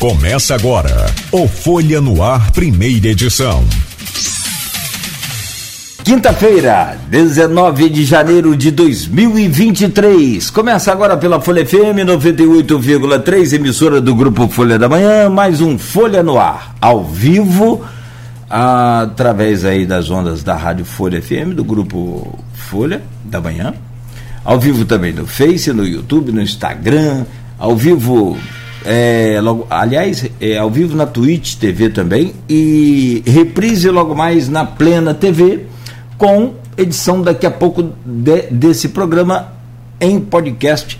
Começa agora o Folha no Ar, primeira edição. Quinta-feira, 19 de janeiro de 2023. Começa agora pela Folha FM 98,3, emissora do grupo Folha da Manhã, mais um Folha no Ar, ao vivo, através aí das ondas da Rádio Folha FM, do grupo Folha da Manhã, ao vivo também no Face, no YouTube, no Instagram, ao vivo é, logo, aliás, é, ao vivo na Twitch TV também e reprise logo mais na Plena TV com edição daqui a pouco de, desse programa em podcast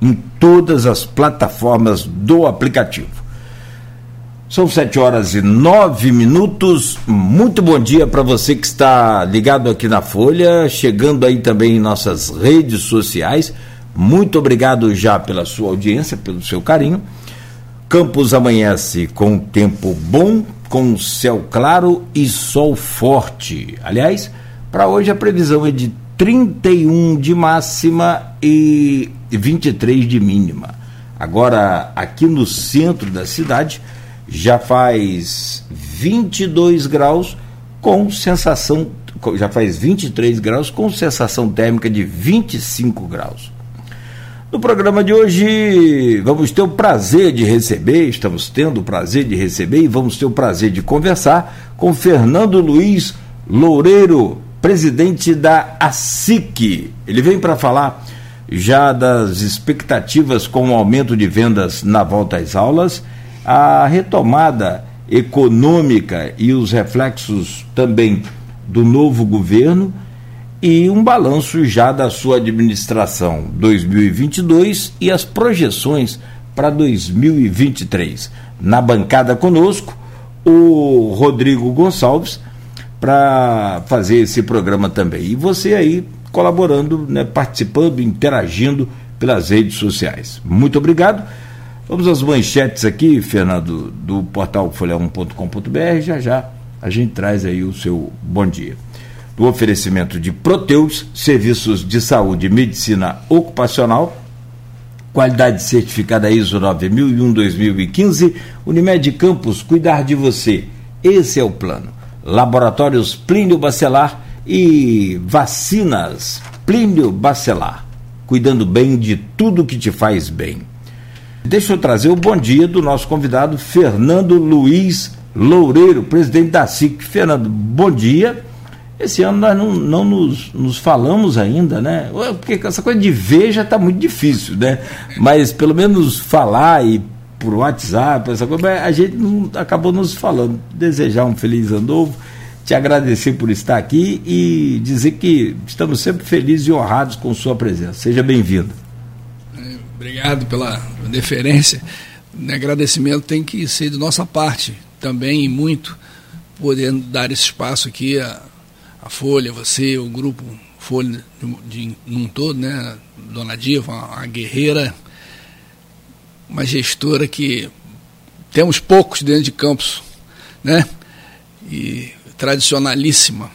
em todas as plataformas do aplicativo. São sete horas e nove minutos. Muito bom dia para você que está ligado aqui na Folha, chegando aí também em nossas redes sociais. Muito obrigado já pela sua audiência, pelo seu carinho. Campos amanhece com tempo bom, com céu claro e sol forte. Aliás, para hoje a previsão é de 31 de máxima e 23 de mínima. Agora, aqui no centro da cidade, já faz 22 graus com sensação, já faz 23 graus com sensação térmica de 25 graus. No programa de hoje, vamos ter o prazer de receber, estamos tendo o prazer de receber e vamos ter o prazer de conversar com Fernando Luiz Loureiro, presidente da ASIC. Ele vem para falar já das expectativas com o aumento de vendas na volta às aulas, a retomada econômica e os reflexos também do novo governo e um balanço já da sua administração 2022 e as projeções para 2023. Na bancada conosco, o Rodrigo Gonçalves, para fazer esse programa também. E você aí colaborando, né, participando, interagindo pelas redes sociais. Muito obrigado. Vamos às manchetes aqui, Fernando, do portal folha1.com.br. Já já a gente traz aí o seu bom dia do oferecimento de Proteus, serviços de saúde e medicina ocupacional, qualidade certificada ISO 9001-2015, Unimed Campos, cuidar de você. Esse é o plano. Laboratórios Plínio Bacelar e vacinas Plínio Bacelar, cuidando bem de tudo que te faz bem. Deixa eu trazer o bom dia do nosso convidado Fernando Luiz Loureiro, presidente da SIC. Fernando, bom dia. Esse ano nós não, não nos, nos, falamos ainda, né? Porque essa coisa de ver já está muito difícil, né? Mas pelo menos falar e por WhatsApp, essa coisa, a gente não, acabou nos falando. Desejar um feliz ano novo, te agradecer por estar aqui e dizer que estamos sempre felizes e honrados com sua presença. Seja bem-vindo. Obrigado pela deferência. O agradecimento tem que ser de nossa parte também e muito, podendo dar esse espaço aqui a a Folha, você, o grupo Folha de, de, num todo, né? Dona Diva, uma, guerreira, uma gestora que temos poucos dentro de campos, né? E tradicionalíssima,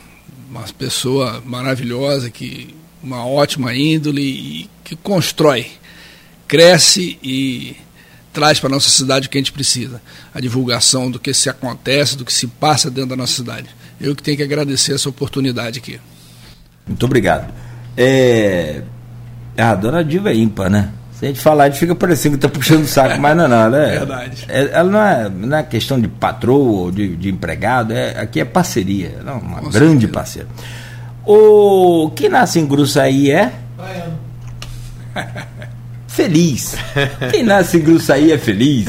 uma pessoa maravilhosa, que uma ótima índole e que constrói, cresce e traz para a nossa cidade o que a gente precisa. A divulgação do que se acontece, do que se passa dentro da nossa cidade. Eu que tenho que agradecer essa oportunidade aqui. Muito obrigado. É... A dona Diva é ímpar, né? Se a gente falar, a gente fica parecendo que está puxando o saco, mas não, não. Ela é, Verdade. É, ela não é, não é questão de patroa ou de, de empregado, é, aqui é parceria. Não, uma Com grande certeza. parceira. O que nasce em Gruçaí é? Baiano. feliz. Quem nasce em Gruçaí é feliz.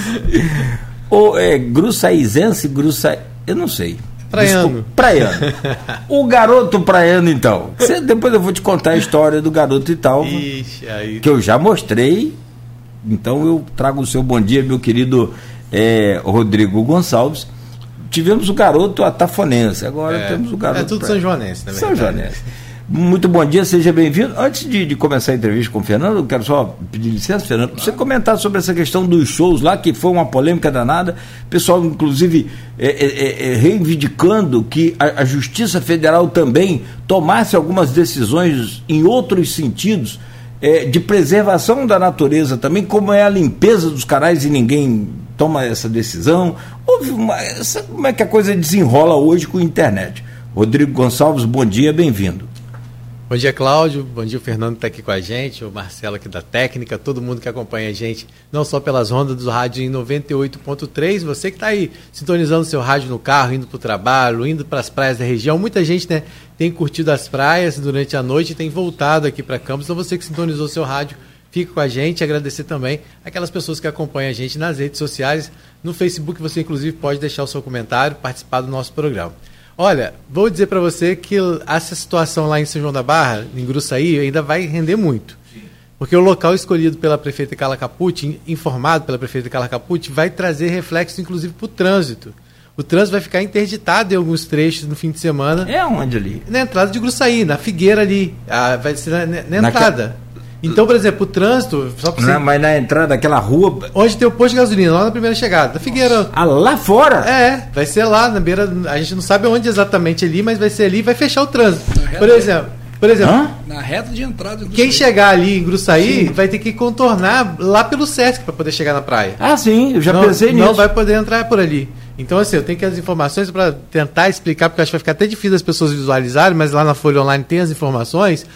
Ou é gruçaizense, Gruçaí. Eu não sei. Praiano. Desculpa, praiano. o garoto praiano, então. Você, depois eu vou te contar a história do garoto e tal. Ixi, aí... Que eu já mostrei. Então eu trago o seu bom dia, meu querido é, Rodrigo Gonçalves. Tivemos o garoto atafonense, agora é, temos o garoto. É tudo São Joanense, né? São Joanense. Muito bom dia, seja bem-vindo. Antes de, de, começar a entrevista com o Fernando, eu quero só pedir licença, Fernando, para você comentar sobre essa questão dos shows lá, que foi uma polêmica danada. Pessoal, inclusive, é, é, é, é, reivindicando que a, a, Justiça Federal também tomasse algumas decisões em outros sentidos, é, de preservação da natureza também, como é a limpeza dos canais e ninguém toma essa decisão? Houve uma, essa, como é que a coisa desenrola hoje com a internet? Rodrigo Gonçalves, bom dia, bem-vindo. Bom dia, Cláudio. Bom dia, o Fernando está aqui com a gente, o Marcelo aqui da técnica, todo mundo que acompanha a gente, não só pelas ondas do rádio em 98.3, você que está aí sintonizando seu rádio no carro, indo para o trabalho, indo para as praias da região. Muita gente né, tem curtido as praias durante a noite e tem voltado aqui para Campos. Então, você que sintonizou seu rádio, fica com a gente. Agradecer também aquelas pessoas que acompanham a gente nas redes sociais. No Facebook, você inclusive pode deixar o seu comentário, participar do nosso programa. Olha, vou dizer para você que essa situação lá em São João da Barra, em Gruçaí, ainda vai render muito. Porque o local escolhido pela prefeita Carla Capucci, informado pela prefeita Carla Capucci, vai trazer reflexo inclusive para o trânsito. O trânsito vai ficar interditado em alguns trechos no fim de semana. É onde ali? Na entrada de Gruçaí, na Figueira ali. Ah, vai ser na, na, na entrada. Então, por exemplo, o trânsito. Só pra você... Não, mas na entrada daquela rua. Onde tem o posto de gasolina, lá na primeira chegada, da Figueira. Ah, lá fora? É, vai ser lá, na beira. A gente não sabe onde exatamente ali, mas vai ser ali e vai fechar o trânsito. Por exemplo. Por exemplo, Hã? na reta de entrada. Quem chegar ali em Gruçaí sim. vai ter que contornar lá pelo Sesc para poder chegar na praia. Ah, sim, eu já não, pensei nisso. Não vai poder entrar por ali. Então, assim, eu tenho que as informações para tentar explicar, porque acho que vai ficar até difícil as pessoas visualizarem, mas lá na Folha Online tem as informações.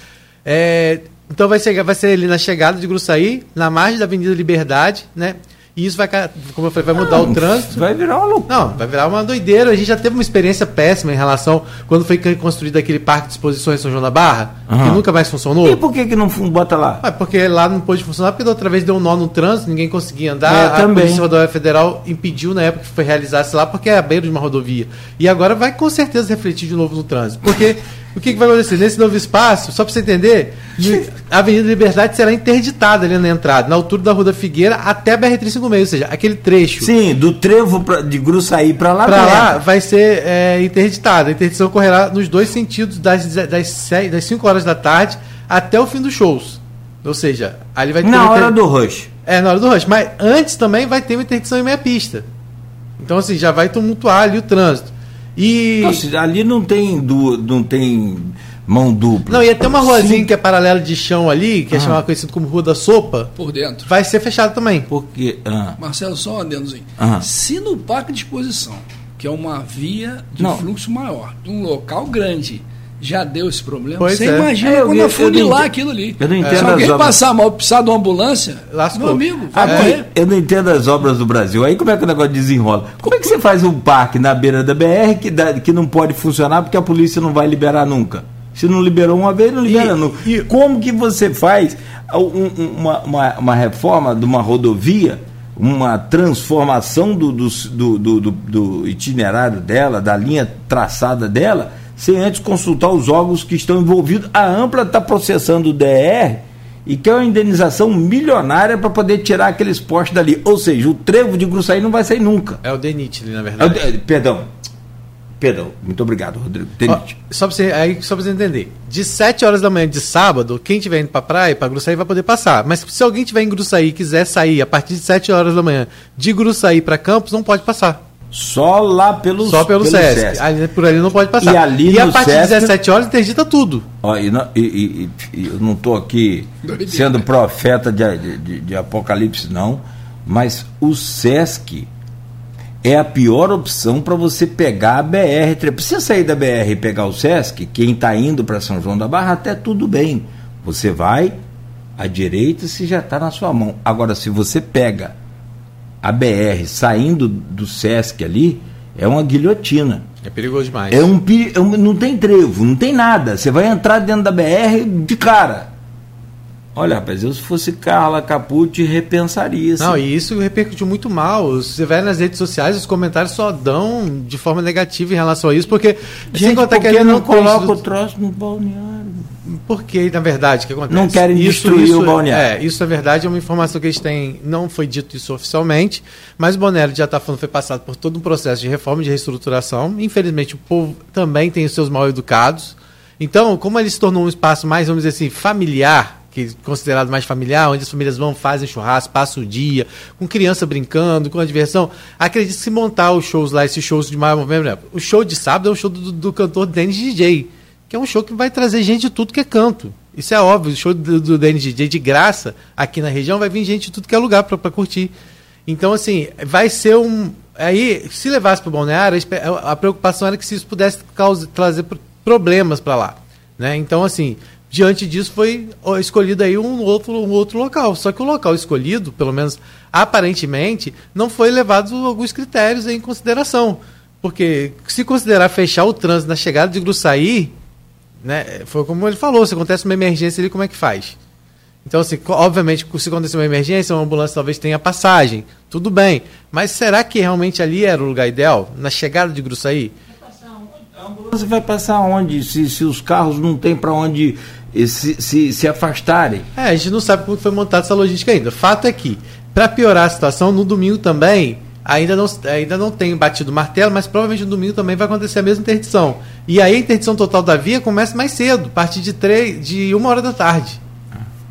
É, então vai ser, vai ser ali na chegada de Gruçaí, na margem da Avenida Liberdade, né? E isso vai, como eu falei, vai mudar não, o trânsito. Vai virar uma loucura. Não, vai virar uma doideira. A gente já teve uma experiência péssima em relação quando foi construído aquele parque de exposições em São João da Barra, uhum. que nunca mais funcionou. E por que, que não bota lá? Ah, porque lá não pôde funcionar, porque da outra vez deu um nó no trânsito, ninguém conseguia andar. É, a também. Polícia Rodoviária Federal impediu na época que foi realizar-se lá, porque é a beira de uma rodovia. E agora vai com certeza refletir de novo no trânsito. Porque o que, que, vai acontecer? Nesse novo espaço, só para você entender, a Avenida Liberdade será interditada ali na entrada, na altura da Rua da Figueira até a BR-356, ou seja, aquele trecho. Sim, do trevo pra, de Gruçaí para lá. Para lá vai ser é, interditada. A interdição ocorrerá nos dois sentidos, das, das, 6, das 5 horas da tarde até o fim dos shows. Ou seja, ali vai ter. Na hora do rush. É, na hora do rush. Mas antes também vai ter uma interdição em meia pista. Então, assim, já vai tumultuar ali o trânsito. E Nossa, ali não tem du, não tem mão dupla. Não, ia ter uma ruazinha Sim. que é paralela de chão ali, que é ah. é chamada conhecida como Rua da Sopa. Por dentro. Vai ser fechada também. Porque ah. Marcelo, só um adendozinho. Ah. Se no parque de exposição, que é uma via de não. fluxo maior, de um local grande, já deu esse problema. Pois Você é. imagina é, quando afunilar aquilo ali. Eu não entendo Se alguém passar mal, precisar de uma ambulância, Lascou. meu amigo, vai é. Eu não entendo as obras do Brasil. Aí como é que o negócio desenrola? Como é que você faz um parque na beira da BR que, dá, que não pode funcionar porque a polícia não vai liberar nunca? Se não liberou uma vez, não libera e, nunca. E como que você faz um, uma, uma, uma reforma de uma rodovia uma transformação do, do, do, do, do itinerário dela, da linha traçada dela, sem antes consultar os órgãos que estão envolvidos. A Ampla está processando o DR e quer uma indenização milionária para poder tirar aqueles postes dali. Ou seja, o trevo de Gruçaí não vai sair nunca. É o DENIT, na verdade. É o, perdão. Perdão, muito obrigado, Rodrigo. DENIT. só para você, aí, só você entender. De 7 horas da manhã de sábado, quem estiver indo para praia, para Gruçaí, vai poder passar. Mas se alguém estiver em Gruçaí e quiser sair a partir de 7 horas da manhã de Gruçaí para Campos, não pode passar. Só lá pelo Só pelo, pelo Sesc. Sesc. Ali, por ali não pode passar. E, ali e a partir Sesc... de 17 horas interdita tudo. Ó, e, não, e, e, e, eu não estou aqui sendo profeta de, de, de, Apocalipse, não, mas o Sesc é a pior opção para você pegar a BR. Precisa sair da BR e pegar o Sesc, quem está indo para São João da Barra, até tudo bem. Você vai à direita se já está na sua mão. Agora, se você pega a BR saindo do Sesc ali é uma guilhotina. É perigoso demais. É um, é um, não tem trevo, não tem nada. Você vai entrar dentro da BR de cara. Olha, rapaz, eu se fosse Carla Capucci repensaria. Não, e isso repercutiu muito mal. Você vai nas redes sociais, os comentários só dão de forma negativa em relação a isso, porque Gente, sem contar que ele não, não coloca o troço no balneário. Porque, na verdade, o que acontece? Não querem isso, destruir isso, o balneário. É, isso, na verdade, é uma informação que eles têm. Não foi dito isso oficialmente, mas o balneário já está falando foi passado por todo um processo de reforma, de reestruturação. Infelizmente, o povo também tem os seus mal educados. Então, como ele se tornou um espaço mais, vamos dizer assim, familiar, que considerado mais familiar, onde as famílias vão, fazem churrasco, passam o dia, com criança brincando, com a diversão. Acredito que se montar os shows lá, esses shows de maior movimento, o show de sábado é um show do, do cantor Dennis DJ, que é um show que vai trazer gente de tudo que é canto. Isso é óbvio, o show do, do Dennis DJ de graça aqui na região vai vir gente de tudo que é lugar para curtir. Então, assim, vai ser um. Aí, se levasse para o balneário, a preocupação era que se isso pudesse trazer problemas para lá. Né? Então, assim, diante disso foi escolhido aí um outro, um outro local. Só que o local escolhido, pelo menos aparentemente, não foi levado alguns critérios em consideração. Porque se considerar fechar o trânsito na chegada de Gruçaí, né, foi como ele falou, se acontece uma emergência ali, como é que faz? Então, assim, obviamente, se acontecer uma emergência, uma ambulância talvez tenha passagem, tudo bem. Mas será que realmente ali era o lugar ideal? Na chegada de Gruçaí? A ambulância vai passar onde? Se, se os carros não têm para onde se, se, se afastarem? É, a gente não sabe como foi montada essa logística ainda. Fato é que, para piorar a situação, no domingo também ainda não, ainda não tem batido martelo, mas provavelmente no domingo também vai acontecer a mesma interdição. E aí a interdição total da via começa mais cedo, a partir de, três, de uma hora da tarde.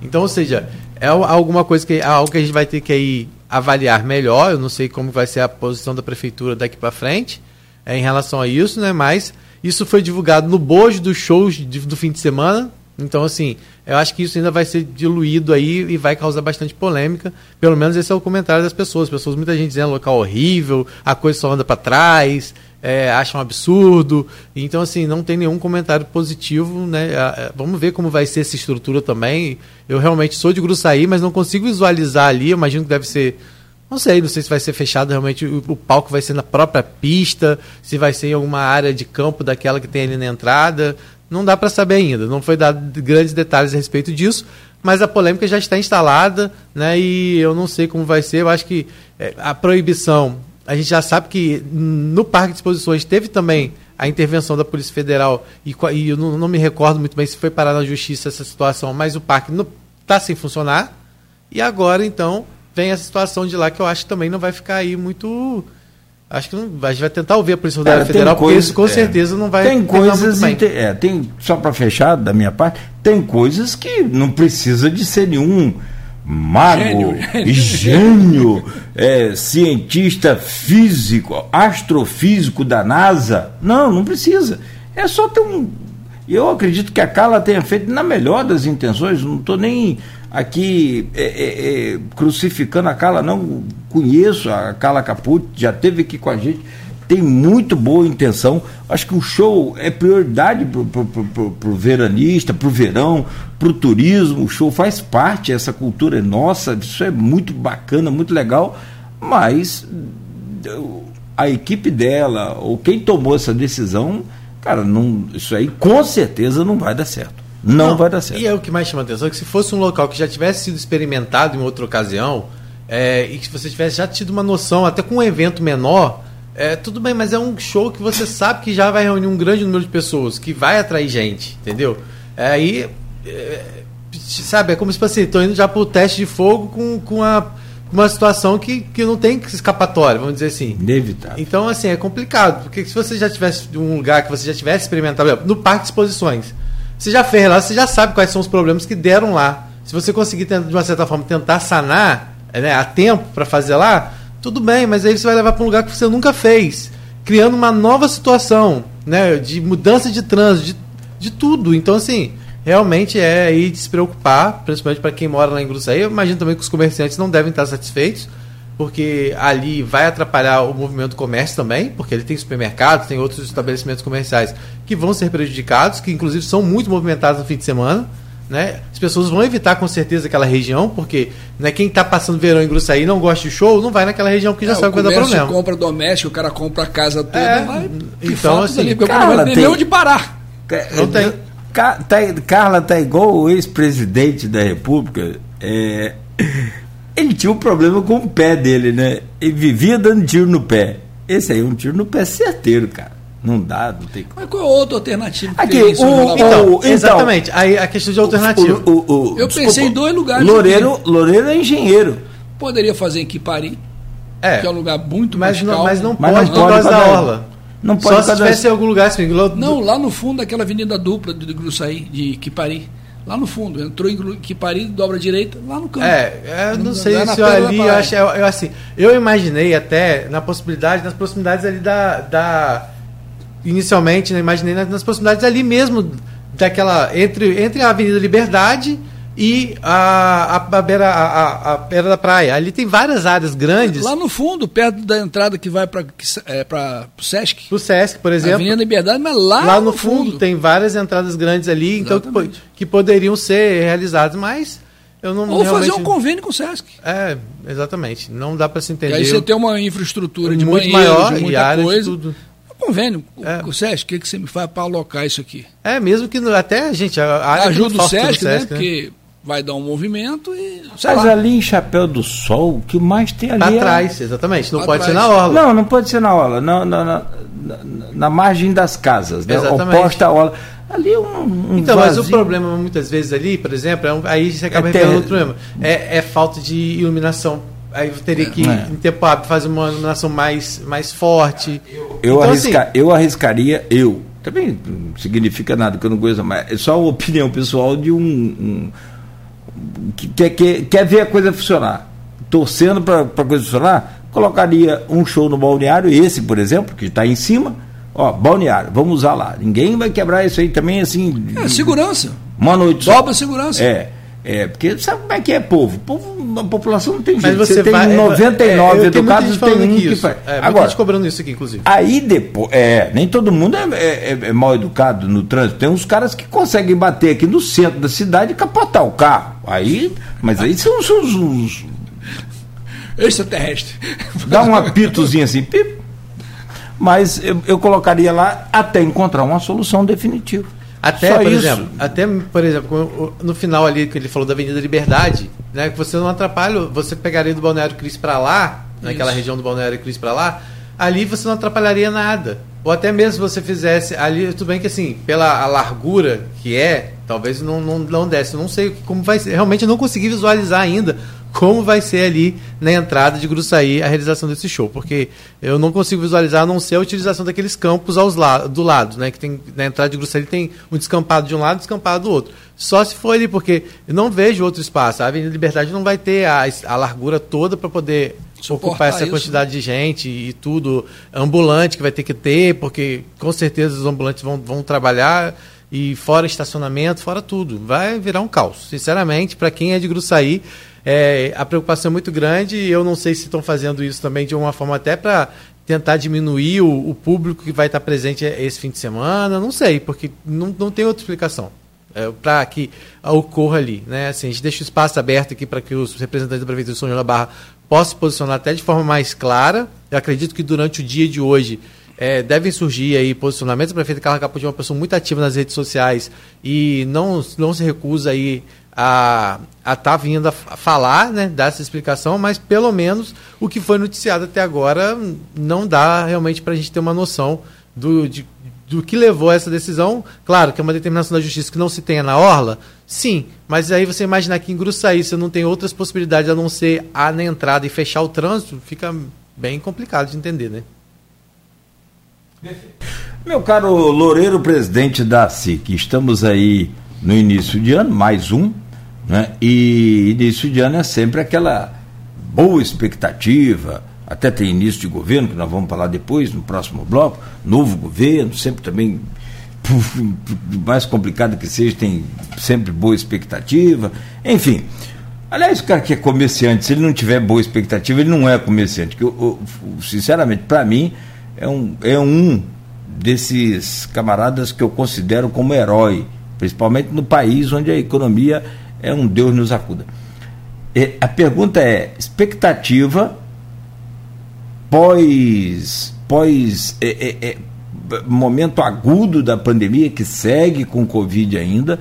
Então, ou seja, é alguma coisa que algo que a gente vai ter que aí avaliar melhor. Eu não sei como vai ser a posição da prefeitura daqui para frente é, em relação a isso, né? Mas isso foi divulgado no bojo dos shows de, do fim de semana. Então, assim, eu acho que isso ainda vai ser diluído aí e vai causar bastante polêmica. Pelo menos esse é o comentário das pessoas. pessoas, muita gente dizendo local horrível, a coisa só anda para trás, é, acham um absurdo. Então, assim, não tem nenhum comentário positivo, né? Vamos ver como vai ser essa estrutura também. Eu realmente sou de Gruçaí, mas não consigo visualizar ali. Eu imagino que deve ser. Não sei, não sei se vai ser fechado realmente. O palco vai ser na própria pista, se vai ser em alguma área de campo daquela que tem ali na entrada. Não dá para saber ainda, não foi dado grandes detalhes a respeito disso, mas a polêmica já está instalada, né? E eu não sei como vai ser. Eu acho que é, a proibição, a gente já sabe que no Parque de Exposições teve também a intervenção da Polícia Federal e, e eu não, não, me recordo muito bem se foi parar na justiça essa situação, mas o parque está sem funcionar. E agora, então, vem essa situação de lá que eu acho que também não vai ficar aí muito Acho que não, a gente vai tentar ouvir a Polícia Rodoviária Federal, porque isso com é, certeza não vai Tem coisas, é, tem, só para fechar da minha parte, tem coisas que não precisa de ser nenhum mago, gênio, gênio é, cientista físico, astrofísico da NASA. Não, não precisa. É só ter um. Eu acredito que a Carla tenha feito na melhor das intenções, não estou nem aqui é, é, é, crucificando a Carla, não conheço a Carla Caputo, já teve aqui com a gente, tem muito boa intenção. Acho que o show é prioridade para o veranista, para o verão, para o turismo. O show faz parte, essa cultura é nossa, isso é muito bacana, muito legal, mas a equipe dela, ou quem tomou essa decisão, cara, não, isso aí com certeza não vai dar certo. Não, não, vai dar certo. E é o que mais chama atenção, que se fosse um local que já tivesse sido experimentado em outra ocasião, é, e que você tivesse já tido uma noção, até com um evento menor, é, tudo bem, mas é um show que você sabe que já vai reunir um grande número de pessoas, que vai atrair gente, entendeu? É, aí, é, sabe, é como se fosse, estou indo já para o teste de fogo com, com a uma situação que, que não tem escapatória, vamos dizer assim. Inevitável. Então, assim, é complicado, porque se você já tivesse um lugar que você já tivesse experimentado, no parque de exposições, você já fez lá, você já sabe quais são os problemas que deram lá. Se você conseguir, de uma certa forma, tentar sanar né, a tempo para fazer lá, tudo bem, mas aí você vai levar para um lugar que você nunca fez, criando uma nova situação, né, de mudança de trânsito, de, de tudo. Então, assim, realmente é aí de se preocupar, principalmente para quem mora lá em Gruçaí. Eu imagino também que os comerciantes não devem estar satisfeitos, porque ali vai atrapalhar o movimento do comércio também, porque ele tem supermercados, tem outros estabelecimentos comerciais que vão ser prejudicados, que inclusive são muito movimentados no fim de semana. Né? As pessoas vão evitar com certeza aquela região, porque né, quem está passando verão em Gruçaí e não gosta de show, não vai naquela região que já é, sabe que vai dar problema. compra doméstico, o cara compra a casa toda, é, vai, então assim, ali, cara, tem onde parar. Não tem. Tá, Carla tá igual o ex-presidente da República. É, ele tinha um problema com o pé dele, né? Ele vivia dando tiro no pé. Esse aí é um tiro no pé certeiro, cara. Não dá, não tem Mas qual é outra alternativa? Aqui, o, então, então, exatamente, aí a questão de alternativa. O, o, Eu desculpa, pensei em dois lugares. Loureiro, Loureiro é engenheiro. Poderia fazer em Quipari, é, que é um lugar muito mas mais não, calmo. Mas não pode, mas não pode da orla. Não pode Só se tivesse em algum lugar assim. Não, lá no fundo daquela avenida dupla de Gruçaí, de Quipari. Lá no fundo, entrou em Quipari, dobra direita, lá no canto. É, é não, não sei se eu ali, eu acho, eu, eu, assim, eu imaginei até na possibilidade, nas proximidades ali da, da inicialmente, né, imaginei nas, nas proximidades ali mesmo daquela entre entre a Avenida Liberdade e a, a, a, beira, a, a, beira da praia. Ali tem várias áreas grandes. Lá no fundo, perto da entrada que vai para é, o Sesc. O Sesc, por exemplo. Avenida Liberdade, mas lá, lá no, no fundo, fundo, tem várias entradas grandes ali, então que, que, poderiam ser realizadas, mas eu não Ou realmente... fazer um convênio com o Sesc. É, exatamente. Não dá para se entender. E aí você tem uma infraestrutura de muito banheiro, maior de muita e coisa. tudo convênio é. com o SESC, o que, que você me faz para alocar isso aqui? É, mesmo que até a gente. A ajuda o SESC, né? Sesc, né? Porque vai dar um movimento e. Mas lá. ali em Chapéu do Sol, o que mais tem ali. Atrás, é... exatamente. Não pra pode trás. ser na orla. Não, não pode ser na orla. Na, na, na, na margem das casas, né? oposta à orla. Ali é um, um Então, vazio. mas o problema muitas vezes ali, por exemplo, é um, aí você acaba é ter... outro problema. É, é falta de iluminação aí teria que, é. em tempo hábil, fazer uma iluminação mais, mais forte. Eu, eu, então, arrisca, assim, eu arriscaria, eu, também não significa nada que eu não conheço, mas é só uma opinião pessoal de um, um quer, quer, quer ver a coisa funcionar, torcendo para a coisa funcionar, colocaria um show no balneário, esse, por exemplo, que está em cima, ó, balneário, vamos usar lá. Ninguém vai quebrar isso aí também assim. É, segurança. Uma noite. Dobra segurança. É. É, porque sabe como é que é povo? povo a população não tem jeito. Mas você, você tem vai, 99 é, educados, tem um que faz. É, Agora, gente cobrando isso aqui, inclusive. Aí depois, é, nem todo mundo é, é, é, mal educado no trânsito. Tem uns caras que conseguem bater aqui no centro da cidade e capotar o carro. Aí, mas aí são os extraterrestre. Dá um apitozinho assim, pip. Mas eu, eu colocaria lá até encontrar uma solução definitiva. Até, Só por isso. exemplo, até, por exemplo, no final ali que ele falou da Avenida Liberdade, né, que você não atrapalha, você pegaria do Balneário Cris para lá, isso. naquela região do Balneário Cris para lá, ali você não atrapalharia nada. Ou até mesmo se você fizesse ali, tudo bem que assim, pela largura que é, talvez não, não, não desce. Eu não sei como vai ser. Realmente eu não consegui visualizar ainda como vai ser ali na entrada de Gruçaí a realização desse show, porque eu não consigo visualizar a não ser a utilização daqueles campos aos la do lado, né? Que tem na entrada de Gruçaí tem um descampado de um lado e um descampado do outro. Só se for ali, porque eu não vejo outro espaço. A Avenida Liberdade não vai ter a, a largura toda para poder Suportar ocupar essa isso, quantidade né? de gente e tudo ambulante que vai ter que ter, porque com certeza os ambulantes vão, vão trabalhar e fora estacionamento, fora tudo. Vai virar um caos. Sinceramente, para quem é de Gruçaí, é, a preocupação é muito grande e eu não sei se estão fazendo isso também de uma forma até para tentar diminuir o, o, público que vai estar presente esse fim de semana, não sei, porque não, não tem outra explicação. É, para que ocorra ali. Né? Assim, a gente deixa o espaço aberto aqui para que os representantes da Prefeitura de São João da Barra possam se posicionar até de forma mais clara. Eu acredito que durante o dia de hoje é, devem surgir aí posicionamentos. A prefeita Carla Caputinho é uma pessoa muito ativa nas redes sociais e não, não se recusa aí a estar tá vindo a falar, né, dar essa explicação, mas pelo menos o que foi noticiado até agora não dá realmente para a gente ter uma noção do, de, do que levou a essa decisão. Claro que é uma determinação da justiça que não se tenha na orla, sim, mas aí você imaginar que em Gruçaí você não tem outras possibilidades a não ser a na entrada e fechar o trânsito, fica bem complicado de entender, né? Meu caro Loureiro, presidente da SIC, estamos aí no início de ano, mais um, né? e início de ano é sempre aquela boa expectativa, até tem início de governo, que nós vamos falar depois, no próximo bloco, novo governo, sempre também, mais complicado que seja, tem sempre boa expectativa, enfim. Aliás, o cara que é comerciante, se ele não tiver boa expectativa, ele não é comerciante. Que eu, eu sinceramente, para mim, é um, é um desses camaradas que eu considero como herói, principalmente no país onde a economia é um Deus nos acuda. E a pergunta é: expectativa pós, pós é, é, é, momento agudo da pandemia, que segue com Covid ainda,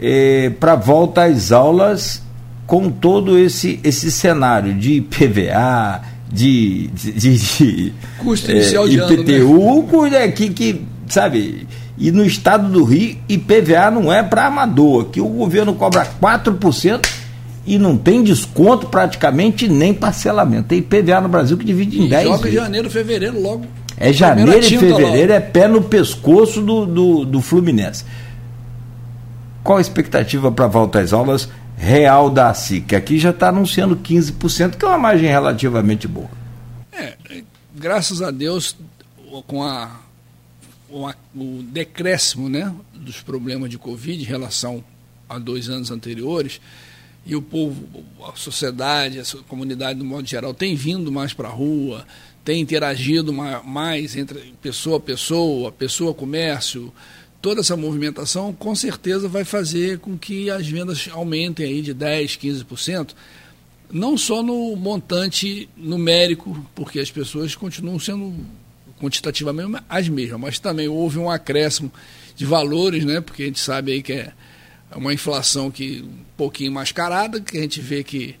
é, para volta às aulas com todo esse, esse cenário de PVA, de, de, de, custo inicial é, de IPTU, ano, né? que, que, sabe, e no estado do Rio, IPVA não é para amador, que o governo cobra 4% e não tem desconto praticamente nem parcelamento. Tem IPVA no Brasil que divide em e 10 joga vezes. janeiro, fevereiro logo. É janeiro e fevereiro, logo. é pé no pescoço do, do, do Fluminense. Qual a expectativa para volta às aulas? real da SIC. Aqui já está anunciando 15%, que é uma margem relativamente boa. É, graças a Deus, a, com a, o decréscimo né, dos problemas de Covid em relação há dois anos anteriores, e o povo, a sociedade, a comunidade, no modo geral, tem vindo mais para a rua, tem interagido mais entre pessoa a pessoa, pessoa a comércio, toda essa movimentação com certeza vai fazer com que as vendas aumentem aí de 10, 15%, não só no montante numérico, porque as pessoas continuam sendo quantitativamente as mesmas, mas também houve um acréscimo de valores, né? Porque a gente sabe aí que é uma inflação que um pouquinho mascarada, que a gente vê que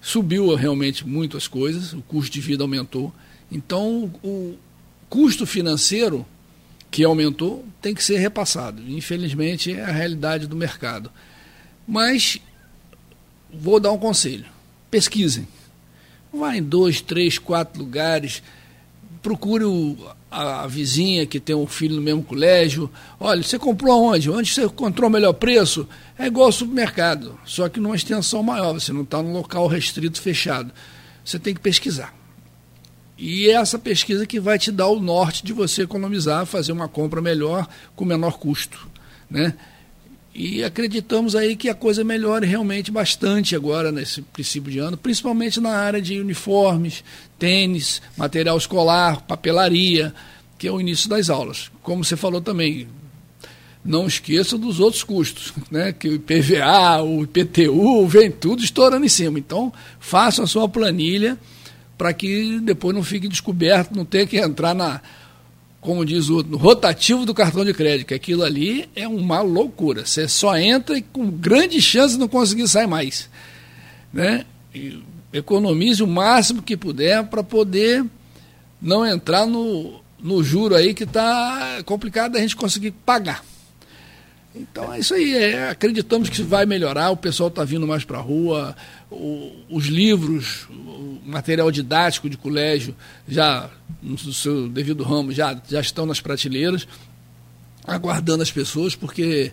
subiu realmente muito as coisas, o custo de vida aumentou. Então, o custo financeiro que aumentou tem que ser repassado. Infelizmente, é a realidade do mercado. Mas vou dar um conselho: pesquisem. Vá em dois, três, quatro lugares, procure o, a, a, vizinha que tem um filho no mesmo colégio. Olha, você comprou onde? Onde você encontrou o melhor preço? É igual ao supermercado, só que numa extensão maior. Você não está num local restrito, fechado. Você tem que pesquisar. E é essa pesquisa que vai te dar o norte de você economizar, fazer uma compra melhor com menor custo. Né? E acreditamos aí que a coisa melhore realmente bastante agora nesse princípio de ano, principalmente na área de uniformes, tênis, material escolar, papelaria, que é o início das aulas. Como você falou também, não esqueça dos outros custos, né? que o IPVA, o IPTU, vem tudo estourando em cima. Então, faça a sua planilha para que depois não fique descoberto, não tenha que entrar na, como diz o no rotativo do cartão de crédito, que aquilo ali é uma loucura. Você só entra e com grande chance de não conseguir sair mais. Né? E economize o máximo que puder para poder não entrar no, no juro aí que está complicado a gente conseguir pagar. Então é isso aí, é, acreditamos que vai melhorar, o pessoal está vindo mais para a rua, o, os livros, o material didático de colégio já no seu devido ramo já, já estão nas prateleiras, aguardando as pessoas, porque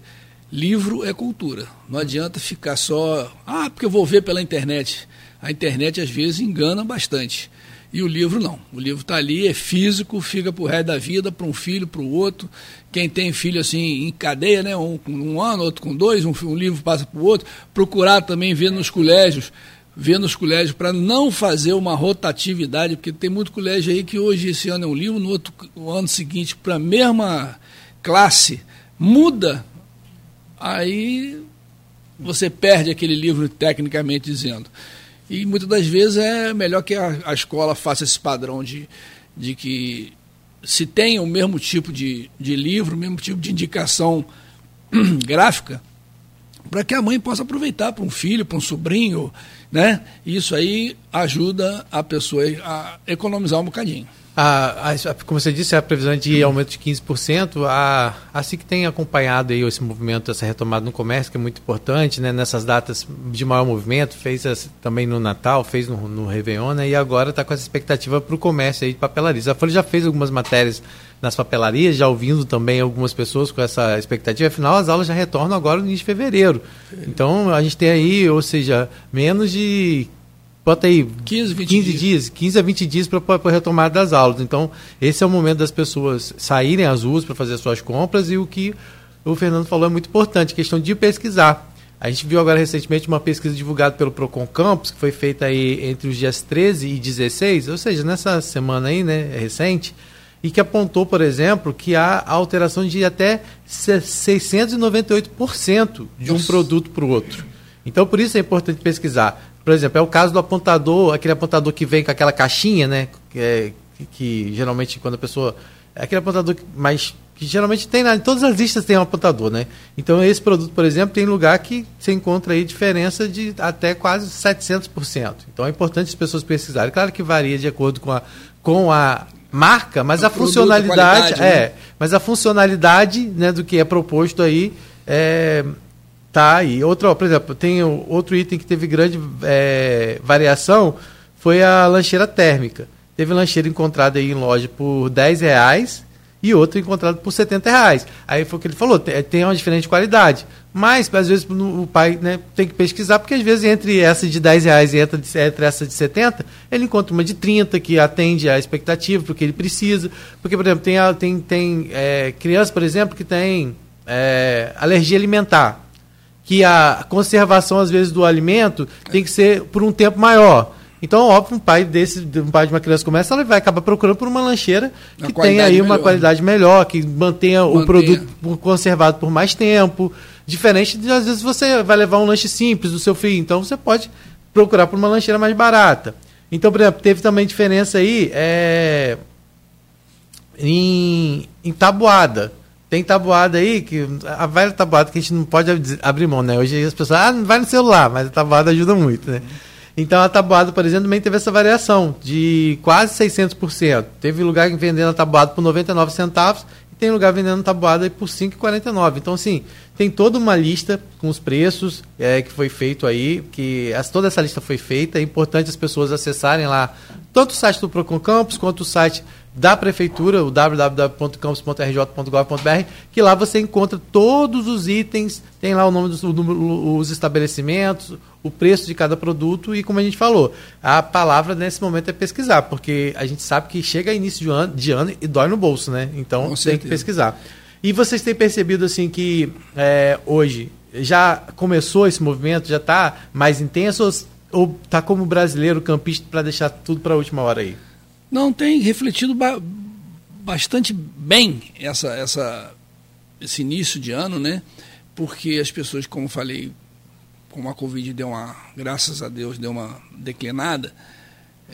livro é cultura. Não adianta ficar só, ah, porque eu vou ver pela internet. A internet às vezes engana bastante. E o livro não. O livro está ali, é físico, fica para o resto da vida, para um filho, para o outro. Quem tem filho assim em cadeia, né? um com um ano, outro com dois, um, um livro passa para o outro. Procurar também ver nos colégios, ver nos colégios para não fazer uma rotatividade, porque tem muito colégio aí que hoje esse ano é um livro, no outro no ano seguinte, para a mesma classe, muda. Aí você perde aquele livro tecnicamente dizendo. E muitas das vezes é melhor que a, a escola faça esse padrão de, de que se tem o mesmo tipo de, de livro, o mesmo tipo de indicação gráfica, para que a mãe possa aproveitar para um filho, para um sobrinho, né? Isso aí ajuda a pessoa a economizar um bocadinho. A, a, como você disse, a previsão é de aumento de 15%. A, assim que tem acompanhado aí esse movimento, essa retomada no comércio, que é muito importante, né? nessas datas de maior movimento, fez as, também no Natal, fez no, no Réveillon, né? e agora está com essa expectativa para o comércio aí de papelarias. A Folha já fez algumas matérias nas papelarias, já ouvindo também algumas pessoas com essa expectativa. Afinal, as aulas já retornam agora no início de fevereiro. Então, a gente tem aí, ou seja, menos de bota aí 15, 20 15 dias. dias 15 a 20 dias para a retomada das aulas. Então, esse é o momento das pessoas saírem às ruas para fazer suas compras e o que o Fernando falou é muito importante, questão de pesquisar. A gente viu agora recentemente uma pesquisa divulgada pelo Procon Campus, que foi feita aí entre os dias 13 e 16, ou seja, nessa semana aí, né, recente, e que apontou, por exemplo, que há alteração de até 698% de um produto para o outro. Então, por isso é importante pesquisar. Por exemplo, é o caso do apontador, aquele apontador que vem com aquela caixinha, né? Que, é, que, que geralmente quando a pessoa. É aquele apontador que, mais. que geralmente tem na, todas as listas tem um apontador, né? Então esse produto, por exemplo, tem lugar que você encontra aí diferença de até quase 700%. Então é importante as pessoas pesquisarem. Claro que varia de acordo com a, com a marca, mas é a funcionalidade. Né? É, mas a funcionalidade né, do que é proposto aí é, Tá aí. Outro, por exemplo, tem outro item que teve grande é, variação, foi a lancheira térmica. Teve lancheira encontrada aí em loja por 10 reais e outra encontrada por 70 reais. Aí foi o que ele falou, tem uma diferente qualidade. Mas, às vezes, o pai né, tem que pesquisar, porque às vezes entre essa de 10 reais e entre essa de 70, ele encontra uma de 30 que atende à expectativa, porque ele precisa. Porque, por exemplo, tem, tem, tem é, criança, por exemplo, que tem é, alergia alimentar. Que a conservação, às vezes, do alimento tem que ser por um tempo maior. Então, óbvio, um pai desse, um pai de uma criança começa, ela vai acabar procurando por uma lancheira que tenha aí uma melhor. qualidade melhor, que mantenha, mantenha, o produto conservado por mais tempo. Diferente de, às vezes, você vai levar um lanche simples do seu filho. Então, você pode procurar por uma lancheira mais barata. Então, por exemplo, teve também diferença aí é, em, em tabuada. Tem tabuada aí, que a velha tabuada que a gente não pode abrir mão, né? Hoje as pessoas, ah, não vai no celular, mas a tabuada ajuda muito, né? Então a tabuada, por exemplo, também teve essa variação de quase 600%. Teve lugar vendendo a tabuada por 99 centavos e tem lugar vendendo tabuada por 5,49. Então, assim, tem toda uma lista com os preços é, que foi feito aí, que as, toda essa lista foi feita. É importante as pessoas acessarem lá tanto o site do Procon Campus quanto o site da prefeitura, o www.campus.rj.gov.br, que lá você encontra todos os itens, tem lá o nome dos os estabelecimentos, o preço de cada produto e como a gente falou, a palavra nesse momento é pesquisar, porque a gente sabe que chega início de ano, de ano e dói no bolso, né? Então Com tem certeza. que pesquisar. E vocês têm percebido assim que é, hoje já começou esse movimento, já está mais intenso ou está como brasileiro campista para deixar tudo para a última hora aí? Não, tem refletido ba bastante bem essa, essa, esse início de ano, né? Porque as pessoas, como falei, como a Covid deu uma, graças a Deus, deu uma declinada,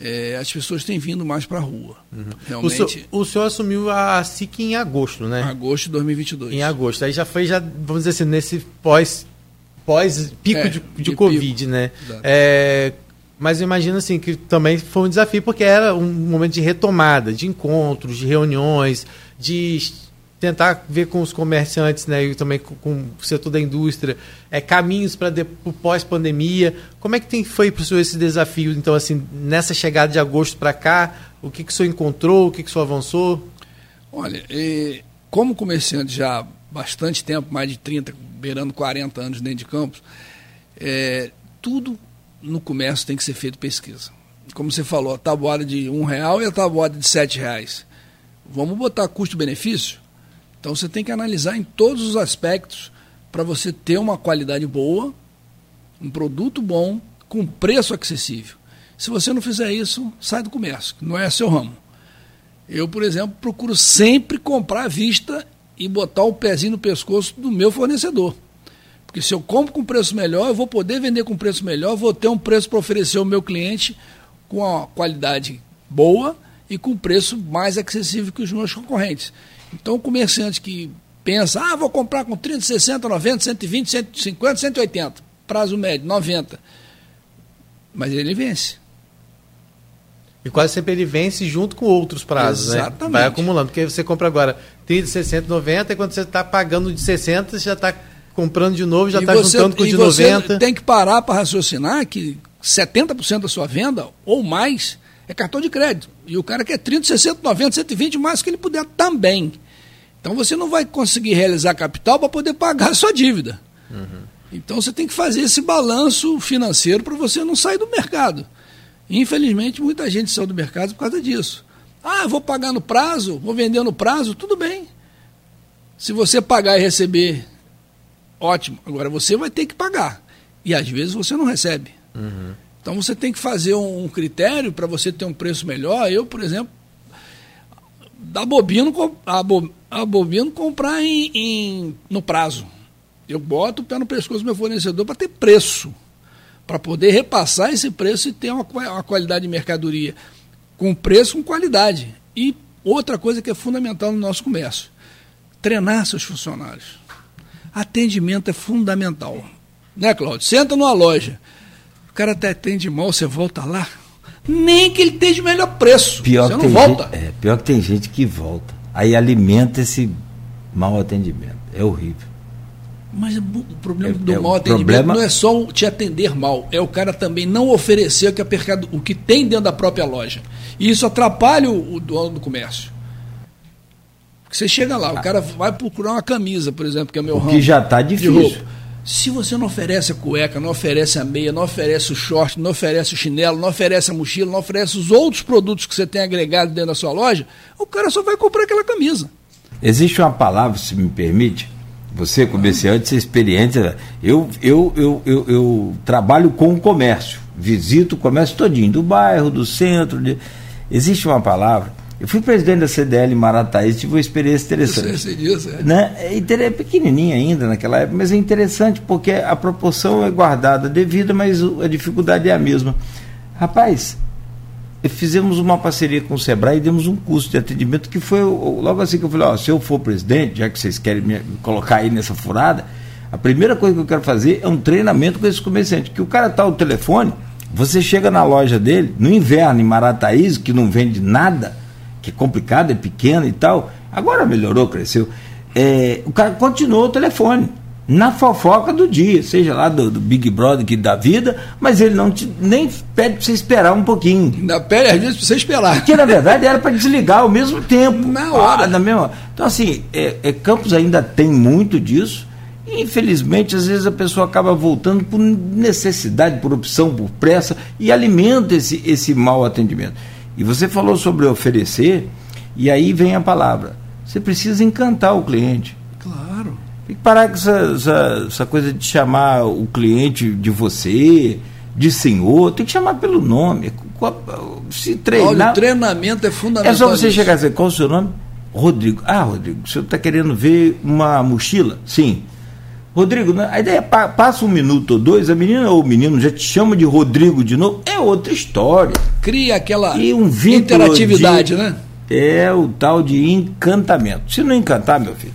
é, as pessoas têm vindo mais para a rua. Uhum. Realmente. O senhor, o senhor, assumiu a SIC em agosto, né? Agosto de 2022. Em agosto. Aí já foi, já, vamos dizer assim, nesse pós, pós pico é, de, de, de, Covid, pico. né? É, mas imagino assim que também foi um desafio porque era um momento de retomada, de encontros, de reuniões, de tentar ver com os comerciantes, né, e também com, com o setor da indústria, é, caminhos para pós-pandemia. Como é que tem, foi para o senhor esse desafio, então, assim, nessa chegada de agosto para cá, o que, que o senhor encontrou, o que, que o senhor avançou? Olha, como comerciante já há bastante tempo, mais de 30, beirando 40 anos dentro de Campos, é, tudo no comércio tem que ser feito pesquisa. Como você falou, a tabuada de um real e a tabuada de sete reais. Vamos botar custo-benefício? Então você tem que analisar em todos os aspectos para você ter uma qualidade boa, um produto bom, com preço acessível. Se você não fizer isso, sai do comércio, não é seu ramo. Eu, por exemplo, procuro sempre comprar à vista e botar o pezinho no pescoço do meu fornecedor. Porque se eu compro com preço melhor, eu vou poder vender com preço melhor, vou ter um preço para oferecer ao meu cliente com a qualidade boa e com preço mais acessível que os meus concorrentes. Então, o comerciante que pensa, ah, vou comprar com 30, 60, 90, 120, 150, 180, prazo médio, 90. Mas ele vence. E quase sempre ele vence junto com outros prazos, né? Exatamente. né? Vai acumulando, porque você compra agora 30, 60, 90, e quando você está pagando de 60, você já está comprando de novo, já está juntando com o de 90. tem que parar para raciocinar que 70% da sua venda ou mais é cartão de crédito. E o cara quer 30, 60, 90, 120, o mais que ele puder também. Então você não vai conseguir realizar capital para poder pagar a sua dívida. Uhum. Então você tem que fazer esse balanço financeiro para você não sair do mercado. Infelizmente, muita gente saiu do mercado por causa disso. Ah, vou pagar no prazo, vou vender no prazo, tudo bem. Se você pagar e receber ótimo. Agora você vai ter que pagar. E às vezes você não recebe. Uhum. Então você tem que fazer um, um critério para você ter um preço melhor. Eu, por exemplo, da bobino, a, bo, a bobino comprar em, em, no prazo. Eu boto o pé no pescoço do meu fornecedor para ter preço. Para poder repassar esse preço e ter uma, uma qualidade de mercadoria. Com preço, com qualidade. E outra coisa que é fundamental no nosso comércio: treinar seus funcionários. Atendimento é fundamental. Né, Cláudio? Senta numa loja. O cara até atende mal, você volta lá. Nem que ele esteja melhor preço. Pior você não volta. Gente, é, pior que tem gente que volta. Aí alimenta esse mau atendimento. É horrível. Mas o problema é, do é, mau atendimento problema... não é só te atender mal, é o cara também não oferecer o que, o que tem dentro da própria loja. E isso atrapalha o, o dono do comércio. Porque você chega lá, o cara vai procurar uma camisa, por exemplo, que é meu o ramo. Que já está difícil. Se você não oferece a cueca, não oferece a meia, não oferece o short, não oferece o chinelo, não oferece a mochila, não oferece os outros produtos que você tem agregado dentro da sua loja, o cara só vai comprar aquela camisa. Existe uma palavra, se me permite, Você, comerciante, você experiência. Eu, eu, eu, eu, eu trabalho com o comércio, visito o comércio todinho, do bairro, do centro. De... Existe uma palavra. Eu fui presidente da CDL Marataí, tive uma experiência interessante. Sei disso, é. Né? É pequenininha ainda naquela época, mas é interessante porque a proporção é guardada devida, mas a dificuldade é a mesma. Rapaz, fizemos uma parceria com o Sebrae e demos um curso de atendimento que foi logo assim que eu falei, ó, se eu for presidente, já que vocês querem me colocar aí nessa furada, a primeira coisa que eu quero fazer é um treinamento com esses comerciantes, que o cara tá ao telefone, você chega na loja dele, no inverno, em Marataízes, que não vende nada, que é complicado, é pequeno e tal, agora melhorou, cresceu, é, o cara continuou o telefone na fofoca do dia, seja lá do, do Big Brother que da vida, mas ele não te, nem pede para você esperar um pouquinho. Ainda pede às vezes para você esperar. Porque na verdade era para desligar ao mesmo tempo. Na hora. Ah, na mesma. Então assim, é, é, Campos ainda tem muito disso. E, infelizmente, às vezes a pessoa acaba voltando por necessidade, por opção, por pressa, e alimenta esse, esse mau atendimento. E você falou sobre oferecer, e aí vem a palavra. Você precisa encantar o cliente. Tem que parar com essa, essa, essa, coisa de chamar o cliente de você, de senhor, tem que chamar pelo nome. Se treinar. o treinamento é fundamental. É só você chegar e dizer, qual o seu nome? Rodrigo. Ah, Rodrigo, o senhor está querendo ver uma mochila? Sim. Rodrigo, né, a ideia é passa um minuto ou dois, a menina ou o menino já te chama de Rodrigo de novo, é outra história. Cria aquela e um interatividade, de, né? É o tal de encantamento. Se não encantar, meu filho,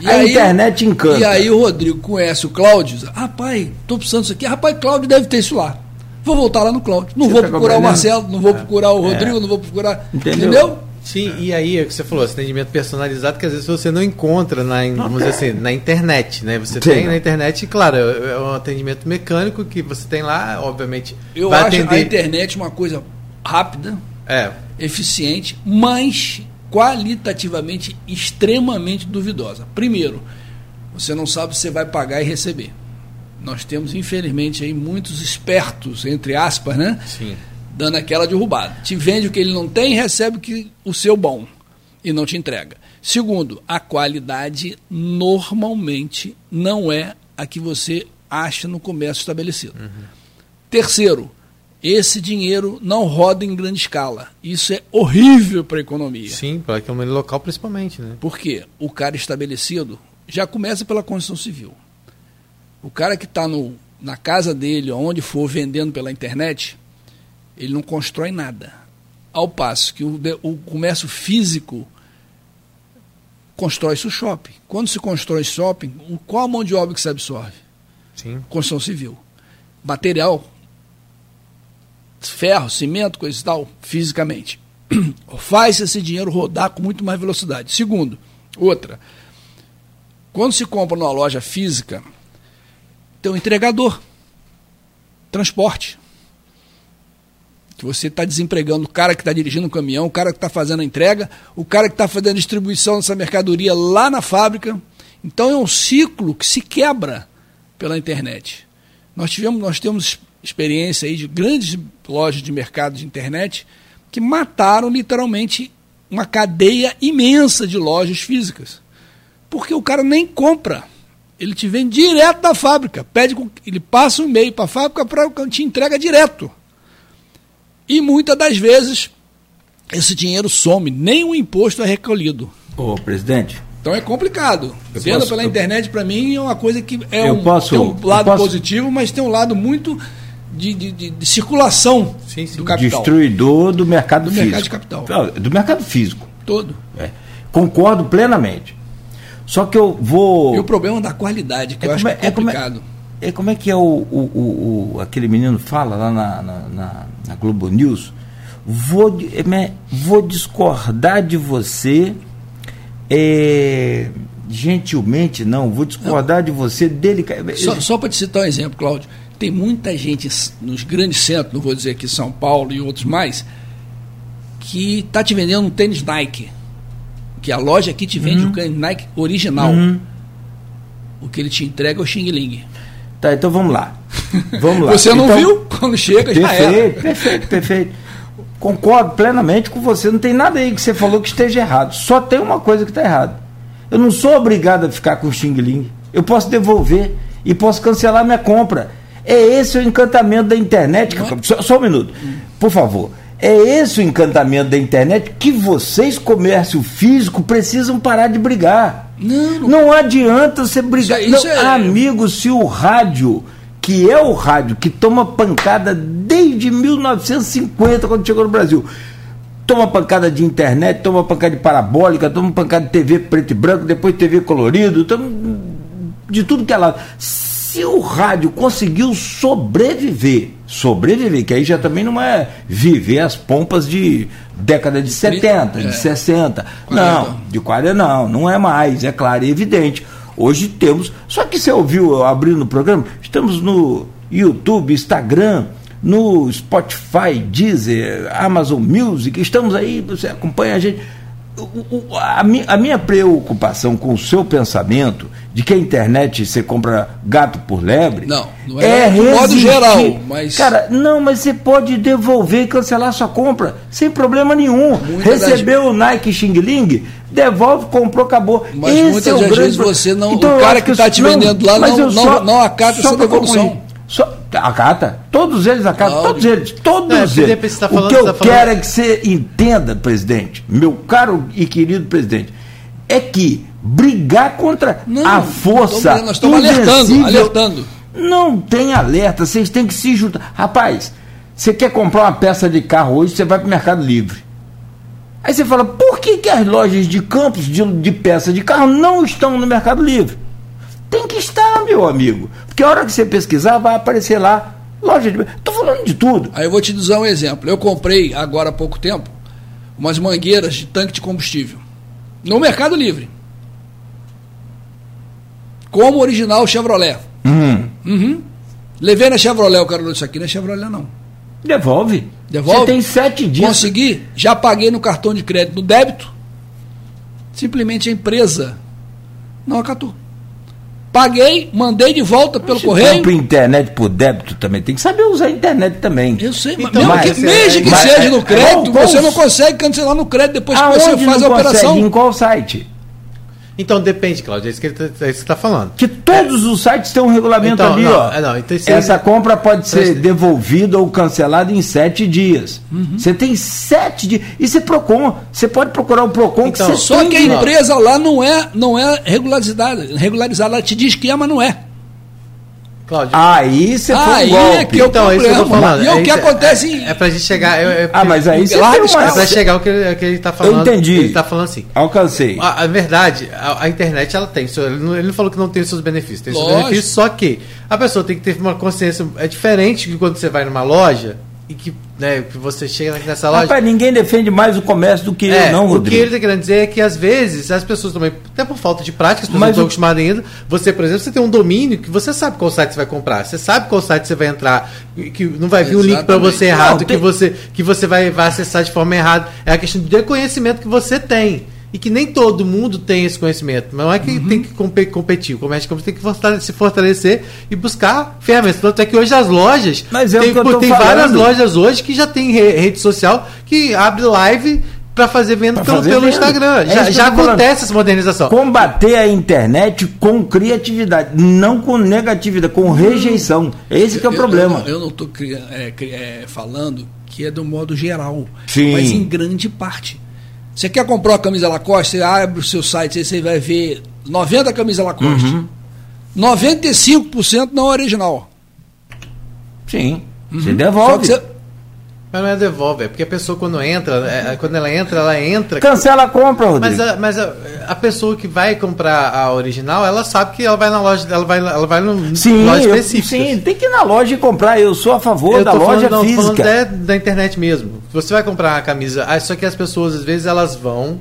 e a aí, internet encanta. E aí o Rodrigo conhece o Cláudio rapaz, estou precisando disso aqui. Rapaz, Cláudio deve ter isso lá. Vou voltar lá no Cláudio. Não você vou procurar o Marcelo, não vou é. procurar o Rodrigo, é. não vou procurar. Entendeu? Entendeu? Sim, e aí é o que você falou, atendimento personalizado que às vezes você não encontra na, vamos dizer assim, na internet, né? Você Sim. tem na internet, claro, é, é um atendimento mecânico que você tem lá, obviamente. Eu acho atender... a internet uma coisa rápida, é. eficiente, mas qualitativamente extremamente duvidosa. Primeiro, você não sabe se você vai pagar e receber. Nós temos, infelizmente, aí muitos espertos, entre aspas, né? Sim. Dando aquela derrubada. Te vende o que ele não tem, recebe o, que, o seu bom e não te entrega. Segundo, a qualidade normalmente não é a que você acha no comércio estabelecido. Uhum. Terceiro, esse dinheiro não roda em grande escala. Isso é horrível para a economia. Sim, para a economia local principalmente. Né? Por quê? O cara estabelecido já começa pela construção civil. O cara que está na casa dele, onde for vendendo pela internet, ele não constrói nada. Ao passo que o, o comércio físico constrói-se o shopping. Quando se constrói shopping, qual a mão de obra que se absorve? Sim. Construção civil. Material ferro, cimento, coisa e tal, fisicamente. Faz esse dinheiro rodar com muito mais velocidade. Segundo, outra, quando se compra numa loja física, tem um entregador, transporte. Você está desempregando o cara que está dirigindo o caminhão, o cara que está fazendo a entrega, o cara que está fazendo a distribuição dessa mercadoria lá na fábrica. Então é um ciclo que se quebra pela internet. Nós tivemos, nós temos experiência aí de grandes lojas de mercado de internet que mataram literalmente uma cadeia imensa de lojas físicas. Porque o cara nem compra. Ele te vende direto da fábrica. Pede, ele passa um e-mail para a fábrica para te entrega direto. E muitas das vezes esse dinheiro some, nem o imposto é recolhido. Ô, presidente, então é complicado. Eu Vendo posso, pela internet, para mim, é uma coisa que é um, posso, tem um lado posso... positivo, mas tem um lado muito de, de, de, de circulação sim, sim. do capital. Destruidor do mercado do físico. mercado de capital. Do mercado físico. Todo. É. Concordo plenamente. Só que eu vou. E o problema da qualidade, que é eu acho é, é, complicado. É, é, como é que é o, o, o, aquele menino fala lá na, na, na, Globo News? Vou, é, vou discordar de você. É, gentilmente, não, vou discordar não. de você delicadamente. Só, só para te citar um exemplo, Cláudio tem muita gente nos grandes centros, não vou dizer aqui São Paulo e outros mais, que está te vendendo um tênis Nike. Que a loja aqui te vende uhum. o tênis Nike original. Uhum. O que ele te entrega é o Xing Ling. Tá, então vamos lá. Vamos lá. Você não então, viu? Quando chega, perfeito, já era. Perfeito, perfeito. Concordo plenamente com você. Não tem nada aí que você falou que esteja errado. Só tem uma coisa que está errada. Eu não sou obrigado a ficar com o Xing Ling. Eu posso devolver e posso cancelar minha compra. É esse o encantamento da internet. É? Só, só, um minuto, por favor. É esse o encantamento da internet que vocês, comércio físico, precisam parar de brigar. Não, não, não adianta você brigar. Isso, isso não, é... Amigo, se o rádio, que é o rádio que toma pancada desde 1950, quando chegou no Brasil, toma pancada de internet, toma pancada de parabólica, toma pancada de TV preto e branco, depois TV colorido, toma de tudo que é lado. Se o rádio conseguiu sobreviver, sobreviver, que aí já também não é viver as pompas de década de 70, de 60. É. Não, de 40 não, não é mais, é claro e evidente. Hoje temos. Só que você ouviu abrindo o programa? Estamos no YouTube, Instagram, no Spotify, Deezer, Amazon Music, estamos aí, você acompanha a gente. A minha preocupação com o seu pensamento de que a internet você compra gato por lebre. Não, não é, é de modo geral, mas. Cara, não, mas você pode devolver e cancelar sua compra sem problema nenhum. Muitas Recebeu das... o Nike Xing Ling, devolve, comprou, acabou. Mas Esse muitas é vezes você não. Então, o cara que está te vendendo lá não, não, só, não acata essa devolução. Acata. Todos eles acatam. Todos eles. Todos é, eles. Tá falando, o que eu tá quero é que você entenda, presidente, meu caro e querido presidente, é que brigar contra não, a força. Nós estamos alertando, alertando. Não tem alerta, vocês têm que se juntar. Rapaz, você quer comprar uma peça de carro hoje, você vai para o Mercado Livre. Aí você fala, por que, que as lojas de campos de, de peça de carro não estão no Mercado Livre? Tem que estar, meu amigo. Porque a hora que você pesquisar, vai aparecer lá loja de. Estou falando de tudo. Aí eu vou te dizer um exemplo. Eu comprei, agora há pouco tempo, umas mangueiras de tanque de combustível. No Mercado Livre. Como original Chevrolet. Uhum. Uhum. Levei na Chevrolet, o cara falou, isso aqui não é Chevrolet, não. Devolve. Devolve. Você tem sete dias. Consegui, já paguei no cartão de crédito, no débito. Simplesmente a empresa não acatou. Paguei, mandei de volta pelo Você correio. Compra internet por débito também, tem que saber usar a internet também. Eu sei, então, mas, mesmo que, mesmo que mas, seja no crédito, qual, você não consegue cancelar no crédito depois que você faz a operação. Consegue? Em qual site? Então depende, Claudio, é isso que ele está é tá falando. Que todos os sites têm um regulamento então, ali, não, ó. É, não, então, Essa compra pode ser devolvida ou cancelada em sete dias. Uhum. Você tem sete dias. Isso é PROCON. Você pode procurar o PROCON então, que você Só que a empresa lá não é, não é regularizada. Regularizada, ela te diz que é, mas não é. Cláudio. Aí você foi aí um golpe. é que eu então, é isso que eu tô falando. E é, o que acontece é, é pra gente chegar. Eu, eu, ah, mas aí você uma... É pra chegar o que ele, que ele tá falando. Eu entendi. Ele tá falando assim. Alcancei. A, a verdade, a, a, internet ela tem. Ele não, ele não falou que não tem os seus benefícios. Tem os seus benefícios, só que a pessoa tem que ter uma consciência. É diferente que quando você vai numa loja e que, né, que você chega nessa loja. Rapaz, ninguém defende mais o comércio do que é, eu, não, Rodrigo. O que ele está querendo dizer é que, às vezes, as pessoas também, até por falta de prática, as pessoas não estão acostumadas ainda. Você, por exemplo, você tem um domínio que você sabe qual site você vai comprar, você sabe qual site você vai entrar, que não vai vir um link para você errado, não, tem... que, você, que você vai, vai acessar de forma errada. É a questão de conhecimento que você tem e que nem todo mundo tem esse conhecimento. Não é que uhum. tem que competir, o comércio tem que se fortalecer e buscar ferramentas. Tanto é que hoje as lojas. Mas é tem, tem várias lojas hoje que já tem rede social que abre live para fazer venda pelo, fazer pelo Instagram. É já, já acontece essa modernização. Combater a internet com criatividade, não com negatividade, com rejeição. Esse que é o eu, problema. Eu não estou é, é, falando que é do modo geral, Sim. mas em grande parte. Você quer comprar uma camisa Lacoste, você abre o seu site, aí você vai ver 90 camisas Lacoste. Uhum. 95% não é original. Sim. Uhum. Você devolve. Você... Mas não é devolve, é porque a pessoa quando entra, é, é, quando ela entra, ela entra. Cancela a compra, Rodrigo. Mas, a, mas a, a, pessoa que vai comprar a original, ela sabe que ela vai na loja, ela vai, ela vai no sim, loja específica. Sim, tem que ir na loja e comprar. Eu sou a favor eu da loja falando, física. Não, falando da internet mesmo. Você vai comprar uma camisa, só que as pessoas às vezes elas vão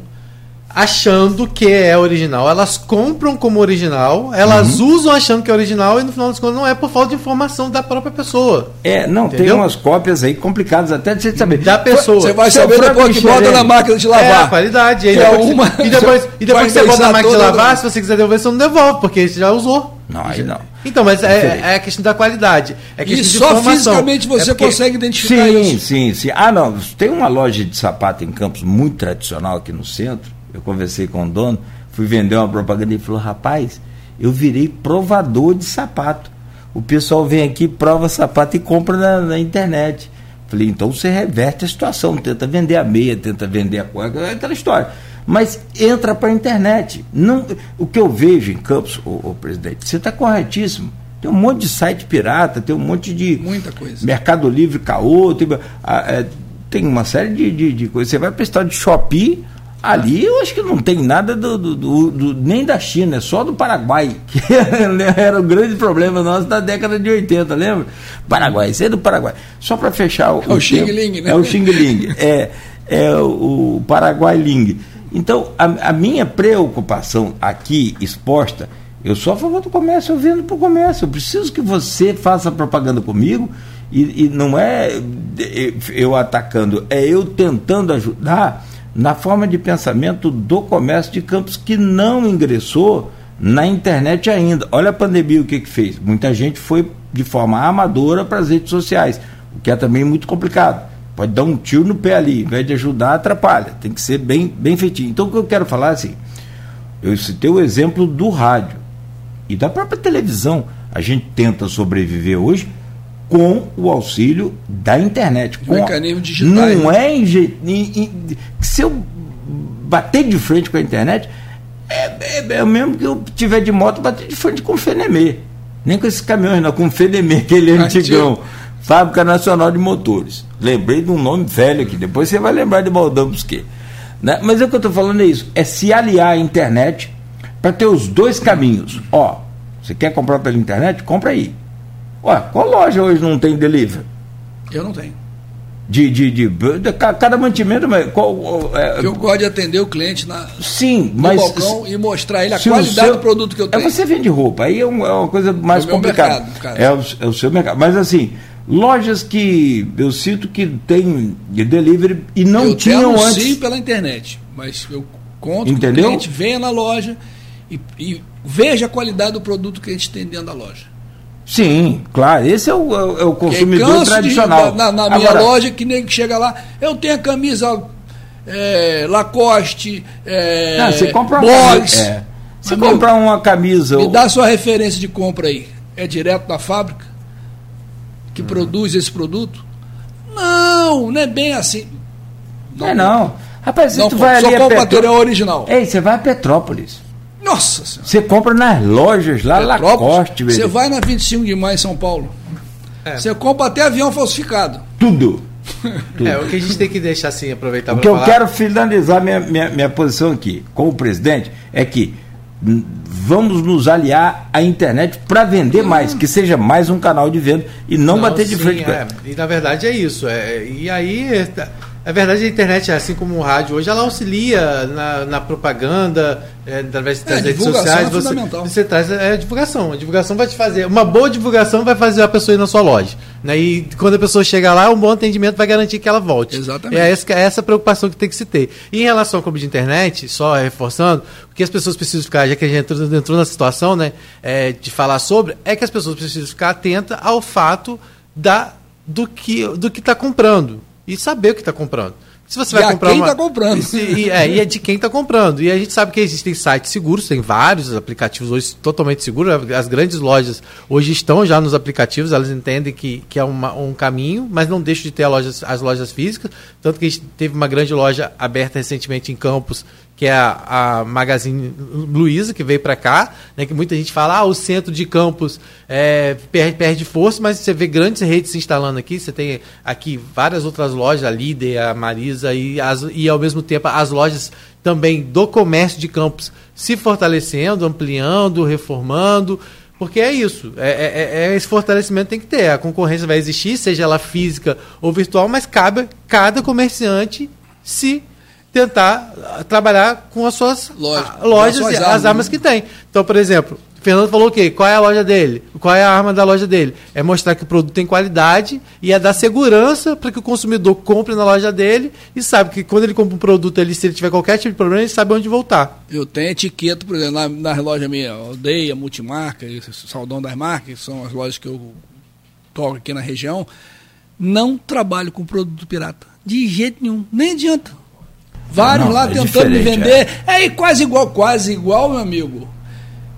achando que é original. Elas compram como original, elas uhum. usam achando que é original e no final das contas não é por falta de informação da própria pessoa. É, não, Entendeu? tem umas cópias aí complicadas até de você saber. Da pessoa. Você vai saber depois que bota na máquina de lavar. É, a qualidade. E, depois, é uma... e depois, e depois que você bota na máquina de lavar, se você quiser devolver, você não devolve, porque você já usou. Não, aí não. Então, mas é, é, a questão da qualidade. É questão e só fisicamente você é porque... consegue identificar sim, isso. Sim, sim, sim. Ah, não. Tem uma loja de sapato em Campos muito tradicional aqui no centro eu conversei com o dono, fui vender uma propaganda e falou, rapaz, eu virei provador de sapato. O pessoal vem aqui, prova sapato e compra na, na internet. Falei, então você reverte a situação, tenta vender a meia, tenta vender a cueca, é aquela história. Mas entra para a internet. Não, o que eu vejo em Campos, o, presidente, você está corretíssimo. Tem um monte de site pirata, tem um monte de. Muita coisa. Mercado Livre, Caô, tem, a, é, tem uma série de, de, de coisas. Você vai para o estado de Shopee, Ali eu acho que não tem nada do, do, do, do, nem da China, é só do Paraguai, que era o grande problema nosso da década de 80, lembra? Paraguai, isso é do Paraguai. Só para fechar o. É o Xing Ling, né? É o Xing Ling, é, é o Paraguai Ling. Então, a, a, minha preocupação aqui exposta, eu sou a favor do comércio, eu vendo para o comércio. Eu preciso que você faça propaganda comigo e, e não é eu atacando, é eu tentando ajudar na forma de pensamento do comércio de Campos que não ingressou na internet ainda. Olha a pandemia o que, que fez. Muita gente foi de forma amadora para as redes sociais, o que é também muito complicado. Pode dar um tiro no pé ali, em vez de ajudar, atrapalha. Tem que ser bem, bem feitinho. Então o que eu quero falar é assim, eu citei o exemplo do rádio e da própria televisão. A gente tenta sobreviver hoje com o auxílio da internet. Com mecanismo digital. Não é em, em, em, se eu bater de frente com a internet, é, é, é mesmo que eu tiver de moto bater de frente com o Fenemê. Nem com esses caminhões, não, com o Fenemê, aquele é antigão. Fábrica Nacional de Motores. Lembrei de um nome velho aqui, depois você vai lembrar de Baldão Busquet. Né? Mas é o que eu estou falando é isso, é se aliar à internet para ter os dois caminhos. Ó, você quer comprar pela internet? Compra aí. Ué, qual loja hoje não tem delivery? Eu não tenho. De, de, de, de cada mantimento, mas qual, é, eu gosto de atender o cliente na, sim, no mas, balcão e mostrar ele a qualidade seu, do produto que eu é tenho. É você vende roupa, aí é, uma, é uma coisa mais é complicada. É o, é o seu mercado. Mas assim, lojas que eu sinto que tem de delivery e não eu tinham antes. Sim, pela internet, mas eu conto Entendeu? que o cliente venha na loja e, e veja a qualidade do produto que a gente tem dentro da loja. Sim, claro. Esse é o, é o consumidor tradicional. De, na, na minha Agora, loja, que nem que chega lá, eu tenho a camisa é, Lacoste, é, não, você compra uma camisa, é. Você comprar uma camisa. Me dá sua referência de compra aí. É direto da fábrica que hum. produz esse produto? Não, não é bem assim. Não é não. Rapaz, não, tu vai só ali compra material original. Ei, você vai a Petrópolis. Nossa Senhora. Você compra nas lojas lá, Lacoste, Você vai na 25 de maio em São Paulo. É. Você compra até avião falsificado. Tudo. Tudo. É, o que a gente tem que deixar assim, aproveitar para falar. O que eu quero finalizar minha, minha, minha posição aqui com o presidente é que vamos nos aliar à internet para vender hum. mais, que seja mais um canal de venda e não, não bater de sim, frente com é. E na verdade é isso. É, e aí é verdade, a internet, assim como o rádio hoje, ela auxilia na, na propaganda, é, através das é, redes sociais. É você, você traz é, a divulgação. A divulgação vai te fazer. Uma boa divulgação vai fazer a pessoa ir na sua loja. Né? E quando a pessoa chegar lá, um bom atendimento vai garantir que ela volte. Exatamente. É essa, é essa preocupação que tem que se ter. E em relação ao clube de internet, só reforçando, o que as pessoas precisam ficar, já que a gente entrou, entrou na situação né, é, de falar sobre, é que as pessoas precisam ficar atentas ao fato da, do que do está comprando e saber o que está comprando. Se você vai e comprar quem está comprando. E, é, e é de quem está comprando. E a gente sabe que existem sites seguros, tem vários aplicativos hoje totalmente seguros. As grandes lojas hoje estão já nos aplicativos, elas entendem que, que é uma, um caminho, mas não deixam de ter lojas, as lojas físicas. Tanto que a gente teve uma grande loja aberta recentemente em Campos, que é a, a Magazine Luiza, que veio para cá, né, que muita gente fala, ah, o centro de campos é, perde, perde, força, mas você vê grandes redes se instalando aqui, você tem aqui várias outras lojas, a Líder, a Marisa, e, as, e ao mesmo tempo as lojas também do comércio de campos se fortalecendo, ampliando, reformando, porque é isso, é, é, é, esse fortalecimento tem que ter, a concorrência vai existir, seja ela física ou virtual, mas cabe cada comerciante se tentar trabalhar com as suas Lógico, lojas e as armas que tem. Então, por exemplo, o Fernando falou o quê? Qual é a loja dele? Qual é a arma da loja dele? É mostrar que o produto tem qualidade e é dar segurança para que o consumidor compre na loja dele e sabe que quando ele compra um produto ali, se ele tiver qualquer tipo de problema, ele sabe onde voltar. Eu tenho etiqueta, por exemplo, na, na loja minha, Aldeia, Multimarca, Saldão das Marcas, são as lojas que eu toco aqui na região. Não trabalho com produto pirata. De jeito nenhum. Nem adianta Vários não, lá é tentando me vender. É. é quase igual, quase igual, meu amigo.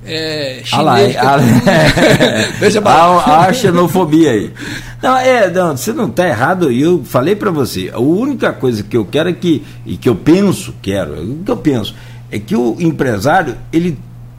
é, Ah lá, chinês. ah, Veja a, a xenofobia aí. Não, é, não, você não está errado. Eu falei para você, a única coisa que eu quero é que, e que eu penso, quero, o que eu penso, é que o empresário, ele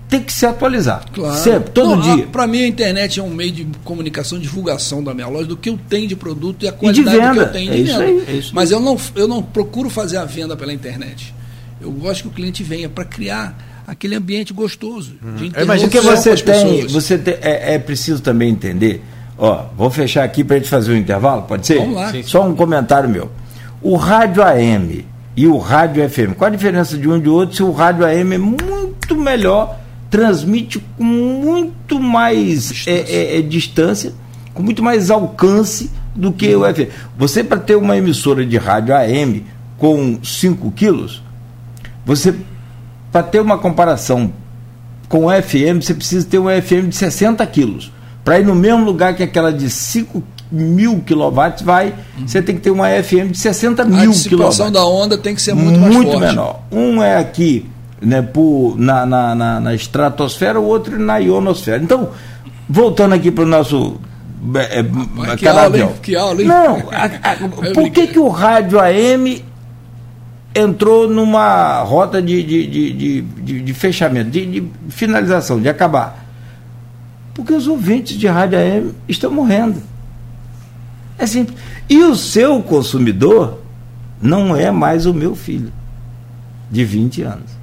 tem que se atualizar. Claro. Sempre, todo dia. Para mim, a internet é um meio de comunicação, divulgação da minha loja, do que eu tenho de produto e a qualidade venda. que eu tenho É de isso venda. aí, é isso Mas eu não, eu não procuro fazer a venda pela internet. Eu gosto que o cliente venha para criar aquele ambiente gostoso. De Eu imagino que interlocução você tem, você tem, é, é preciso também entender. Ó, vou fechar aqui para a gente fazer um intervalo, pode ser? Vamos lá. Sim. Só um comentário meu. O rádio AM e o rádio FM, qual a diferença de um e de outro? Se o rádio AM é muito melhor, transmite com muito mais Distância. é, é, é, distância, com muito mais alcance do que o FM. Você, para ter uma emissora de rádio AM com 5 quilos, você, para ter uma comparação com o FM, você precisa ter um FM de 60 quilos. Para ir no mesmo lugar que aquela de 5 mil quilowatts vai, você tem que ter uma FM de 60 a mil dissipação quilowatts. da onda tem que ser muito, mais forte. menor. Um é aqui né, por, na, na, na, na estratosfera, o outro na ionosfera. Então, voltando aqui para o nosso é, Rapaz, que canavial. aula, hein? Que aula, hein? Não, a- a- por que, que o rádio AM entrou numa rota de, de, de, de, de- de fechamento, de, de finalização, de acabar? Porque os ouvintes de rádio AM estão morrendo. É simples. E o seu consumidor não é mais o meu filho, de 20 anos.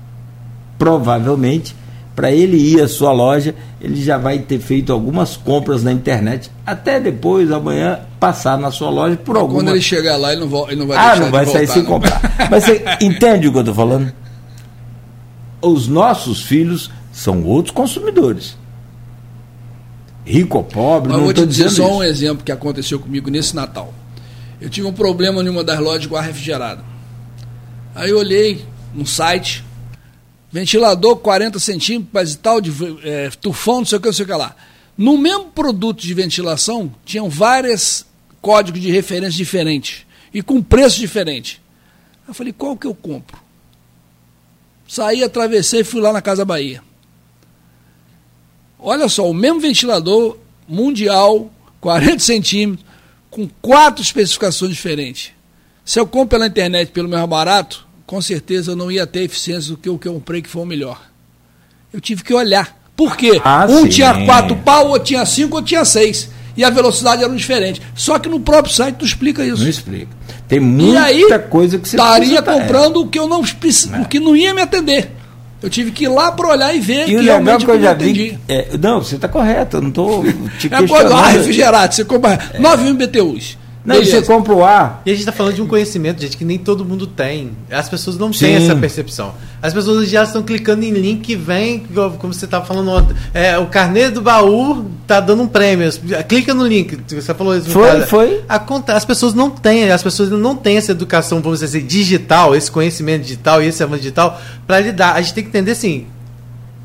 Provavelmente, para ele ir à sua loja, ele já vai ter feito algumas compras na internet, até depois, amanhã, passar na sua loja por alguma Quando ele chegar lá, ele não, vo- ele não vai ah, não vai sair voltar, sem não. comprar. Mas você entende o que eu estou falando? Os nossos filhos são outros consumidores. Rico ou pobre, Mas eu não estou dizendo só isso. um exemplo que aconteceu comigo nesse Natal. Eu tive um problema em uma das lojas com ar refrigerado. Aí eu olhei no site, ventilador 40 centímetros e tal, de é, tufão, não sei o que, não sei o que lá. No mesmo produto de ventilação, tinham vários códigos de referência diferentes e com preço diferente. Eu falei, qual que eu compro? Saí, atravessei e fui lá na Casa Bahia. Olha só, o mesmo ventilador mundial, 40 centímetros, com quatro especificações diferentes. Se eu compro pela internet pelo mais barato, com certeza eu não ia ter eficiência do que o que eu comprei que foi o melhor. Eu tive que olhar. Por quê? Ah, um sim. tinha quatro pau, outro tinha cinco, outro tinha seis. E a velocidade era diferente. Só que no próprio site tu explica isso. Não explica. Tem muita aí, coisa que você estaria precisa- comprando o que eu não preci- o que não ia me atender. Eu tive que ir lá para olhar e ver E que realmente que eu não já vi. é, não, você está correto, eu não estou te É questionando. ah, refrigerado, você compra 9 mil BTUs. Não, e Beleza. você compra o ar. E a gente está falando de um conhecimento, gente, que nem todo mundo tem. As pessoas não Sim. têm essa percepção. As pessoas já estão clicando em link que vem, como você estava falando ontem. É, o carnê do baú tá dando um prêmio. Clica no link. Você falou isso. Foi, cara. foi. As pessoas não têm, as pessoas não têm essa educação, vamos dizer assim, digital, esse conhecimento digital e esse avanço digital para lidar. A gente tem que entender assim.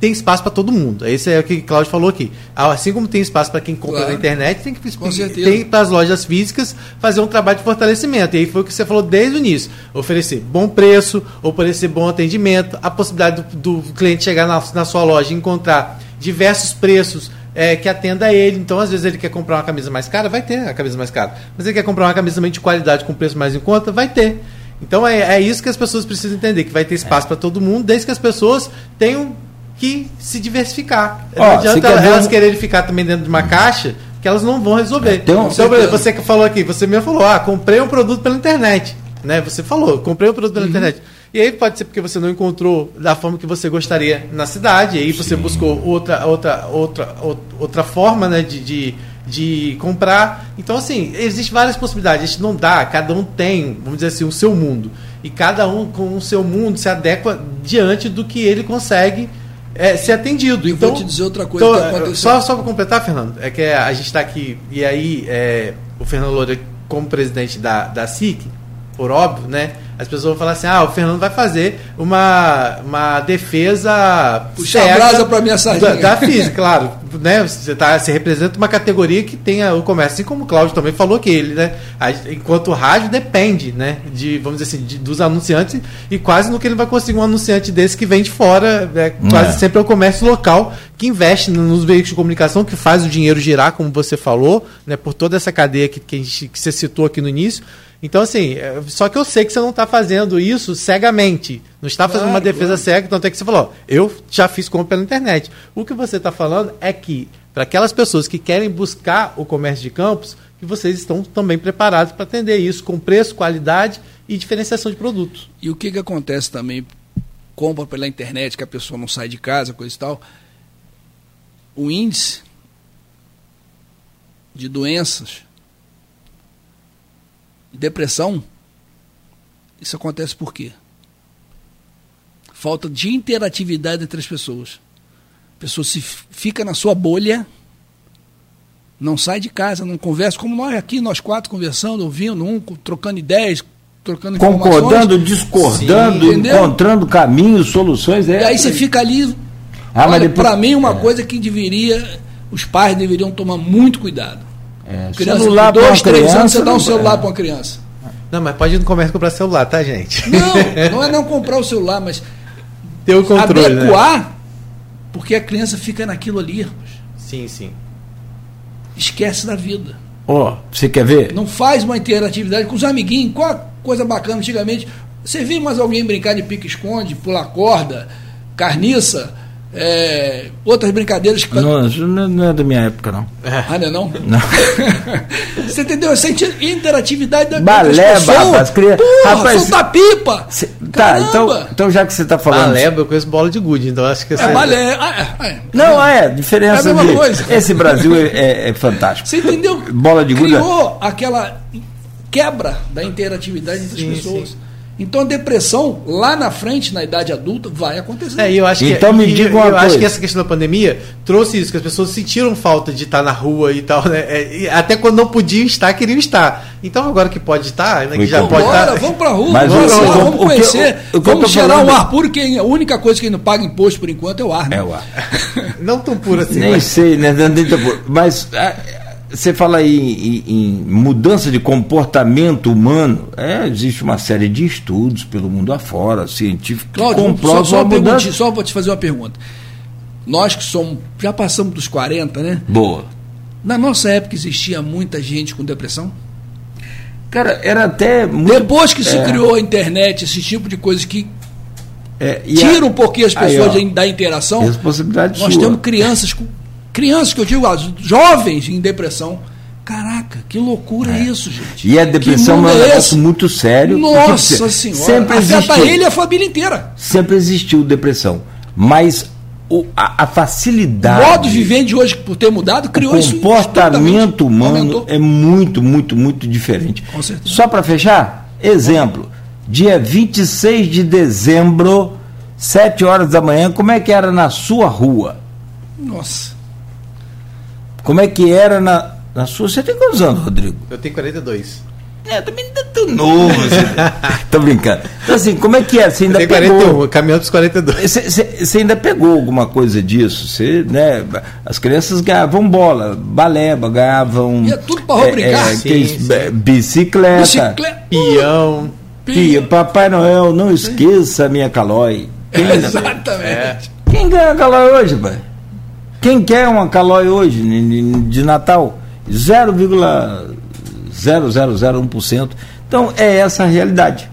Tem espaço para todo mundo. Esse é o que o Claudio falou aqui. Assim como tem espaço para quem compra Claro. na internet, tem que Com tem para as lojas físicas fazer um trabalho de fortalecimento. E aí foi o que você falou desde o início: oferecer bom preço, oferecer bom atendimento, a possibilidade do, do cliente chegar na, na sua loja e encontrar diversos preços. é, que atenda a ele, então às vezes ele quer comprar uma camisa mais cara, vai ter a camisa mais cara. Mas ele quer comprar uma camisa também de qualidade com preço mais em conta, vai ter. Então é, é isso que as pessoas precisam entender, que vai ter espaço para todo mundo, desde que as pessoas tenham que se diversificar. Ó, não adianta ver elas um- quererem ficar também dentro de uma caixa que elas não vão resolver. um- então, por exemplo, você que falou aqui, você mesmo falou, ah, comprei um produto pela internet. Né? Você falou, comprei um produto pela internet. E aí pode ser porque você não encontrou da forma que você gostaria na cidade, e aí você buscou outra, outra, outra, outra, outra forma né, de, de, de comprar. Então, assim, existem várias possibilidades. A gente não dá, cada um tem, vamos dizer assim, o seu mundo. E cada um com o seu mundo se adequa diante do que ele consegue é, ser atendido. E então, vou te dizer outra coisa então, que aconteceu. Só, só para completar, Fernando, é que a gente está aqui, e aí é, o Fernando Loura, como presidente da, da SIC, por óbvio, né? As pessoas vão falar assim: ah, o Fernando vai fazer uma, uma defesa. Puxa a brasa para minha sardinha. Da, da física, claro. Né? Você, tá, você representa uma categoria que tem o comércio, assim como o Cláudio também falou que ele, né? Enquanto o rádio depende, né? De, vamos dizer assim, de, dos anunciantes, e quase no que ele vai conseguir um anunciante desse que vem de fora, é, quase é. sempre é o comércio local que investe nos veículos de comunicação, que faz o dinheiro girar, como você falou, né? Por toda essa cadeia que, que, a gente, que você citou aqui no início. Então, assim, é, só que eu sei que você não está fazendo isso cegamente. Não está fazendo claro, uma defesa claro. cega, tanto é que você falou, eu já fiz compra pela internet. O que você está falando é que, para aquelas pessoas que querem buscar o comércio de campos, que vocês estão também preparados para atender isso com preço, qualidade e diferenciação de produtos. E o que, que acontece também, compra pela internet, que a pessoa não sai de casa, coisa e tal, o índice de doenças depressão, isso acontece por quê? Falta de interatividade entre as pessoas. A pessoa se fica na sua bolha, não sai de casa, não conversa, como nós aqui, nós quatro conversando, ouvindo um, trocando ideias, trocando Concordando, discordando, Sim, encontrando caminhos, soluções. É, e aí você fica ali. Ah, depois... Para mim, uma é. coisa que deveria, os pais deveriam tomar muito cuidado. É, criança celular de dois, três anos, você dá um celular é. para uma criança. Não, mas pode ir no comércio comprar celular, tá, gente? Não, não é não comprar o celular, mas ter o controle, né? adequar, né? porque a criança fica naquilo ali. Sim, sim. Esquece da vida. Ó, oh, você quer ver? Não faz uma interatividade com os amiguinhos. Qual coisa bacana antigamente? Você viu mais alguém brincar de pique-esconde, pular corda, carniça? É, outras brincadeiras que. Não, não é da minha época, não. Ah, não é não? Não. Você entendeu? Essa interatividade da Baleba, rapaz. Cria... Porra, rapaz, soltar pipa! Cê... Tá, então, então já que você está falando. Baleba, eu conheço bola de gude, então acho que É, balé. Ah, é, é. Não, é, diferença. É a mesma de... coisa. Esse Brasil é, é, é, fantástico. Você entendeu? Bola de gude. Criou aquela quebra da interatividade entre as pessoas. Sim. Então a depressão lá na frente, na idade adulta, vai acontecer. É, eu acho então que, me diga uma eu, coisa. acho que essa questão da pandemia trouxe isso, que as pessoas sentiram falta de estar na rua e tal, né? É, até quando não podiam estar, queriam estar. Então agora que pode estar, né, que já pode estar. Vamos pra rua, Mas vamos, lá, vamos conhecer, o que, o, o vamos cheirar o ar puro, que a única coisa que não paga imposto por enquanto é o ar. Né? É o ar. não tão puro assim. Nem mas... sei, né? Nem tão puro. Mas você fala aí em, em, mudança de comportamento humano, é, existe uma série de estudos pelo mundo afora, científicos, que comprovam só, só, mudança... só vou te fazer uma pergunta. Nós que somos, já passamos dos 40, né? Boa. Na nossa época existia muita gente com depressão? Cara, era até muito, Depois que é... se criou a internet, esse tipo de coisas que é, tiram a... um pouquinho as pessoas aí, ó, da interação. Responsabilidade nós sua. temos crianças com Crianças que eu digo, jovens em depressão. Caraca, que loucura é. isso, gente. E a depressão é um é negócio muito sério. Nossa Senhora, sempre afeta existiu, ele e a família inteira. Sempre existiu depressão. Mas o, a, a, facilidade. O modo de viver de hoje, por ter mudado, criou o comportamento humano aumentou. é muito, muito, muito diferente. Com certeza. Só para fechar, exemplo. Dia 26 de dezembro, 7 horas da manhã, como é que era na sua rua? Nossa. Como é que era na, na sua. Você tem quantos anos, Rodrigo? Eu tenho 42. É, também é tão novo. Assim. Tô brincando. Então, assim, como é que é? Você ainda eu tenho pegou. 41, caminhando dos 42. Você, você, você, ainda pegou alguma coisa disso? Você, né? As crianças ganhavam bola, baleba, ganhavam. E é tudo para é, brincar. É, sim, sim. Bicicleta. Bicicleta. Peão. Pia, Papai Noel, não esqueça a minha calói. Quem, Exatamente. É. Quem ganha calói hoje, pai? Quem quer uma calói hoje de Natal? 0,0001%. Então é essa a realidade.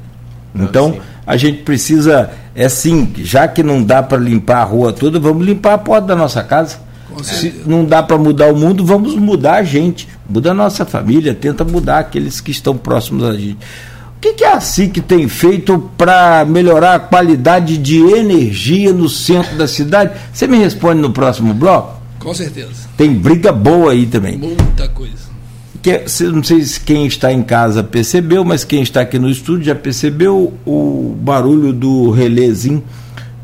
Então a gente precisa, é sim, já que não dá para limpar a rua toda, vamos limpar a porta da nossa casa. Se não dá para mudar o mundo, vamos mudar a gente. Muda a nossa família, tenta mudar aqueles que estão próximos a gente que, que a SIC tem feito para melhorar a qualidade de energia no centro da cidade? Você me responde no próximo bloco? Com certeza. Tem briga boa aí também. Muita coisa. Que, não sei se quem está em casa percebeu, mas quem está aqui no estúdio já percebeu o barulho do relézinho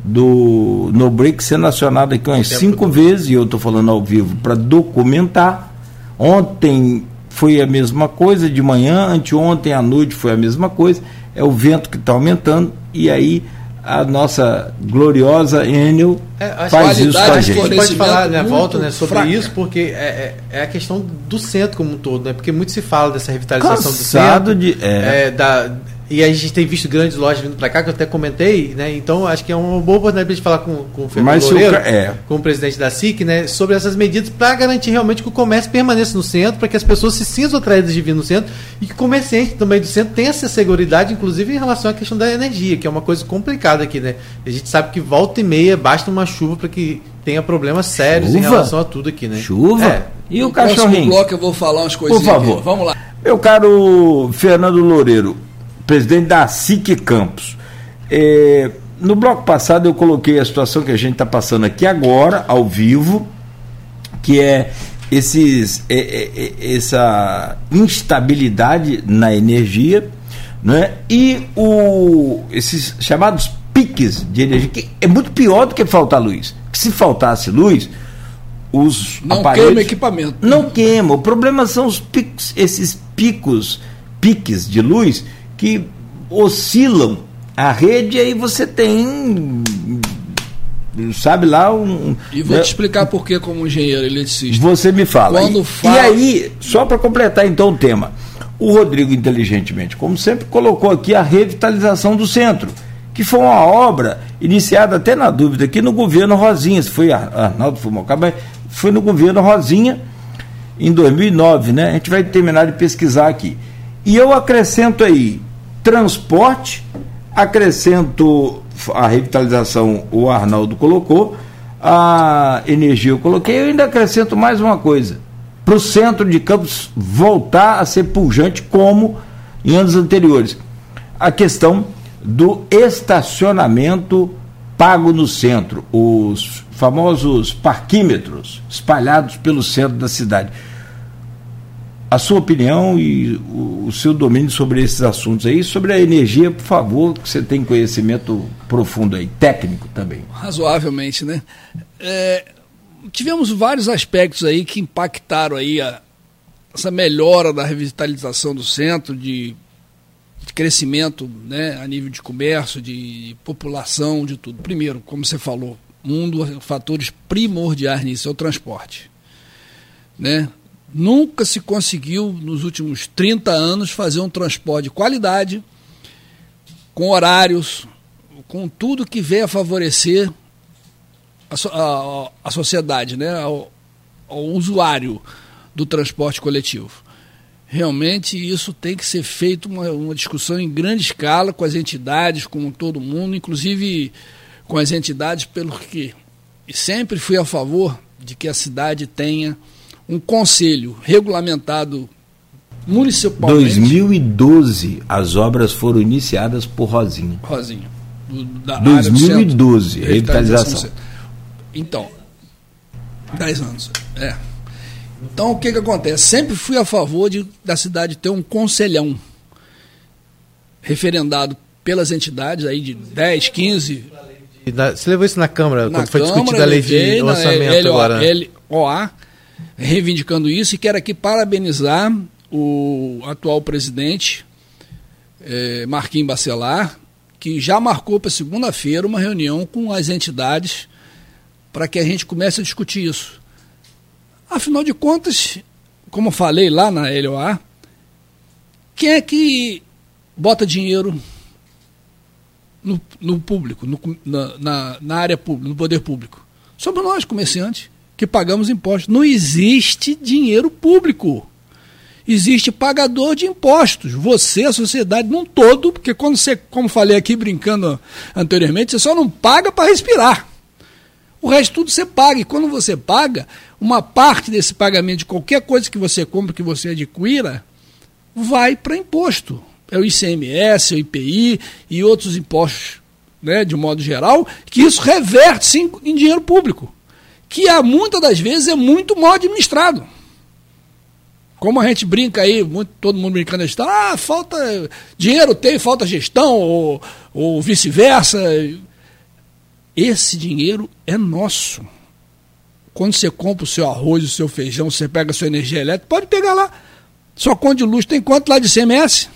do No Break sendo acionado aqui umas cinco vezes, e eu estou falando ao vivo para documentar. Ontem foi a mesma coisa, de manhã, anteontem à noite foi a mesma coisa, é o vento que está aumentando, e aí a nossa gloriosa Enel é, faz isso com a gente. A gente pode falar, né, volta né, sobre fraca. isso, porque é, é, é, a questão do centro como um todo, né? Porque muito se fala dessa revitalização Cansado do centro, de, é. é da, e a gente tem visto grandes lojas vindo para cá, que eu até comentei, né? Então acho que é uma boa oportunidade para a gente falar com, com o Fernando Loureiro, é. com o presidente da SIC, né? Sobre essas medidas para garantir realmente que o comércio permaneça no centro, para que as pessoas se sintam atraídas de vir no centro e que o comerciante também do centro tenha essa segurança, inclusive em relação à questão da energia, que é uma coisa complicada aqui, né? A gente sabe que volta e meia basta uma chuva para que tenha problemas sérios chuva? em relação a tudo aqui, né? Chuva? É. E no o cachorrinho? No bloco eu vou falar umas coisinhas. Por favor. Aqui. Vamos lá. Meu caro Fernando Loureiro, presidente da SIC Campos. É, no bloco passado eu coloquei a situação que a gente está passando aqui agora, ao vivo, que é esses, é, é, é, essa instabilidade na energia né? e o, esses chamados piques de energia, que é muito pior do que faltar luz. Que se faltasse luz, os não aparelhos. Não queima equipamento. Não queima. O problema são os picos, esses picos, piques de luz que oscilam a rede, aí você tem sabe lá um. E vou né? te explicar por que como engenheiro eletricista. Você me fala. Quando e, fala... e aí, só para completar então o tema, o Rodrigo inteligentemente, como sempre, colocou aqui a revitalização do centro, que foi uma obra iniciada até na dúvida aqui no governo Rosinha, se foi Arnaldo Fumocaba, foi no governo Rosinha em 2009, né? A gente vai terminar de pesquisar aqui. E eu acrescento aí transporte, acrescento a revitalização, o Arnaldo colocou, a energia eu coloquei, eu ainda acrescento mais uma coisa. Para o centro de Campos voltar a ser pujante como em anos anteriores. A questão do estacionamento pago no centro, os famosos parquímetros espalhados pelo centro da cidade a sua opinião e o, o, seu domínio sobre esses assuntos aí. Sobre a energia, por favor, que você tem conhecimento profundo aí, técnico também. Razoavelmente, né? É, tivemos vários aspectos aí que impactaram aí a, essa melhora da revitalização do centro, de, de crescimento né, a nível de comércio, de população, de tudo. Primeiro, como você falou, um dos fatores primordiais nisso é o transporte. Né? Nunca se conseguiu, nos últimos 30 anos, fazer um transporte de qualidade, com horários, com tudo que venha a favorecer a, a, a sociedade, né? Ao usuário do transporte coletivo. Realmente isso tem que ser feito uma, uma discussão em grande escala com as entidades, com todo mundo, inclusive com as entidades, pelo que sempre fui a favor de que a cidade tenha um conselho regulamentado municipalmente. 2012 as obras foram iniciadas por Rosinha. Rosinha. Da 2012, centro, revitalização. Então, 10 anos. É. Então o que, que acontece? Sempre fui a favor de, da cidade ter um conselhão referendado pelas entidades aí de 10, 15. Você levou isso na Câmara, na quando foi discutida a lei de orçamento agora? LOA, reivindicando isso e quero aqui parabenizar o atual presidente, é, Marquinhos Bacelar, que já marcou para segunda-feira uma reunião com as entidades para que a gente comece a discutir isso. Afinal de contas, como falei lá na LOA, quem é que bota dinheiro no, no público, no, na, na, na área pública, no poder público? Somos nós, comerciantes que pagamos impostos. Não existe dinheiro público. Existe pagador de impostos. Você, a sociedade, num todo, porque quando você, como falei aqui brincando anteriormente, você só não paga para respirar. O resto tudo você paga. E quando você paga, uma parte desse pagamento de qualquer coisa que você compra, que você adquira, vai para imposto. É o ICMS, é o IPI e outros impostos, né, de modo geral, que isso reverte sim em dinheiro público que há, muitas das vezes é muito mal administrado. Como a gente brinca aí, muito, todo mundo brincando, ah, falta dinheiro tem, falta gestão, ou, ou vice-versa. Esse dinheiro é nosso. Quando você compra o seu arroz, o seu feijão, você pega a sua energia elétrica, pode pegar lá. Sua conta de luz tem quanto lá de CMS?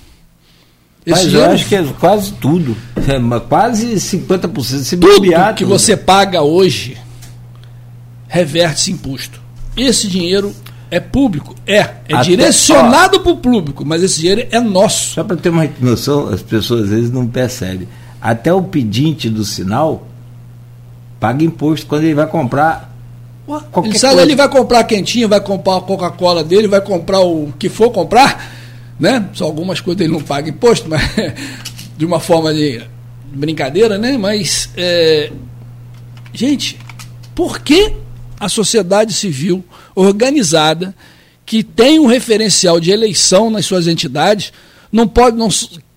Esse Mas eu acho que é quase tudo. É, quase 50%. Se tudo que tudo. você paga hoje reverte-se imposto. Esse dinheiro é público? É. É Até, direcionado para o público, mas esse dinheiro é nosso. Só para ter uma noção, as pessoas às vezes não percebem. Até o pedinte do sinal paga imposto quando ele vai comprar Qualquer ele sabe, coisa. ele vai comprar quentinho, vai comprar a Coca-Cola dele, vai comprar o que for comprar, né? Só algumas coisas ele não paga imposto, mas de uma forma de brincadeira, né? Mas, é, gente, por que a sociedade civil organizada, que tem um referencial de eleição nas suas entidades, não pode, não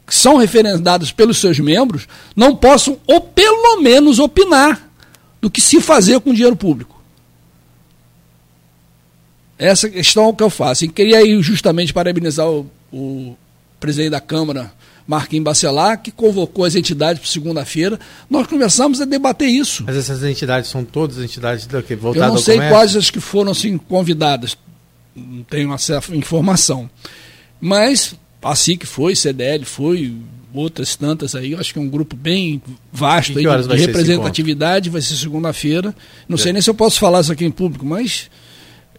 são referendadas pelos seus membros, não possam, ou pelo menos, opinar do que se fazer com dinheiro público? Essa questão que eu faço. E queria aí justamente parabenizar o, o presidente da Câmara, Marquinhos Bacelar, que convocou as entidades para segunda-feira. Nós começamos a debater isso. Mas essas entidades são todas entidades que voltadas Eu não sei quais as que foram assim, convidadas. Não tenho essa informação. Mas a SIC foi, CDL foi, outras tantas aí. Eu acho que é um grupo bem vasto aí, de, de representatividade. Vai ser segunda-feira. Não é. sei nem se eu posso falar isso aqui em público, mas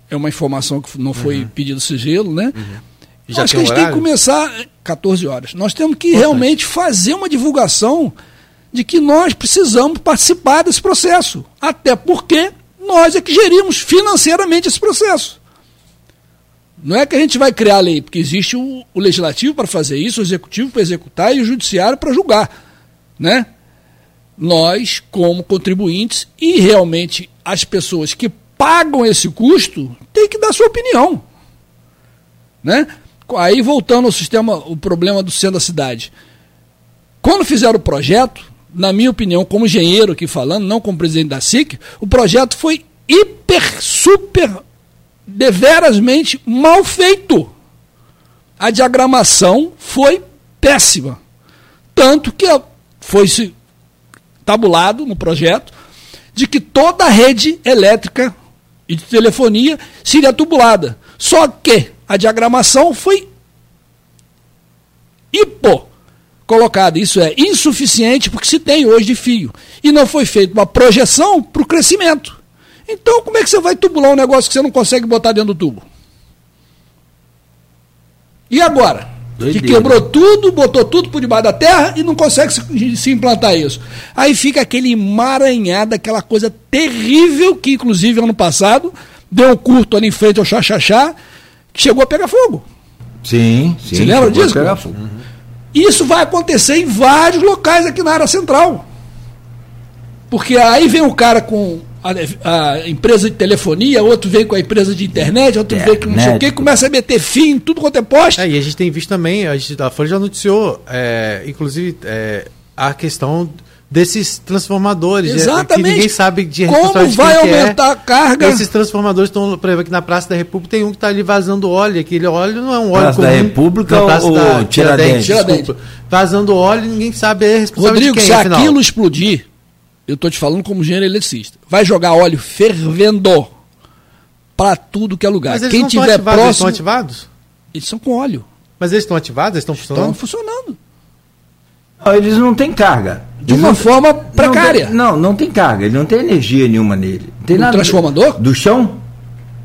é uma informação que não foi uhum. pedido sigilo, né? Uhum. Já Acho que a gente tem que começar 14 horas. Nós temos que Importante. realmente fazer uma divulgação de que nós precisamos participar desse processo. Até porque nós é que gerimos financeiramente esse processo. Não é que a gente vai criar a lei, porque existe o, o legislativo para fazer isso, o executivo para executar e o judiciário para julgar. Né? Nós, como contribuintes, e realmente as pessoas que pagam esse custo têm que dar sua opinião. Né? Aí voltando ao sistema, o problema do centro da cidade. Quando fizeram o projeto, na minha opinião, como engenheiro aqui falando, não como presidente da SIC, o projeto foi hiper, super, deverasmente mal feito. A diagramação foi péssima. Tanto que foi tabulado no projeto de que toda a rede elétrica e de telefonia seria tubulada. Só que a diagramação foi hipo colocada. Isso é insuficiente porque se tem hoje de fio. E não foi feita uma projeção para o crescimento. Então, como é que você vai tubular um negócio que você não consegue botar dentro do tubo? E agora? Doideira. Que quebrou tudo, botou tudo por debaixo da terra e não consegue se, se, implantar isso. Aí fica aquele emaranhado, aquela coisa terrível que, inclusive, ano passado, deu um curto ali em frente ao Xaxaxá, chegou a pegar fogo. Sim, sim. Você lembra disso? Pegar fogo. Uhum. Isso vai acontecer em vários locais aqui na área central. Porque aí vem o cara com a, a, empresa de telefonia, outro vem com a empresa de internet, outro é, vem com não sei o que, começa a meter fim em tudo quanto é posto. É, e a gente tem visto também, a, gente, a Folha já noticiou, é, inclusive, é, a questão desses transformadores. Exatamente. Que ninguém sabe de Como vai é. aumentar é. a carga? Esses transformadores estão, por exemplo, aqui na Praça da República tem um que está ali vazando óleo. Aquele óleo não é um óleo Praça comum. da República Praça ou da Tiradentes? Tiradentes. Vazando óleo ninguém sabe é Rodrigo, quem, se afinal. aquilo explodir, eu estou te falando como engenheiro eletricista. Vai jogar óleo fervendo para tudo que é lugar. Mas eles Quem tiver ativados, próximo, eles estão ativados? Eles são com óleo. Mas eles estão ativados? Eles estão funcionando? Estão funcionando. Não, eles não têm carga. De uma forma precária. Não, não, não tem carga, ele não tem energia nenhuma nele. Tem nada transformador? Do chão?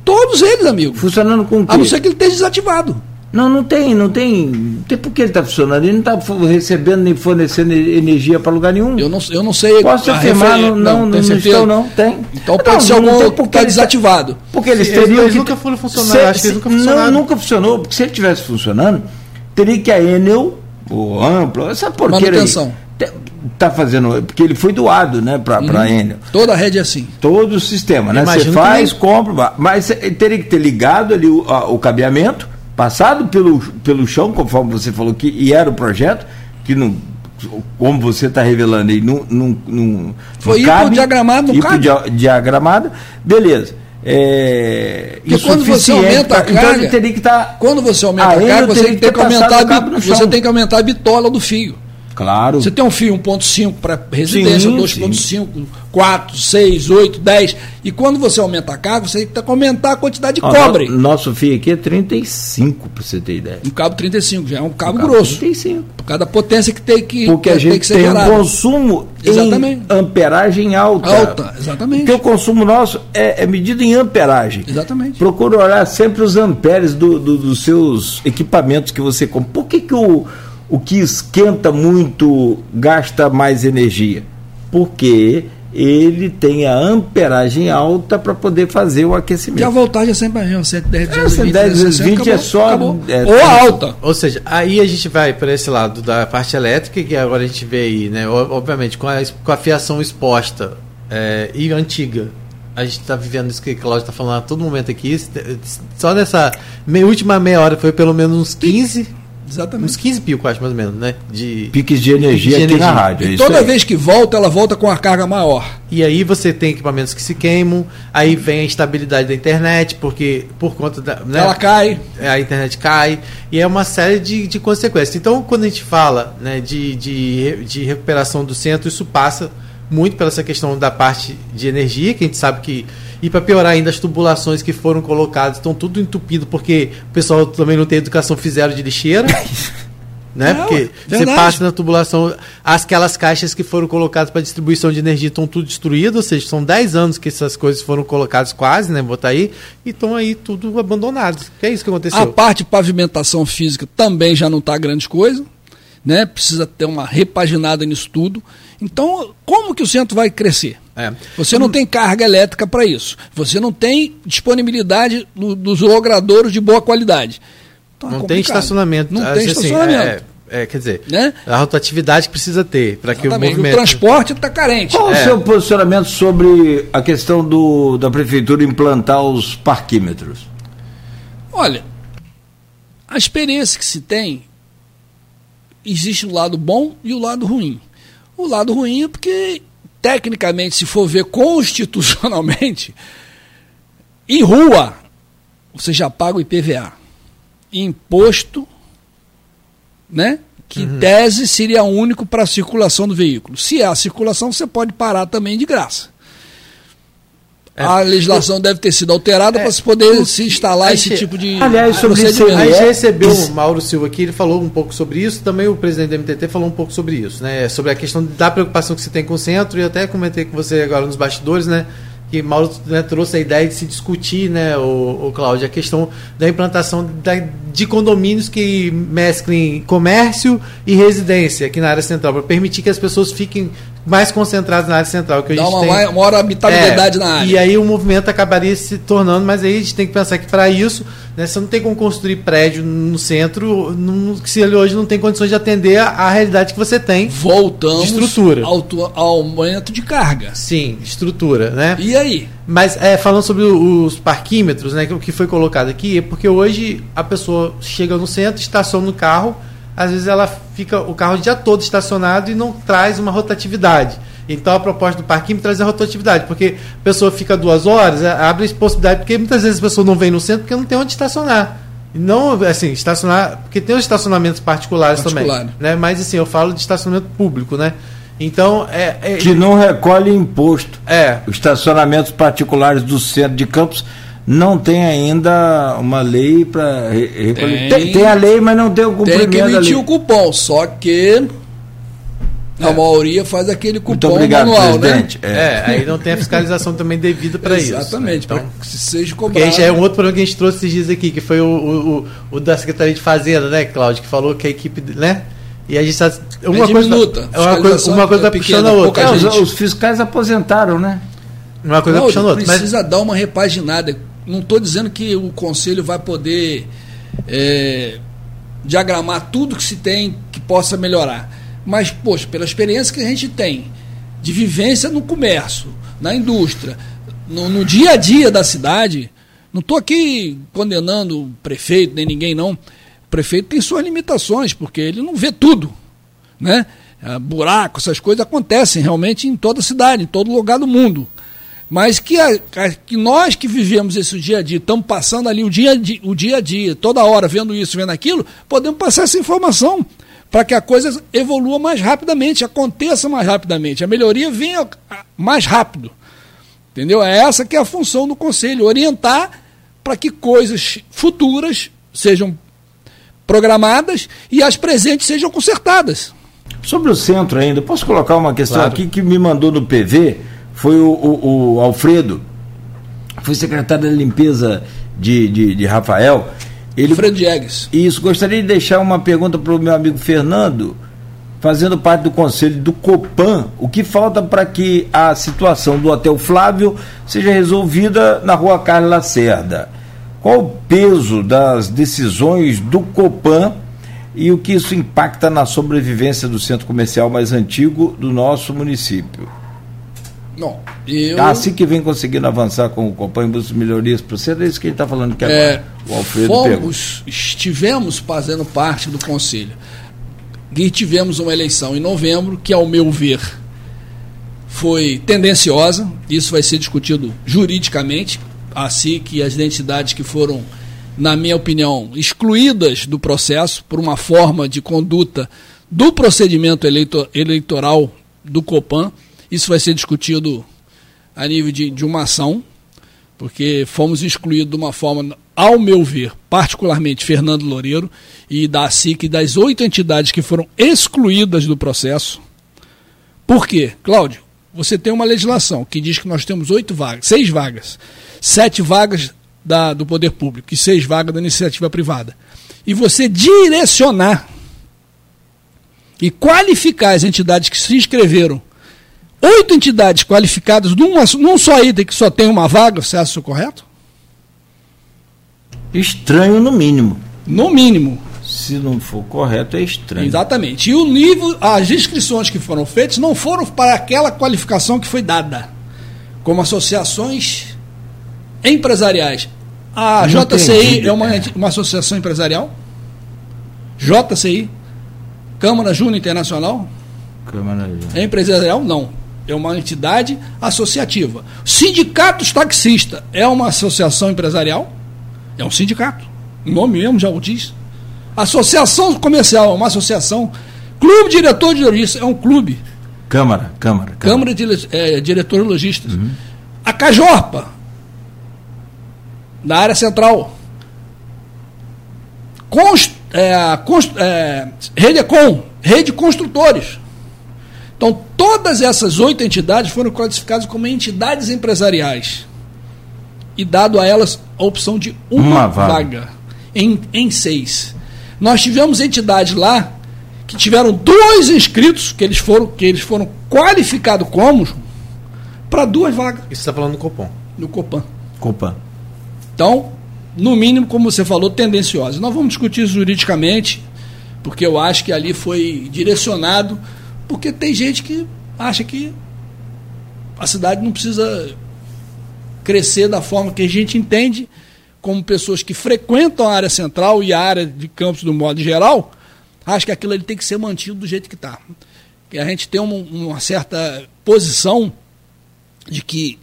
Todos eles, amigo. Funcionando com o quê? A não ser que ele esteja desativado. Não, não tem, não tem. Não tem por que ele está funcionando. Ele não está recebendo nem fornecendo energia para lugar nenhum. Eu não, eu não sei. Posso afirmar, não, não, não, não estão, não. Tem. Então pode não, ser algum que está desativado. Porque eles teriam. Eles que, nunca foram funcionar. Se, acho que eles nunca funcionaram. Não, nunca funcionou. Porque se ele estivesse funcionando, teria que a Enel, o Amplo, essa porqueira. Manutenção. Está fazendo. Porque ele foi doado, né, para uhum. a Enel. Toda a rede é assim. Todo o sistema, né? Você faz, compra, mas teria que ter ligado ali o, a, o cabeamento passado pelo, pelo chão, conforme você falou que e era o projeto, que não, como você está revelando aí, não, não, não Foi não diagramado, não cabe. diagramado, beleza. É, Porque quando você aumenta a carga, então ele teria que estar. Tá, quando você aumenta a carga, você tem, que, que aumentar a, você tem que aumentar a bitola do fio. Claro. Você tem um fio 1.5 para residência, 2.5, 4, 6, 8, 10. E quando você aumenta a carga, você tem que aumentar a quantidade de cobre. Nosso fio aqui é 35, para você ter ideia. Um cabo 35, já é um cabo, um cabo grosso. 35. Por causa da potência que tem que Porque a gente tem, tem um consumo exatamente. em amperagem alta. Alta, exatamente. Porque o consumo nosso é, é medido em amperagem. Exatamente. Procura olhar sempre os amperes do, do, dos seus equipamentos que você compra. Por que, que o o que esquenta muito gasta mais energia? Porque ele tem a amperagem alta para poder fazer o aquecimento. E a voltagem é sempre a mesma, 110, 220, 110, 220 é só é, ou alta. Ou seja, aí a gente vai para esse lado da parte elétrica, que agora a gente vê aí, né, obviamente, com a, com a fiação exposta é, e antiga, a gente está vivendo isso que a Cláudia está falando a todo momento aqui. Só nessa última meia hora foi pelo menos uns 15 Exatamente. Uns 15 picos, acho mais ou menos, né? De piques de energia de aqui energia. na rádio. É toda vez que volta, ela volta com a carga maior. E aí você tem equipamentos que se queimam, aí vem a instabilidade da internet, porque por conta da. Né, ela cai. É, a internet cai. E é uma série de, de consequências. Então, quando a gente fala né, de, de, de recuperação do centro, isso passa muito pela essa questão da parte de energia, que a gente sabe que e para piorar ainda, as tubulações que foram colocadas estão tudo entupido, porque o pessoal também não tem educação, fizeram de lixeira. né? Não, porque verdade. você passa na tubulação, aquelas caixas que foram colocadas para distribuição de energia estão tudo destruídas, ou seja, são 10 anos que essas coisas foram colocadas quase, né? Botar aí, e estão aí tudo abandonados. Que é isso que aconteceu. A parte de pavimentação física também já não está grande coisa, né? Precisa ter uma repaginada nisso tudo. Então, como que o centro vai crescer? É. Você não tem carga elétrica para isso. Você não tem disponibilidade no, dos logradouros de boa qualidade. Então, é não tem estacionamento. Não tem assim, estacionamento. É, é, quer dizer, né? a rotatividade precisa ter para que o movimento. O transporte está carente. Qual é. o seu posicionamento sobre a questão do, da prefeitura implantar os parquímetros? Olha, a experiência que se tem existe o lado bom e o lado ruim. O lado ruim é porque, tecnicamente, se for ver constitucionalmente, em rua, você já paga o IPVA. Imposto, né? Que uhum. em tese seria único para a circulação do veículo. Se há circulação, você pode parar também de graça. É. A legislação deve ter sido alterada é. para se poder se instalar esse tipo de. Aliás, sobre isso, a gente recebeu o Mauro Silva aqui, ele falou um pouco sobre isso, também o presidente do MTT falou um pouco sobre isso, né? Sobre a questão da preocupação que você tem com o centro, e até comentei com você agora nos bastidores, né? que Mauro né, trouxe a ideia de se discutir, né, o, o Cláudio, a questão da implantação da, de condomínios que mesclem comércio e residência aqui na área central, para permitir que as pessoas fiquem mais concentradas na área central. Que a Dá gente uma, tem, maior habitabilidade é, na área. E aí o movimento acabaria se tornando, mas aí a gente tem que pensar que para isso, né, você não tem como construir prédio no centro se ele hoje não tem condições de atender a, a realidade que você tem. Voltamos de estrutura. Ao, ao aumento de carga. Sim, estrutura, né? E aí? Mas é, falando sobre os parquímetros, né, que o que foi colocado aqui, é porque hoje a pessoa chega no centro, estaciona no carro, às vezes ela fica o carro o dia todo estacionado e não traz uma rotatividade. Então a proposta do parquinho traz a rotatividade, porque a pessoa fica duas horas, é, abre a possibilidade, porque muitas vezes a pessoa não vem no centro porque não tem onde estacionar. Não, assim, estacionar, porque tem os estacionamentos particulares Particular. também, né? Mas assim, eu falo de estacionamento público, né? Então, é, é que não recolhe imposto. É. Os estacionamentos particulares do centro de Campos não tem ainda uma lei para. Tem, tem, tem, a lei, mas não tem o cumprimento. Tem que emitir o cupom, só que a é. maioria faz aquele cupom Muito obrigado, manual, né? presidente. né? É. aí não tem a fiscalização também devida para isso. Exatamente, né? então, para que seja cobrado. já é um outro problema que a gente trouxe esses dias aqui, que foi o, o, o, da Secretaria de Fazenda, né, Cláudio, que falou que a equipe, né? E a gente está. Uma, é coisa, uma coisa, uma coisa vai puxando a outra. É, os, os, fiscais aposentaram, né? Uma coisa não, puxando a outra. Precisa mas... dar uma repaginada não estou dizendo que o conselho vai poder é, diagramar tudo que se tem que possa melhorar. Mas, poxa, pela experiência que a gente tem de vivência no comércio, na indústria, no, no dia a dia da cidade, não estou aqui condenando o prefeito, nem ninguém não. O prefeito tem suas limitações, porque ele não vê tudo. Né? Buraco, essas coisas acontecem realmente em toda cidade, em todo lugar do mundo. Mas que, a, que nós que vivemos esse dia a dia, estamos passando ali o dia, o dia a dia, toda hora vendo isso, vendo aquilo, podemos passar essa informação. para que a coisa evolua mais rapidamente, aconteça mais rapidamente. A melhoria venha mais rápido. Entendeu? É essa que é a função do conselho, orientar para que coisas futuras sejam programadas e as presentes sejam consertadas. Sobre o centro ainda, posso colocar uma questão claro. aqui que me mandou no PV, foi o, o, o Alfredo, foi secretário da limpeza de, de, de Rafael. Ele, Alfredo Diegues. Isso, gostaria de deixar uma pergunta para o meu amigo Fernando, fazendo parte do conselho do Copan, o que falta para que a situação do Hotel Flávio seja resolvida na rua Carlos Lacerda? Qual o peso das decisões do Copan e o que isso impacta na sobrevivência do centro comercial mais antigo do nosso município? Não, eu... Assim que vem conseguindo avançar com o Copan de melhorias para o centro, é isso que ele está falando que é, o Alfredo fomos, Estivemos fazendo parte do conselho e tivemos uma eleição em novembro que, ao meu ver, foi tendenciosa, isso vai ser discutido juridicamente, assim que as identidades que foram na minha opinião, excluídas do processo por uma forma de conduta do procedimento eleitor, eleitoral do COPAN. Isso vai ser discutido a nível de, de uma ação, porque fomos excluídos de uma forma, ao meu ver, particularmente Fernando Loureiro e da SIC, das oito entidades que foram excluídas do processo. Por quê? Cláudio, você tem uma legislação que diz que nós temos oito vagas, seis vagas, sete vagas da, do poder público e seis vagas da iniciativa privada, e você direcionar e qualificar as entidades que se inscreveram, oito entidades qualificadas num, num só item que só tem uma vaga, você acha isso correto? Estranho no mínimo. No mínimo. Se não for correto, é estranho. Exatamente. E o nível, as inscrições que foram feitas não foram para aquela qualificação que foi dada, como associações empresariais. A Não JCI entendi, é uma, uma associação empresarial? JCI? Câmara Júnior Internacional? Câmara Júnior. É empresarial? Não. É uma entidade associativa. Sindicatos Taxista é uma associação empresarial? É um sindicato. O nome mesmo já o diz. Associação Comercial é uma associação. Clube Diretor de Lojistas é um clube. Câmara, Câmara. Câmara, Câmara de é, Diretor de Lojistas. Uhum. A Cajorpa da área central. Const, é, const, é, Redecom, Rede Construtores. Então, todas essas oito entidades foram classificadas como entidades empresariais. E dado a elas a opção de uma, uma vaga, vaga em, em seis. Nós tivemos entidades lá que tiveram dois inscritos, que eles foram, que eles foram qualificados como para duas vagas. Isso está falando no Copan. No Copan. Copan. Então, no mínimo, como você falou, tendenciosa. Nós vamos discutir juridicamente, porque eu acho que ali foi direcionado, porque tem gente que acha que a cidade não precisa crescer da forma que a gente entende, como pessoas que frequentam a área central e a área de campos do modo geral, acho que aquilo ali tem que ser mantido do jeito que está. A gente tem uma, uma certa posição de que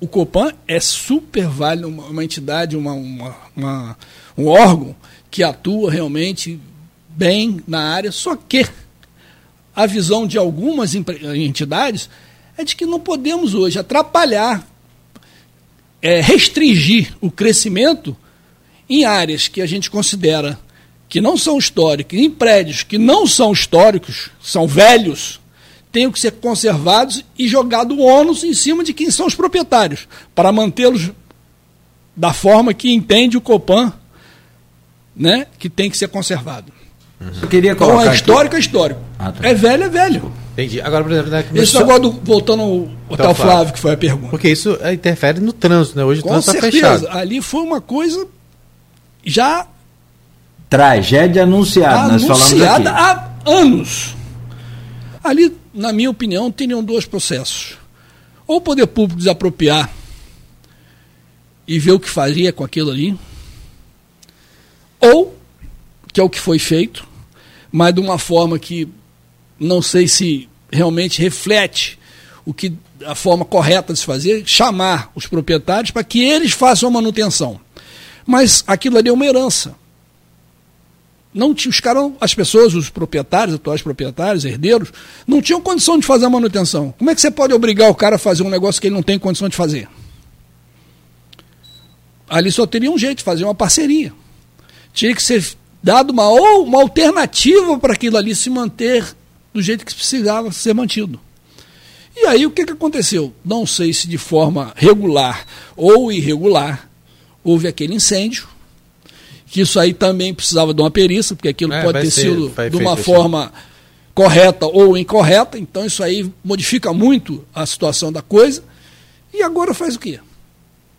o Copan é super válido, uma, uma entidade, uma, uma, uma, um órgão que atua realmente bem na área, só que a visão de algumas entidades é de que não podemos hoje atrapalhar, é, restringir o crescimento em áreas que a gente considera que não são históricas, em prédios que não são históricos, são velhos, tenham que ser conservados e jogado o ônus em cima de quem são os proprietários, para mantê-los da forma que entende o Copan, né, que tem que ser conservado. Uhum. Eu queria então é histórico, aqui... é histórico. Ah, tá. É velho, é velho. Entendi. Agora, por exemplo, né, Isso agora, do, voltando ao Hotel Flávio, Flávio, que foi a pergunta. Porque isso é, interfere no trânsito, né? Hoje o Com trânsito está fechado. Ali foi uma coisa já. Tragédia anunciada, anunciada nós falamos aqui. há anos. Ali na minha opinião, teriam dois processos. Ou o poder público desapropriar e ver o que faria com aquilo ali, ou, que é o que foi feito, mas de uma forma que não sei se realmente reflete o que a forma correta de se fazer, chamar os proprietários para que eles façam a manutenção. Mas aquilo ali é uma herança. não tinha, os caras, as pessoas, os proprietários, atuais proprietários, herdeiros, não tinham condição de fazer a manutenção. Como é que você pode obrigar o cara a fazer um negócio que ele não tem condição de fazer? Ali só teria um jeito fazer uma parceria. Tinha que ser dado uma, ou uma alternativa para aquilo ali se manter do jeito que precisava ser mantido. E aí o que, que aconteceu? Não sei se de forma regular ou irregular, houve aquele incêndio, que isso aí também precisava de uma perícia, porque aquilo é, pode ter ser, sido de uma forma assim. correta ou incorreta, então isso aí modifica muito a situação da coisa. E agora faz o quê?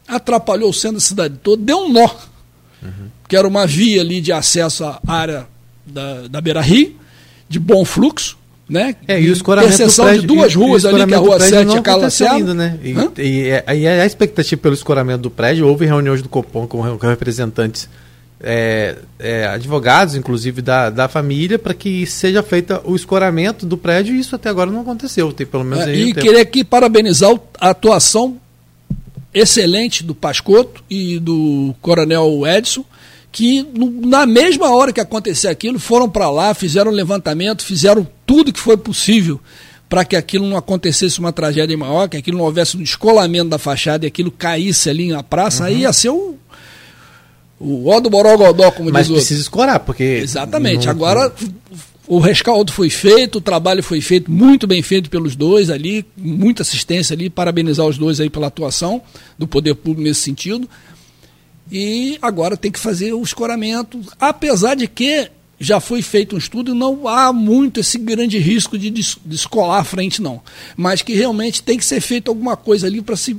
Atrapalhou o centro da cidade toda, deu um nó. Uhum. Que era uma via ali de acesso à área da, da Beira Rio, de bom fluxo, né? É, e o escoramento Interseção prédio, de duas ruas ali, que é a Rua 7 e a Carla né? E, e, e, a expectativa pelo escoramento do prédio, houve reuniões do Copom com, com representantes é, é, advogados, inclusive da, da família, para que seja feito o escoramento do prédio, e isso até agora não aconteceu. Tem pelo menos é, e queria aqui parabenizar a atuação excelente do Pascotto e do Coronel Edson, que na mesma hora que aconteceu aquilo, foram para lá, fizeram levantamento, fizeram tudo que foi possível para que aquilo não acontecesse uma tragédia maior, que aquilo não houvesse um descolamento da fachada e aquilo caísse ali na praça, uhum. aí ia ser o, o ó do Borogodó, como Mas diz o precisa escorar, porque... Exatamente, não... agora o rescaldo foi feito, o trabalho foi feito, muito bem feito pelos dois ali, muita assistência ali, parabenizar os dois aí pela atuação do poder público nesse sentido, e agora tem que fazer o escoramento, apesar de que já foi feito um estudo e não há muito esse grande risco de descolar a frente, não. Mas que realmente tem que ser feito alguma coisa ali para se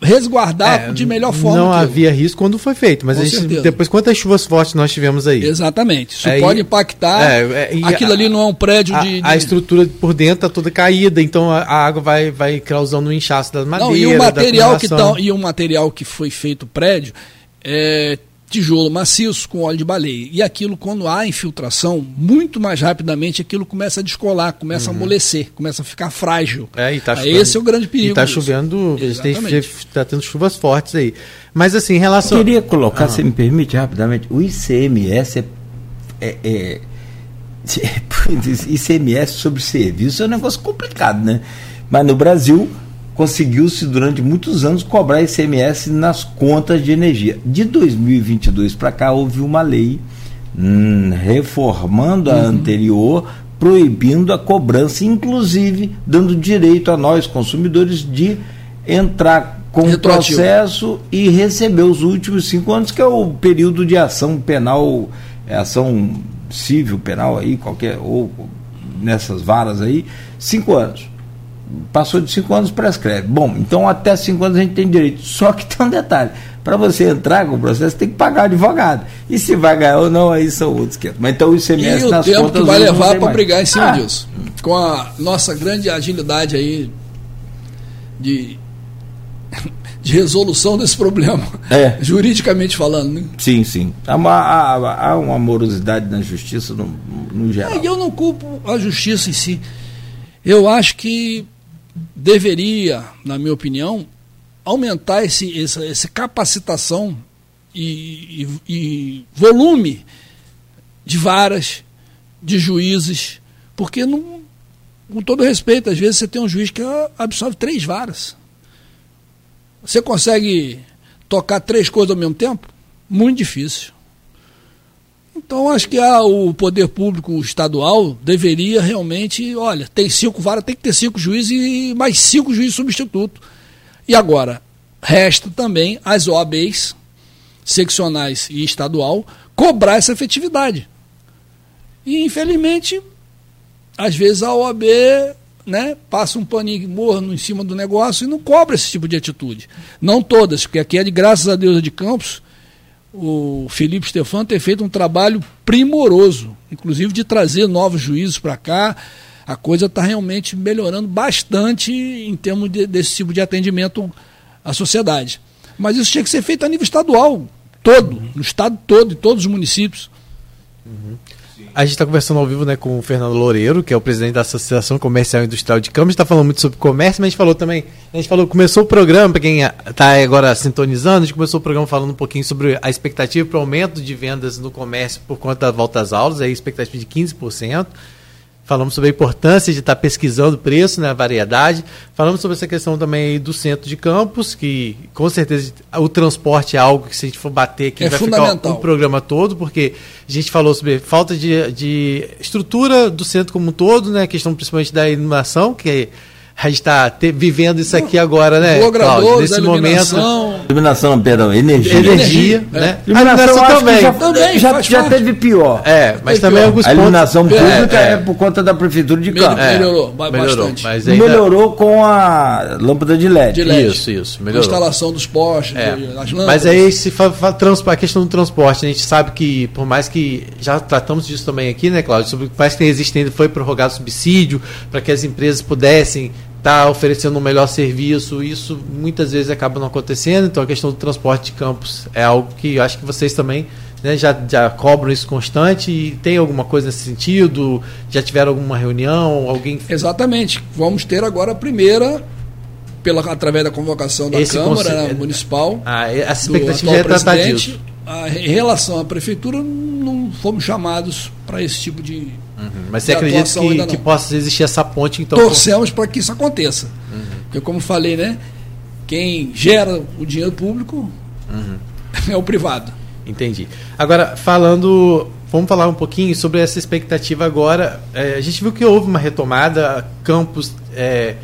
resguardar é, de melhor forma. Não havia risco quando foi feito, mas gente, depois quantas chuvas fortes nós tivemos aí? Exatamente. Isso é, pode impactar. É, é aquilo a, ali não é um prédio a, de, de, A estrutura por dentro está toda caída, então a, a, água vai, vai causando um inchaço das madeiras. Não, e o material que tá, e o material que foi feito o prédio é, tijolo maciço com óleo de baleia. E aquilo, quando há infiltração, muito mais rapidamente aquilo começa a descolar, começa uhum. a amolecer, começa a ficar frágil. É, e tá chovendo, Esse é o grande perigo. Está chovendo, está tendo chuvas fortes aí. Mas assim, em relação. Eu queria colocar, ah. se me permite rapidamente, o ICMS é, é, é ICMS sobre serviço é um negócio complicado, né? Mas no Brasil conseguiu-se durante muitos anos cobrar ICMS nas contas de energia. De 2022 para cá houve uma lei hum, reformando a uhum. anterior, proibindo a cobrança, inclusive dando direito a nós consumidores de entrar com o processo e receber os últimos cinco anos, que é o período de ação penal, é ação civil, penal aí, qualquer, ou nessas varas aí, cinco anos passou de cinco anos prescreve. Bom, então até cinco anos a gente tem direito. Só que tem um detalhe: para você entrar com o processo, tem que pagar advogado. E se vai ganhar ou não, aí são outros que Mas então o ICMS e nas o tempo contas, que vai levar para brigar em cima ah. disso. Com a nossa grande agilidade aí de, de resolução desse problema, é. juridicamente falando. Né? Sim, sim. Há uma, há, há uma morosidade na justiça no, no geral. É, eu não culpo a justiça em si. Eu acho que deveria, na minha opinião, aumentar esse, essa, essa capacitação e, e, e, volume de varas, de juízes, porque não, com todo respeito, às vezes você tem um juiz que absorve três varas. Você consegue tocar três coisas ao mesmo tempo? Muito difícil. Então, acho que o poder público estadual deveria realmente, olha, tem cinco varas, tem que ter cinco juízes e mais cinco juízes substitutos. E agora, resta também as OABs, seccionais e estadual, cobrar essa efetividade. E, infelizmente, às vezes a OAB né, passa um paninho morno em cima do negócio e não cobra esse tipo de atitude. Não todas, porque aqui é de graças a Deus de Campos, o Felipe Stefano ter feito um trabalho primoroso, inclusive de trazer novos juízes para cá. A coisa está realmente melhorando bastante em termos de, desse tipo de atendimento à sociedade. Mas isso tinha que ser feito a nível estadual, todo, no estado todo, em todos os municípios. Uhum. A gente está conversando ao vivo né, com o Fernando Loureiro, que é o presidente da Associação Comercial e Industrial de Campos. A gente está falando muito sobre comércio, mas a gente falou também. A gente falou, começou o programa, para quem está agora sintonizando, a gente começou o programa falando um pouquinho sobre a expectativa para o aumento de vendas no comércio por conta da volta às aulas, aí expectativa de 15%. Falamos sobre a importância de estar pesquisando o preço, né, a variedade. Falamos sobre essa questão também do centro de campos, que com certeza o transporte é algo que se a gente for bater aqui é vai ficar um programa todo, porque a gente falou sobre falta de, de estrutura do centro como um todo, né, a questão principalmente da iluminação, que é a gente está vivendo isso aqui agora, né? Cláudio, nesse momento. Iluminação, perdão, energia. Energia, né? É. Iluminação, também. Já, também já, já teve pior. É, mas também alguns A iluminação pontos, pública é, é, por conta da prefeitura de Campos. É, melhorou, bastante. Mas ainda... Melhorou com a lâmpada de LED. De LED. Isso, isso. Melhorou. A instalação dos postes, é. das lâmpadas. Mas aí, se fala a questão do transporte, a gente sabe que, por mais que já tratamos disso também aqui, né, Cláudio, sobre mais que existem, foi prorrogado subsídio para que as empresas pudessem está oferecendo um melhor serviço, isso muitas vezes acaba não acontecendo, então a questão do transporte de campos é algo que eu acho que vocês também né, já, já cobram isso constante e tem alguma coisa nesse sentido? Já tiveram alguma reunião? Alguém... Exatamente. Vamos ter agora a primeira pela, através da convocação da Esse Câmara Municipal. Ah, essa expectativa é tratar disso. A, em relação à Prefeitura, não fomos chamados para esse tipo de Uhum. Mas você acredita que, que possa existir essa ponte, então? Torcemos para que isso aconteça. Uhum. Porque, como falei, né? Quem gera o dinheiro público uhum. é o privado. Entendi. Agora, falando. Vamos falar um pouquinho sobre essa expectativa agora. É, a gente viu que houve uma retomada, Campos. É,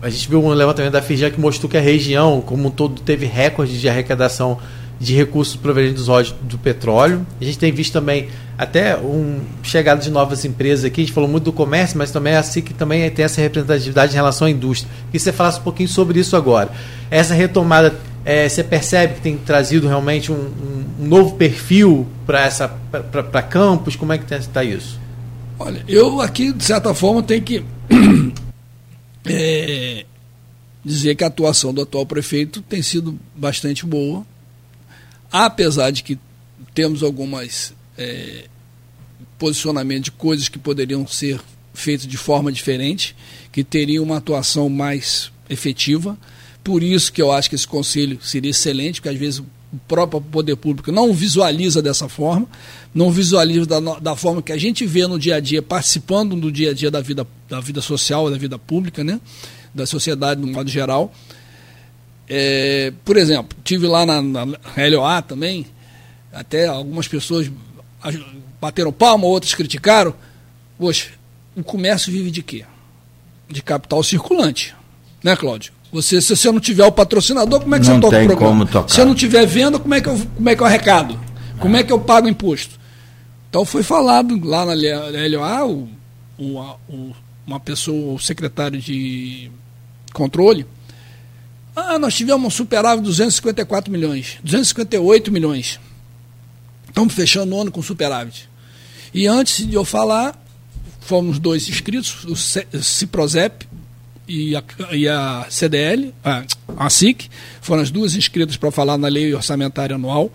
a gente viu um levantamento da FIJA que mostrou que a região, como um todo, teve recorde de arrecadação de recursos provenientes do petróleo. A gente tem visto também até um chegada de novas empresas aqui. A gente falou muito do comércio, mas também é assim que também tem essa representatividade em relação à indústria. Que você falasse um pouquinho sobre isso agora. Essa retomada, é, você percebe que tem trazido realmente um, um novo perfil para essa para campos? Como é que está isso? Olha, eu aqui de certa forma tenho que é, dizer que a atuação do atual prefeito tem sido bastante boa apesar de que temos algumas é, posicionamentos de coisas que poderiam ser feitas de forma diferente, que teriam uma atuação mais efetiva. Por isso que eu acho que esse conselho seria excelente, porque às vezes o próprio poder público não visualiza dessa forma, não visualiza da, da forma que a gente vê no dia a dia, participando do dia a dia da vida, da vida social, da vida pública, né? da sociedade no modo geral. É, por exemplo, tive lá na, na LOA também, até algumas pessoas bateram palma, outras criticaram. Poxa, o comércio vive de quê? De capital circulante, né, Cláudio? Você, se você não tiver o patrocinador, como é que não você toca o programa? Como tocar. Se eu não tiver venda, como é que eu, como é que eu arrecado? Como é que eu pago imposto? Então foi falado lá na LOA, o, o, uma pessoa, o secretário de controle, ah, nós tivemos um superávit de 254 milhões, 258 milhões. Estamos fechando o ano com superávit. E antes de eu falar, fomos dois inscritos, o Ciprozep e a, e a CDL, a, a SIC, foram as duas inscritas para falar na lei orçamentária anual.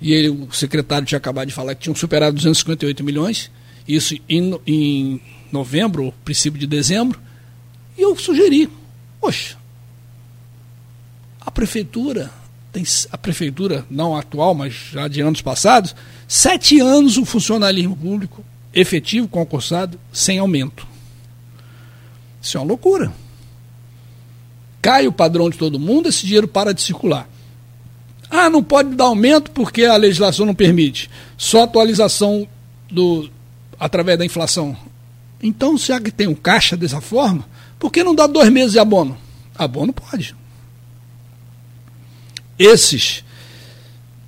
E ele, o secretário tinha acabado de falar que tinha superávit de 258 milhões, isso em, em novembro, princípio de dezembro. E eu sugeri, poxa, a prefeitura tem a prefeitura, não atual, mas já de anos passados, sete anos o funcionalismo público efetivo, concursado, sem aumento. Isso é uma loucura. Cai o padrão de todo mundo, esse dinheiro para de circular. Ah, não pode dar aumento porque a legislação não permite. Só atualização do através da inflação. Então, se que tem um caixa dessa forma, por que não dá dois meses de abono? Abono pode esses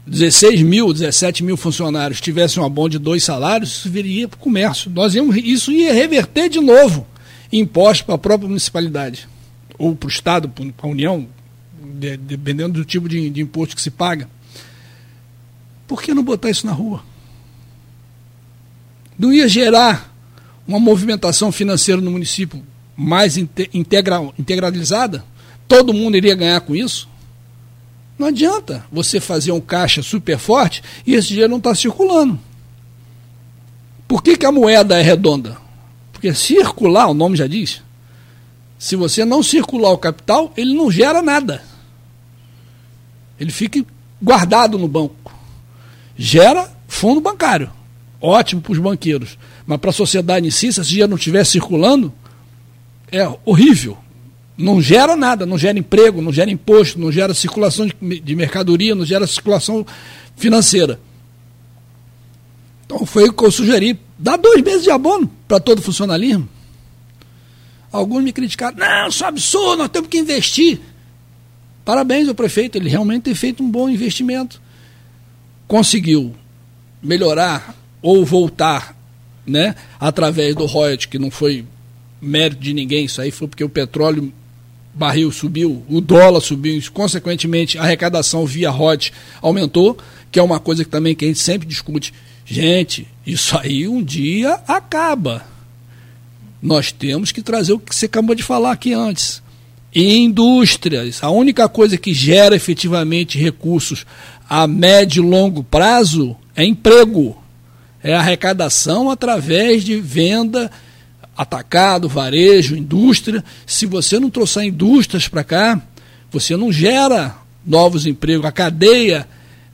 16 mil, 17 mil funcionários tivessem um abono de dois salários, isso viria para o comércio. Nós íamos, isso ia reverter de novo impostos para a própria municipalidade, ou para o Estado, para a União, de, dependendo do tipo de, de imposto que se paga. Por que não botar isso na rua? Não ia gerar uma movimentação financeira no município mais integra, integralizada? Todo mundo iria ganhar com isso? Não adianta você fazer um caixa super forte e esse dinheiro não está circulando. Por que, que a moeda é redonda? Porque circular, o nome já diz, se você não circular o capital, ele não gera nada. Ele fica guardado no banco. Gera fundo bancário. Ótimo para os banqueiros. Mas para a sociedade em si, se esse dinheiro não estiver circulando, é horrível. Não gera nada, não gera emprego, não gera imposto, não gera circulação de, de mercadoria, não gera circulação financeira. Então foi o que eu sugeri. Dá dois meses de abono para todo funcionalismo. Alguns me criticaram, não, isso é absurdo, nós temos que investir. Parabéns ao prefeito, ele realmente tem feito um bom investimento. Conseguiu melhorar ou voltar né, através do royalty, que não foi mérito de ninguém, isso aí foi porque o petróleo barril subiu, o dólar subiu, consequentemente a arrecadação via royalty aumentou, que é uma coisa que também que a gente sempre discute. Gente, isso aí um dia acaba. Nós temos que trazer o que você acabou de falar aqui antes. Indústrias. A única coisa que gera efetivamente recursos a médio e longo prazo é emprego. É arrecadação através de venda atacado, varejo, indústria. Se você não trouxer indústrias para cá, você não gera novos empregos. A cadeia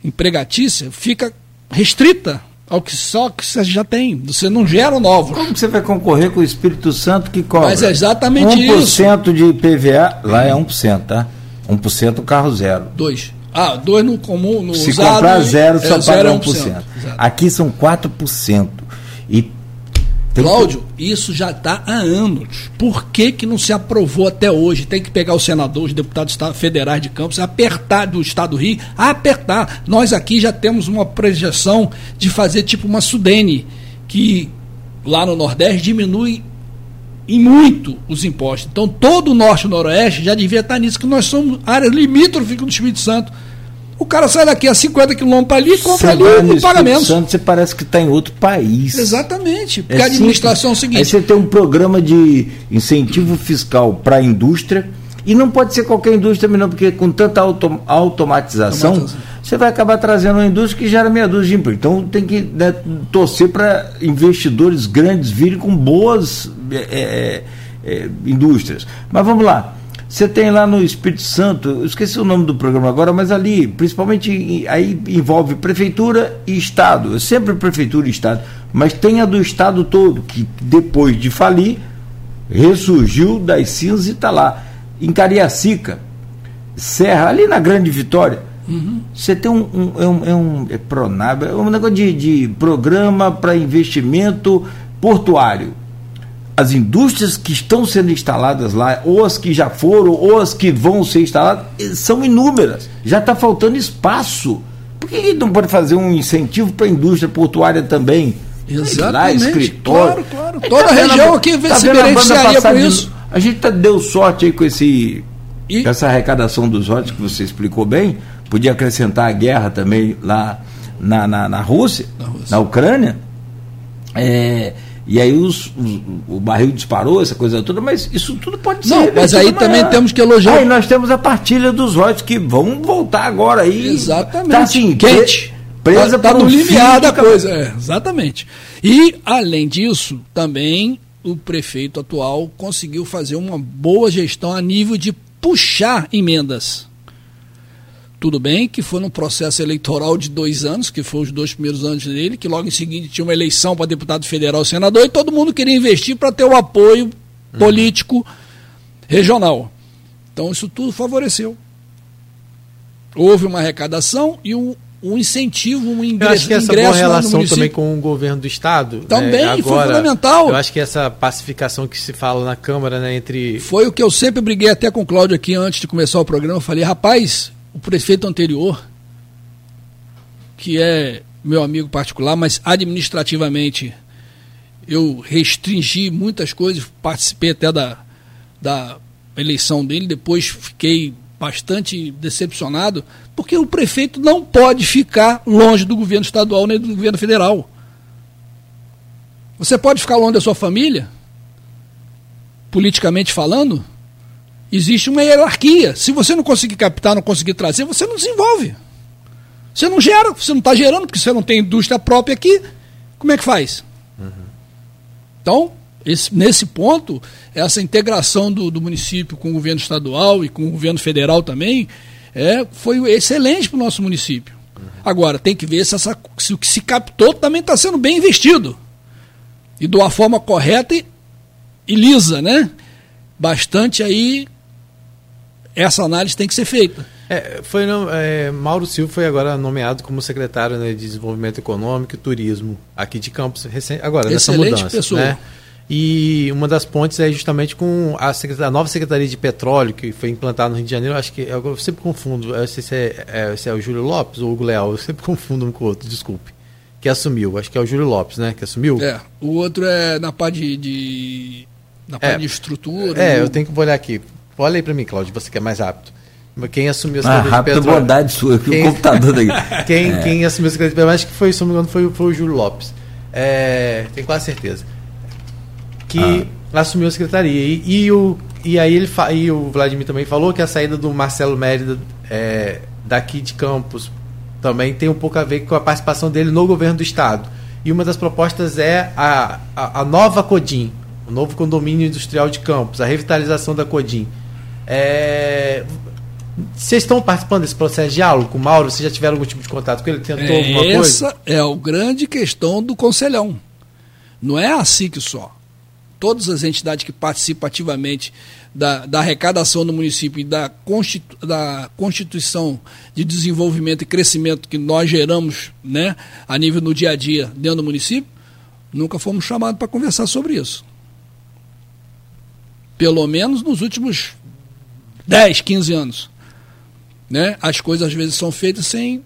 empregatícia fica restrita ao que só que você já tem. Você não gera novos. Como você vai concorrer com o Espírito Santo que cobra? Mas é exatamente 1% isso. 1% de PVA, lá é 1%, tá? 1% carro zero. 2. Ah, 2 no comum, no Se usado, comprar zero, é, só zero paga é 1%. 1%. Exato. Aqui são 4%. E Cláudio, isso já está há anos. Por que, que não se aprovou até hoje? Tem que pegar o senador, os deputados federais de Campos, apertar do Estado do Rio, apertar. Nós aqui já temos uma projeção de fazer tipo uma Sudene, que lá no Nordeste diminui em muito os impostos. Então todo o Norte e Noroeste já devia estar nisso, que nós somos área limítrofe do Espírito Santo. O cara sai daqui a 50 quilômetros para ali, compra Você ali vai no e paga menos. Santo, você parece que está em outro país. Exatamente. Porque É a administração é o simples. seguinte. Aí você tem um programa de incentivo fiscal para a indústria, e não pode ser qualquer indústria, não, porque com tanta auto- automatização, Automatização. você vai acabar trazendo uma indústria que gera meia dúzia de emprego. Então tem que né, torcer para investidores grandes virem com boas é, é, é, indústrias. Mas vamos lá. Você tem lá no Espírito Santo, eu esqueci o nome do programa agora, mas ali, principalmente, aí envolve prefeitura e Estado. É sempre prefeitura e Estado. Mas tem a do Estado todo, que depois de falir, ressurgiu das cinzas e está lá. Em Cariacica, Serra, ali na Grande Vitória, você tem um, um- é um, é um é Pronab, é um negócio de, de programa para investimento portuário. As indústrias que estão sendo instaladas lá, ou as que já foram, ou as que vão ser instaladas, são inúmeras. Já está faltando espaço. Por que não pode fazer um incentivo para a indústria portuária também? Sei lá, Exatamente, escritório. claro, claro. Aí Toda a vendo região aqui tá se a beneficiaria com isso. A gente tá, deu sorte aí com esse E- essa arrecadação dos royalties que você explicou bem. Podia acrescentar a guerra também lá na, na, na Rússia, Na Rússia. na Ucrânia. É, e aí os, os- o barril disparou, essa coisa toda, mas isso tudo pode ser. Não, mas aí amanhã. também temos que elogiar- Aí nós temos a partilha dos royalties que vão voltar agora aí. Exatamente. Tá assim, quente. pre- Presa tá, tá no limiar da coisa. É, exatamente. E, além disso, também o prefeito atual conseguiu fazer uma boa gestão a nível de puxar emendas. Tudo bem que foi num processo eleitoral de dois anos, que foi os dois primeiros anos dele, que logo em seguida tinha uma eleição para deputado federal e senador, e todo mundo queria investir para ter o apoio político regional. Então isso tudo favoreceu. Houve uma arrecadação e um, um incentivo, um Eu ingresso, acho que essa boa relação também com o governo do estado. Também, né, foi agora, fundamental. Eu acho que essa pacificação que se fala na Câmara, né, entre. Foi o que eu sempre briguei até com o Cláudio aqui antes de começar o programa. Eu falei, rapaz, o prefeito anterior, que é meu amigo particular, mas administrativamente eu restringi muitas coisas, participei até da, da eleição dele, depois fiquei bastante decepcionado, porque o prefeito não pode ficar longe do governo estadual nem do governo federal. Você pode ficar longe da sua família, politicamente falando, existe uma hierarquia. Se você não conseguir captar, não conseguir trazer, você não desenvolve. Você não gera, você não está gerando, porque você não tem indústria própria aqui. Como é que faz? Uhum. Então, esse, nesse ponto, essa integração do, do, município com o governo estadual e com o governo federal também é, foi excelente para o nosso município. Uhum. Agora, tem que ver se, essa, se o que se captou também está sendo bem investido. E de uma forma correta e, e lisa, né? Bastante aí, essa análise tem que ser feita. É, foi é, Mauro Silva foi agora nomeado como secretário né, de Desenvolvimento Econômico e Turismo aqui de Campos, recém, agora Excelente nessa mudança. Pessoa. Né? E uma das pontes é justamente com a, a, nova Secretaria de Petróleo, que foi implantada no Rio de Janeiro. Acho que eu sempre confundo, eu sei se é, é, se é o Júlio Lopes ou o Hugo Leal, eu sempre confundo um com o outro, desculpe. Que assumiu, acho que é o Júlio Lopes, né? Que assumiu. É, o outro é na parte de. de na parte é, de estrutura. É, eu tenho que olhar aqui. Olha aí para mim, Cláudio, você que é mais rápido. Quem assumiu a Secretaria ah, de Petróleo. bondade sua, que quem, o computador daqui. quem, é. quem assumiu a Secretaria de Petróleo, acho que foi, se não me engano, foi, foi o Júlio Lopes. É, tenho quase certeza. Que ah. assumiu a secretaria. E, e, o, e aí ele e o Vladimir também falou que a saída do Marcelo Mérida é, daqui de Campos também tem um pouco a ver com a participação dele no governo do estado. E uma das propostas é a, a, a nova Codim, o novo condomínio industrial de Campos, a revitalização da Codim. É, vocês estão participando desse processo de diálogo com o Mauro? Vocês já tiveram algum tipo de contato com ele? Tentou é, alguma coisa? Essa é a grande questão do conselhão. Não é assim que só. Todas as entidades que participam ativamente da, da arrecadação do município e da, constitu, da constituição de desenvolvimento e crescimento que nós geramos né, a nível no dia a dia dentro do município, nunca fomos chamados para conversar sobre isso. Pelo menos nos últimos 10, 15 anos. Né? As coisas às vezes são feitas sem.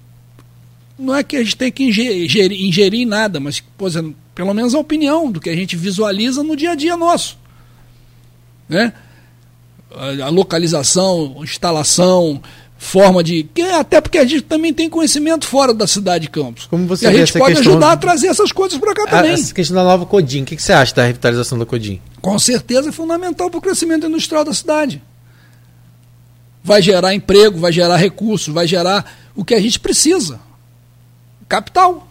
Não é que a gente tem que ingerir, ingerir nada, mas exemplo, pelo menos a opinião do que a gente visualiza no dia a dia nosso. Né? A localização, instalação, forma de. Até porque a gente também tem conhecimento fora da cidade de Campos. Como você e a gente pode ajudar a trazer essas coisas para cá também. Essa questão da nova Codim, o que, que você acha da revitalização da Codim? Com certeza é fundamental para o crescimento industrial da cidade vai gerar emprego, vai gerar recursos, vai gerar o que a gente precisa. Capital.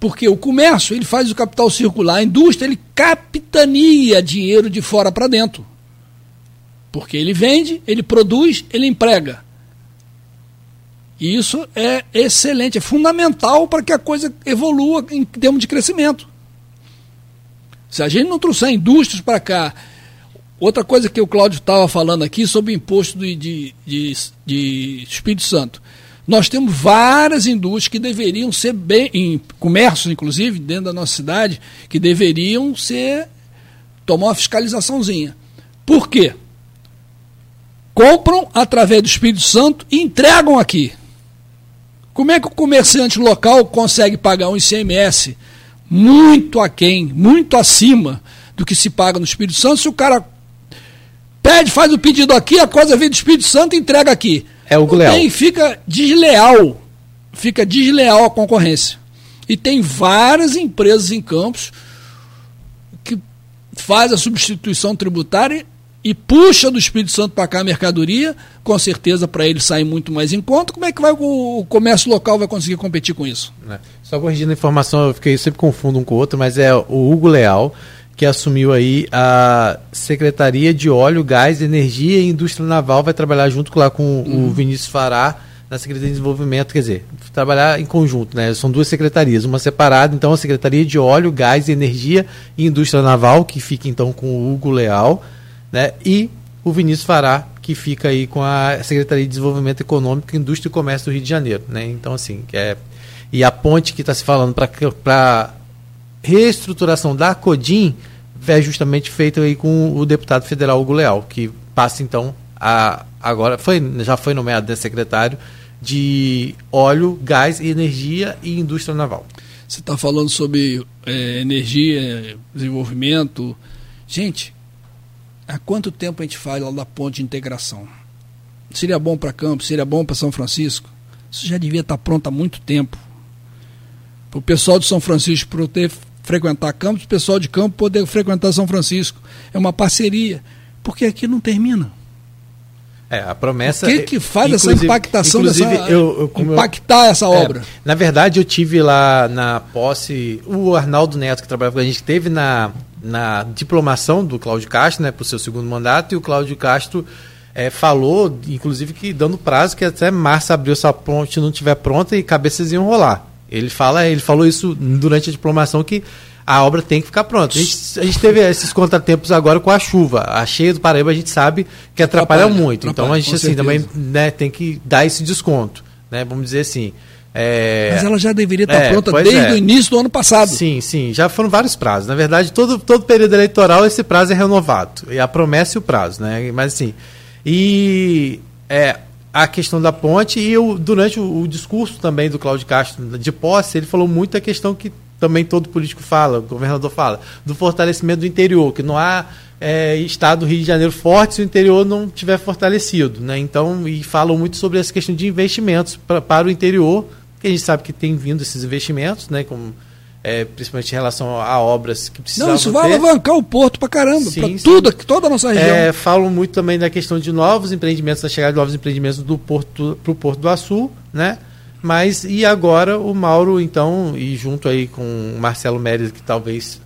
Porque o comércio, ele faz o capital circular, a indústria, ele capitania dinheiro de fora para dentro. Porque ele vende, ele produz, ele emprega. E isso é excelente, é fundamental para que a coisa evolua em termos de crescimento. Se a gente não trouxer indústrias para cá, Outra coisa que o Cláudio estava falando aqui sobre o imposto de, de, de, de, Espírito Santo. Nós temos várias indústrias que deveriam ser bem, em comércio inclusive, dentro da nossa cidade, que deveriam ser, tomar uma fiscalizaçãozinha. Por quê? Compram através do Espírito Santo e entregam aqui. Como é que o comerciante local consegue pagar um ICMS muito aquém, muito acima do que se paga no Espírito Santo, se o cara pede, faz o pedido aqui, a coisa vem do Espírito Santo e entrega aqui. É o Leal. Tem, fica desleal. Fica desleal a concorrência. E tem várias empresas em Campos que faz a substituição tributária e puxa do Espírito Santo para cá a mercadoria, com certeza para ele sair muito mais em conta. Como é que vai o comércio local vai conseguir competir com isso? É. Só corrigindo a informação, eu fiquei sempre confundo um com o outro, mas é o Hugo Leal que assumiu aí a Secretaria de Óleo, Gás, Energia e Indústria Naval, vai trabalhar junto lá com uhum. o Vinícius Fará na Secretaria de Desenvolvimento, quer dizer, trabalhar em conjunto, né? São duas secretarias, uma separada, então a Secretaria de Óleo, Gás, Energia e Indústria Naval, que fica então com o Hugo Leal, né? E o Vinícius Fará, que fica aí com a Secretaria de Desenvolvimento Econômico, Indústria e Comércio do Rio de Janeiro, né? Então assim, é e a ponte que está se falando para reestruturação da CODIM é justamente feito aí com o deputado federal Hugo Leal, que passa então a agora foi já foi nomeado secretário de óleo, gás, energia e indústria naval. Você está falando sobre é, energia, desenvolvimento. Gente, há quanto tempo a gente fala da ponte de integração? Seria bom para Campos, seria bom para São Francisco? Isso já devia estar tá pronto há muito tempo. Para o pessoal de São Francisco poder frequentar Campos, o pessoal de Campo poder frequentar São Francisco. É uma parceria, porque aqui não termina. É, a promessa. O que, que faz essa impactação dessa, eu, eu, impactar eu, essa obra? É, na verdade, eu tive lá na posse o Arnaldo Neto, que trabalhava com a gente, teve na, na diplomação do Cláudio Castro, né, para o seu segundo mandato, e o Cláudio Castro é, falou, inclusive, que dando prazo que até março, abril, essa ponte não estiver pronta e cabeças iam rolar. Ele fala, ele falou isso durante a diplomação que a obra tem que ficar pronta. A gente, a gente, teve esses contratempos agora com a chuva. A cheia do Paraíba a gente sabe que atrapalha, atrapalha muito. Atrapalha, então a gente assim também né, tem que dar esse desconto, né? Vamos dizer assim. É... Mas ela já deveria estar é, pronta desde é. o início do ano passado. Sim, sim, já foram vários prazos. Na verdade, todo, todo período eleitoral esse prazo é renovado. E a promessa e o prazo, né? Mas assim, e é, a questão da ponte e eu, durante o, o discurso também do Cláudio Castro de posse, ele falou muito a questão que também todo político fala, o governador fala, do fortalecimento do interior, que não há é, estado do Rio de Janeiro forte se o interior não tiver fortalecido. Né? Então, e falam muito sobre essa questão de investimentos pra, para o interior, que a gente sabe que tem vindo esses investimentos, né? como é, principalmente em relação a obras que precisam. Não, isso vai ter. alavancar o porto para caramba, para tudo, toda a nossa região. É, falam muito também da questão de novos empreendimentos, da chegada de novos empreendimentos do porto para o Porto do Açu, né? Mas e agora o Mauro, então, e junto aí com o Marcelo Mérida, que talvez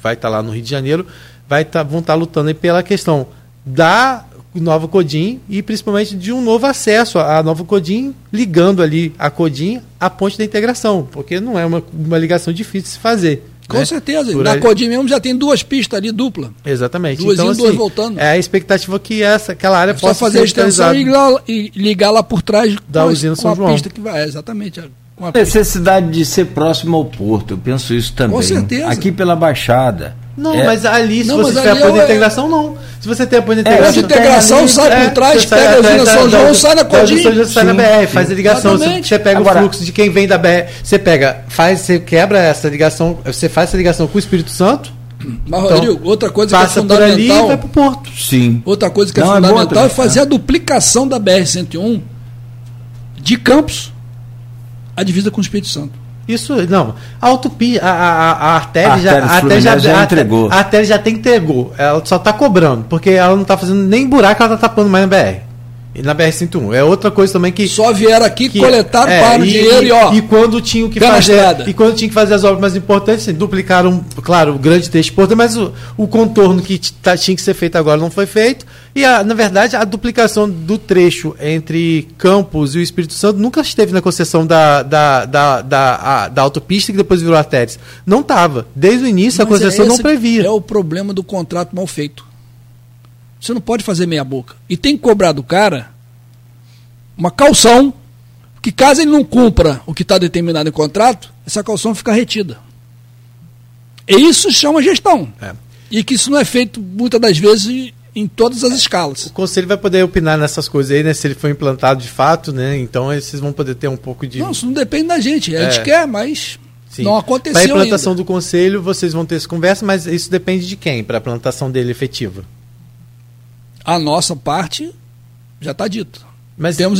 vai estar tá lá no Rio de Janeiro, vai tá, vão estar tá lutando pela questão da nova Codim e principalmente de um novo acesso à nova Codim, ligando ali a Codim à ponte da integração, porque não é uma, uma ligação difícil de se fazer. Com né? certeza. Por Na aí... Codim mesmo já tem duas pistas ali dupla. Exatamente. Duas então, indo, assim, duas voltando. É a expectativa que essa, aquela área é possa fazer a extensão e ligar, e ligar, lá por trás da com, usina São com João. pista que vai. É, exatamente. Com a necessidade de ser próximo ao porto, eu penso isso também. Com certeza. Aqui pela Baixada não, é. mas ali, se não, você tiver apoio de é- integração, não. Se você tem apoio de integração. É, de integração ali, sai por é, trás, pega a usina São João, sai na Codinha. São João sai na BR, faz a ligação. Você pega Agora, o fluxo de quem vem da BR, você pega, faz, você quebra essa ligação, você faz essa ligação com o Espírito Santo. Mas, então, Rodrigo, outra coisa que é fundamental. Ali e vai pro porto. Sim. Outra coisa que é não, é fundamental é, é fazer a duplicação da BR-101 de Campos à divisa com o Espírito Santo. Isso, não. A autopia, a, a, a artéria a já, a artéria já, já entregou. A artéria já tem entregou. Ela só está cobrando, porque ela não está fazendo nem buraco, ela está tapando mais na BR. E na BR-101. É outra coisa também que. Só vieram aqui, que, coletaram, é, para o dinheiro e ó. E quando tinham que fazer. E quando tinham que fazer as obras mais importantes, assim, duplicaram, claro, o grande trecho importante, mas o, o contorno que tá, tinha que ser feito agora não foi feito. E, a, na verdade, a duplicação do trecho entre Campos e o Espírito Santo nunca esteve na concessão da, da, da, da, a, da autopista que depois virou artérias. Não estava. Desde o início mas a concessão é não previa. É o problema do contrato mal feito. Você não pode fazer meia boca. E tem que cobrar do cara uma calção, que caso ele não cumpra o que está determinado em contrato, essa calção fica retida. E isso chama gestão. É. E que isso não é feito muitas das vezes em todas as escalas. O conselho vai poder opinar nessas coisas aí, né? Se ele for implantado de fato, né? Então vocês vão poder ter um pouco de. Não, isso não depende da gente. A gente é. quer, mas Sim. não aconteceu. Para a implantação ainda. do conselho, vocês vão ter essa conversa, mas isso depende de quem para a implantação dele efetiva? A nossa parte já está dito. Mas temos,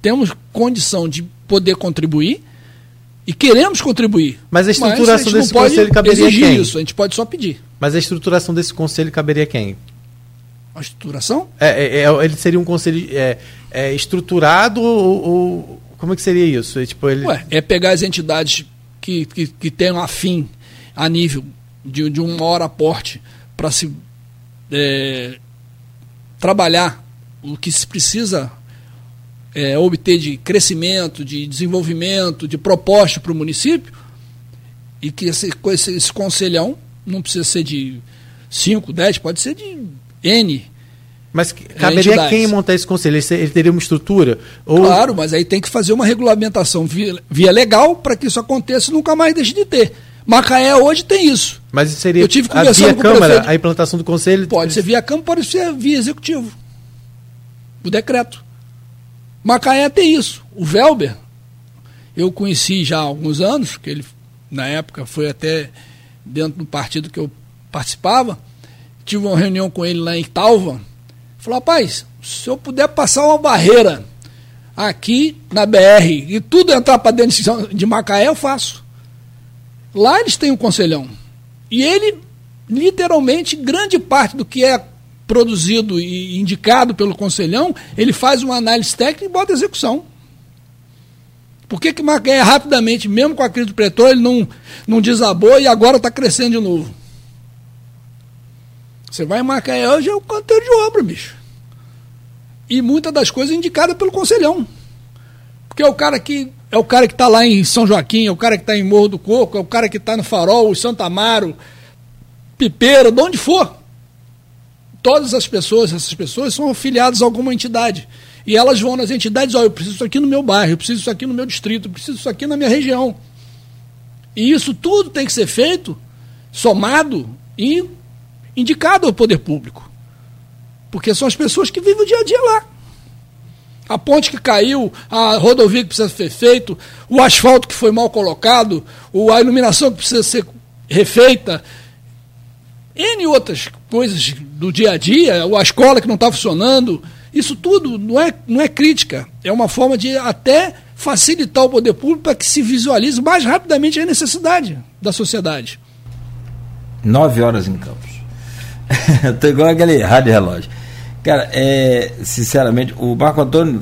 temos condição de poder contribuir e queremos contribuir. Mas a estruturação Mas a desse conselho caberia exigir quem? isso, a gente pode só pedir. Mas a estruturação desse conselho caberia quem? A estruturação? É, é, é ele seria um conselho é, é estruturado ou, ou, como é que seria isso? É, tipo, ele... Ué, é pegar as entidades que, que, que tenham afim a nível de, de um maior aporte para se é, trabalhar o que se precisa é, obter de crescimento, de desenvolvimento, de proposta para o município, e que esse, esse, esse conselhão não precisa ser de 5, 10, pode ser de N. Mas caberia é, quem montar esse conselho? Ele, ele teria uma estrutura? Ou... Claro, mas aí tem que fazer uma regulamentação via, via legal para que isso aconteça e nunca mais deixe de ter. Macaé hoje tem isso. Mas seria Eu tive conversando a via com Câmara, prefeito. a implantação do conselho? Pode ser via Câmara, pode ser via Executivo o decreto. Macaé tem isso. O Velber, eu conheci já há alguns anos, que ele na época foi até dentro do partido que eu participava. Tive uma reunião com ele lá em Talva. Falou, rapaz, se eu puder passar uma barreira aqui na BR e tudo entrar para dentro de Macaé, eu faço. Lá eles têm um conselhão. E ele, literalmente, grande parte do que é produzido e indicado pelo conselhão, ele faz uma análise técnica e bota execução. Por que, que Macaé rapidamente, mesmo com a crise do petróleo, ele não, não desabou e agora está crescendo de novo? Você vai em Macaé hoje é o canteiro de obra, bicho. E muitas das coisas indicadas pelo conselhão. Porque é o cara que é o cara que está lá em São Joaquim, é o cara que está em Morro do Coco, é o cara que está no Farol, Santa Amaro, Pipeira, de onde for. Todas as pessoas, essas pessoas são afiliadas a alguma entidade. E elas vão nas entidades, olha, eu preciso disso aqui no meu bairro, eu preciso disso aqui no meu distrito, eu preciso disso aqui na minha região. E isso tudo tem que ser feito, somado e indicado ao poder público. Porque são as pessoas que vivem o dia a dia lá. A ponte que caiu, a rodovia que precisa ser feito, o asfalto que foi mal colocado, a iluminação que precisa ser refeita, N outras coisas do dia a dia, a escola que não está funcionando, isso tudo não é, não é crítica, é uma forma de até facilitar o poder público para que se visualize mais rapidamente a necessidade da sociedade. Nove horas em Campos. Estou igual aquele rádio relógio. Cara, é, sinceramente, o Marco Antônio,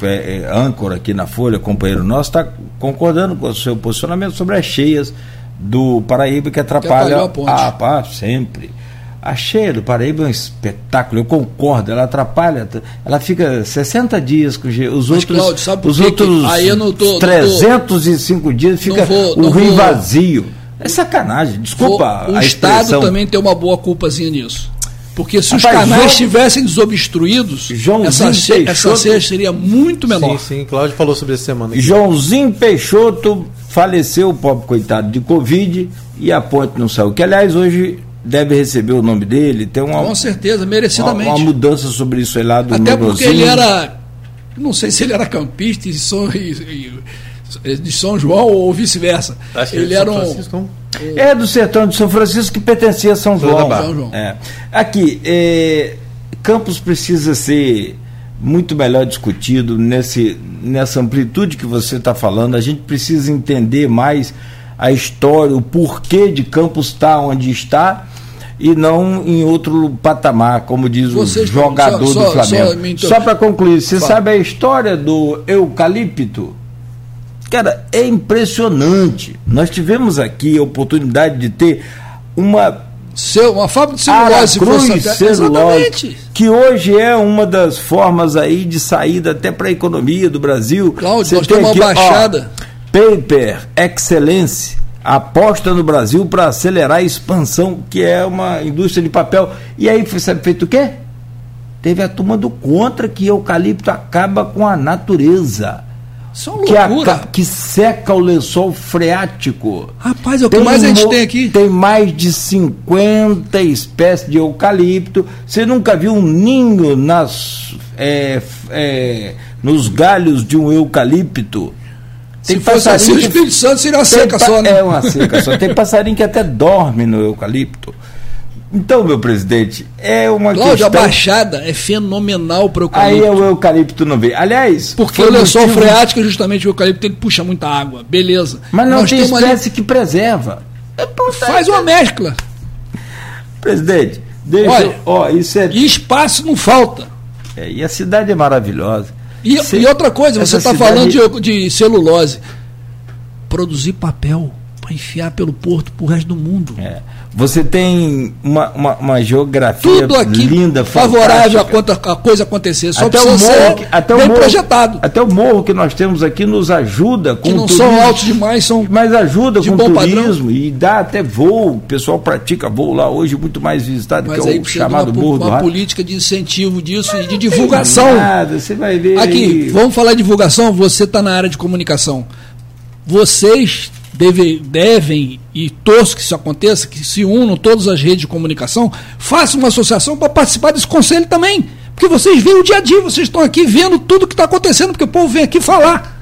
é, é, âncora aqui na Folha, companheiro nosso, está concordando com o seu posicionamento sobre as cheias do Paraíba que atrapalha a, ponte. a, a sempre. A cheia do Paraíba é um espetáculo, eu concordo, ela atrapalha, ela fica 60 dias com os Mas, outros, Cláudio, sabe os outros que, aí eu não tô, 305 não tô, dias fica vou, o rio vou, vazio. É sacanagem, desculpa. Vou, o Estado também tem uma boa culpazinha nisso. Porque se Rapaz, os canais João, estivessem desobstruídos, essa, Peixoto, essa ceia seria muito menor. Sim, sim, Cláudio falou sobre essa semana. Aqui. Joãozinho Peixoto faleceu, o pobre coitado, de Covid e a ponte não saiu. Que, aliás, hoje deve receber o nome dele. Tem uma, Com certeza, merecidamente. Uma, uma mudança sobre isso aí lá do Até porque ele era. Não sei se ele era campista e, e, e de São João ou vice-versa. Ele era um. É do sertão de São Francisco que pertencia a São João. São João. É. Aqui, é, Campos precisa ser muito melhor discutido nesse, nessa amplitude que você está falando. A gente precisa entender mais a história, o porquê de Campos estar tá onde está e não em outro patamar, como diz Vocês, o jogador só, do Flamengo. Só, só para concluir, você Fala. sabe a história do eucalipto? Cara, é impressionante. Nós tivemos aqui a oportunidade de ter uma Seu, uma fábrica de celulose, Cruz celulose que hoje é uma das formas aí de saída até para a economia do Brasil. Cláudio, Você nós temos uma baixada. Ó, Paper Excellence aposta no Brasil para acelerar a expansão, que é uma indústria de papel. E aí foi sabe, feito o quê? Teve a turma do contra que eucalipto acaba com a natureza. Que, a, que seca o lençol freático. Rapaz, é o que tem mais a gente tem aqui. Tem mais de 50 espécies de eucalipto. Você nunca viu um ninho nas, é, é, nos galhos de um eucalipto? Tem Se fosse assim, o Espírito Santo seria uma seca só, né? É uma seca só. Tem passarinho que até dorme no eucalipto. Então, meu presidente, é uma Cláudio, questão... a baixada é fenomenal para o eucalipto. Aí é o eucalipto não vem. Aliás... Porque o lençol motivo... freático, justamente, o eucalipto, ele puxa muita água. Beleza. Mas não Nós tem espécie ali... que preserva. É Faz uma mescla. Presidente, deixa... Olha, ó, isso é... E espaço não falta. É, e a cidade é maravilhosa. E, e outra coisa, você está cidade... falando de, de celulose. Produzir papel para enfiar pelo porto para o resto do mundo. É. Você tem uma, uma, uma geografia linda, favorável a, quanto a coisa acontecer. Só até o morro, que, até bem o morro, projetado. Até o morro que nós temos aqui nos ajuda com que não são altos demais, são mas ajuda com o turismo padrão. e dá até voo. O pessoal pratica voo lá hoje muito mais visitado mas que é o chamado uma, morro uma política de incentivo disso e de divulgação. Nada, você vai ver. Aqui, aí. vamos falar de divulgação. Você está na área de comunicação. Vocês deve, devem, e torço que isso aconteça, que se unam todas as redes de comunicação, façam uma associação para participar desse conselho também. Porque vocês veem o dia a dia, vocês estão aqui vendo tudo que está acontecendo, porque o povo vem aqui falar.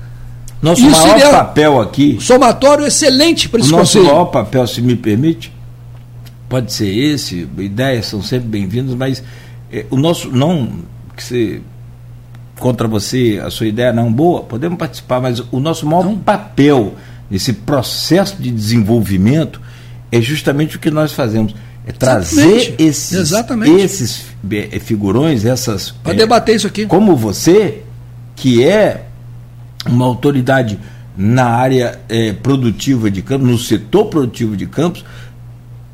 Nosso isso maior papel aqui. Somatório excelente para esse o nosso maior papel, se me permite, pode ser esse, ideias são sempre bem-vindas, mas é, o nosso. Não que você contra você, a sua ideia não boa, podemos participar, mas o nosso maior não. papel esse processo de desenvolvimento é justamente o que nós fazemos. É trazer Exatamente. esses, Exatamente. esses eh, figurões, essas. Para eh, debater isso aqui. como você, que é uma autoridade na área eh, produtiva de Campos, no setor produtivo de Campos,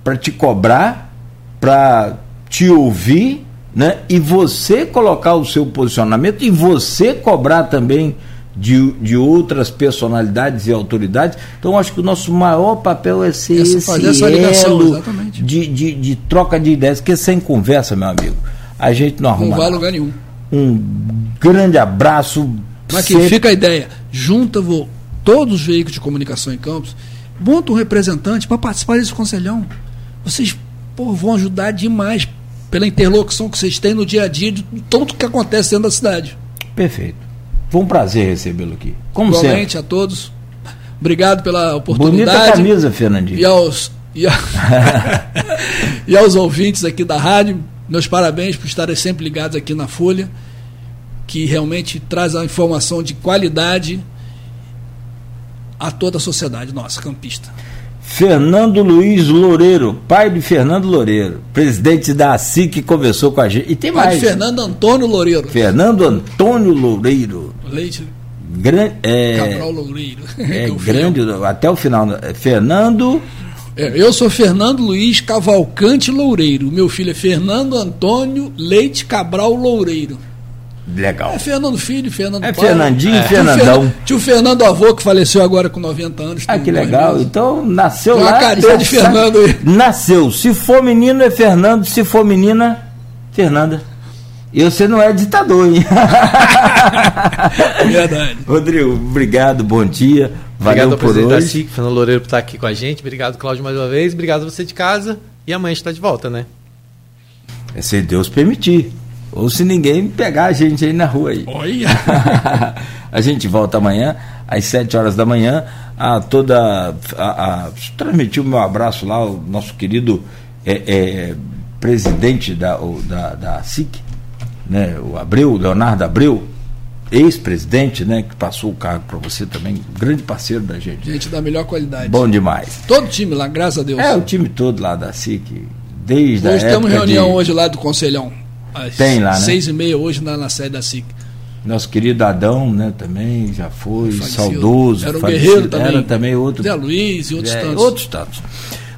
para te cobrar, para te ouvir, né? E você colocar o seu posicionamento e você cobrar também de, de outras personalidades e autoridades. Então, acho que o nosso maior papel é ser Essa- esse fazer essa ligação, de, de, de troca de ideias, porque sem conversa, meu amigo, a gente não arruma Não vai a lugar nenhum. Um grande abraço. Mas que sempre- fica a ideia. Junta vo- todos os veículos de comunicação em Campos, monta um representante para participar desse conselhão. Vocês pô, vão ajudar demais pela interlocução que vocês têm no dia a dia de tanto que acontece dentro da cidade. Perfeito. Foi um prazer recebê-lo aqui. Como Igualmente sempre. a todos. Obrigado pela Bonita oportunidade. camisa, Fernandinho. E aos, e, a- e aos ouvintes aqui da rádio, meus parabéns por estarem sempre ligados aqui na Folha, que realmente traz a informação de qualidade a toda a sociedade nossa, campista. Fernando Luiz Loureiro, pai de Fernando Loureiro, presidente da ASI que conversou com a gente. E tem Pai mais. de Fernando Antônio Loureiro. Fernando Antônio Loureiro. Leite Gran, é, Cabral Loureiro. é é grande, até o final. né? É Fernando. É, eu sou Fernando Luiz Cavalcante Loureiro. Meu filho é Fernando Antônio Leite Cabral Loureiro. Legal. É Fernando Filho, Fernando É pai. Fernandinho e Tio Fernandão. Fernan- Tio Fernando Avô, que faleceu agora com 90 anos. Ah, que legal. meses. Então, nasceu Tem lá. carinha de. Fernando aí. Nasceu. Se for menino, é Fernando. Se for menina, Fernanda. E você não é ditador, hein? Verdade. Rodrigo, obrigado, bom dia. Valeu Obrigado ao por presidente da hoje. SIC, Fernando Loureiro, por estar aqui com a gente. Obrigado, Cláudio, mais uma vez. Obrigado a você de casa. E amanhã a gente está de volta, né? É se Deus permitir. Ou se ninguém pegar a gente aí na rua aí. Olha. a gente volta amanhã, às 7 horas da manhã, a toda. A, a, transmitir o meu abraço lá, o nosso querido é, é, presidente da, o, da, da SIC, né, o Abreu, Leonardo Abreu, ex-presidente, né, que passou o cargo para você também, grande parceiro da gente. Gente da melhor qualidade. Bom demais. Todo time lá, graças a Deus. É, o time todo lá da SIC, desde a hoje época temos reunião de hoje lá do Conselhão. Às Tem lá, né? Seis e meia hoje na, na sede da SIC. Nosso querido Adão, né, também já foi Falecido. saudoso. Era um falecido. guerreiro também. Era também outro. Zé Luiz e outros é, tantos. outros tantos.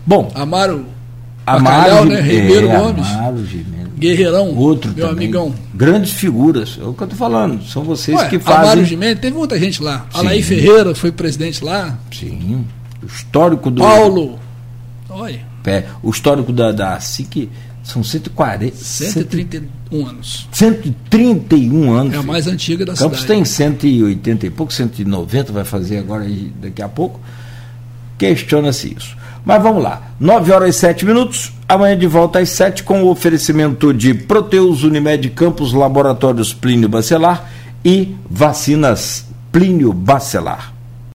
Bom, Amaro Amaro, Bacalhau, né? é, Ribeiro Gomes. Amaro Gimenez. Guerreirão, Outro meu também. amigão. Grandes figuras. É o que eu tô falando. São vocês Ué, que fazem. Gimenez, teve muita gente lá. Sim. Alaí Ferreira foi presidente lá. Sim. O histórico do. Paulo. Olha, É, o histórico da, da SIC são 140. 131 anos. 131 anos. É a mais antiga da Campos cidade. tem 180 e pouco, 190 vai fazer agora daqui a pouco. Questiona-se isso. Mas vamos lá. 9 horas e 7 minutos. Amanhã de volta às 7 com o oferecimento de Proteus Unimed Campos, Laboratórios Plínio Bacelar e vacinas Plínio Bacelar.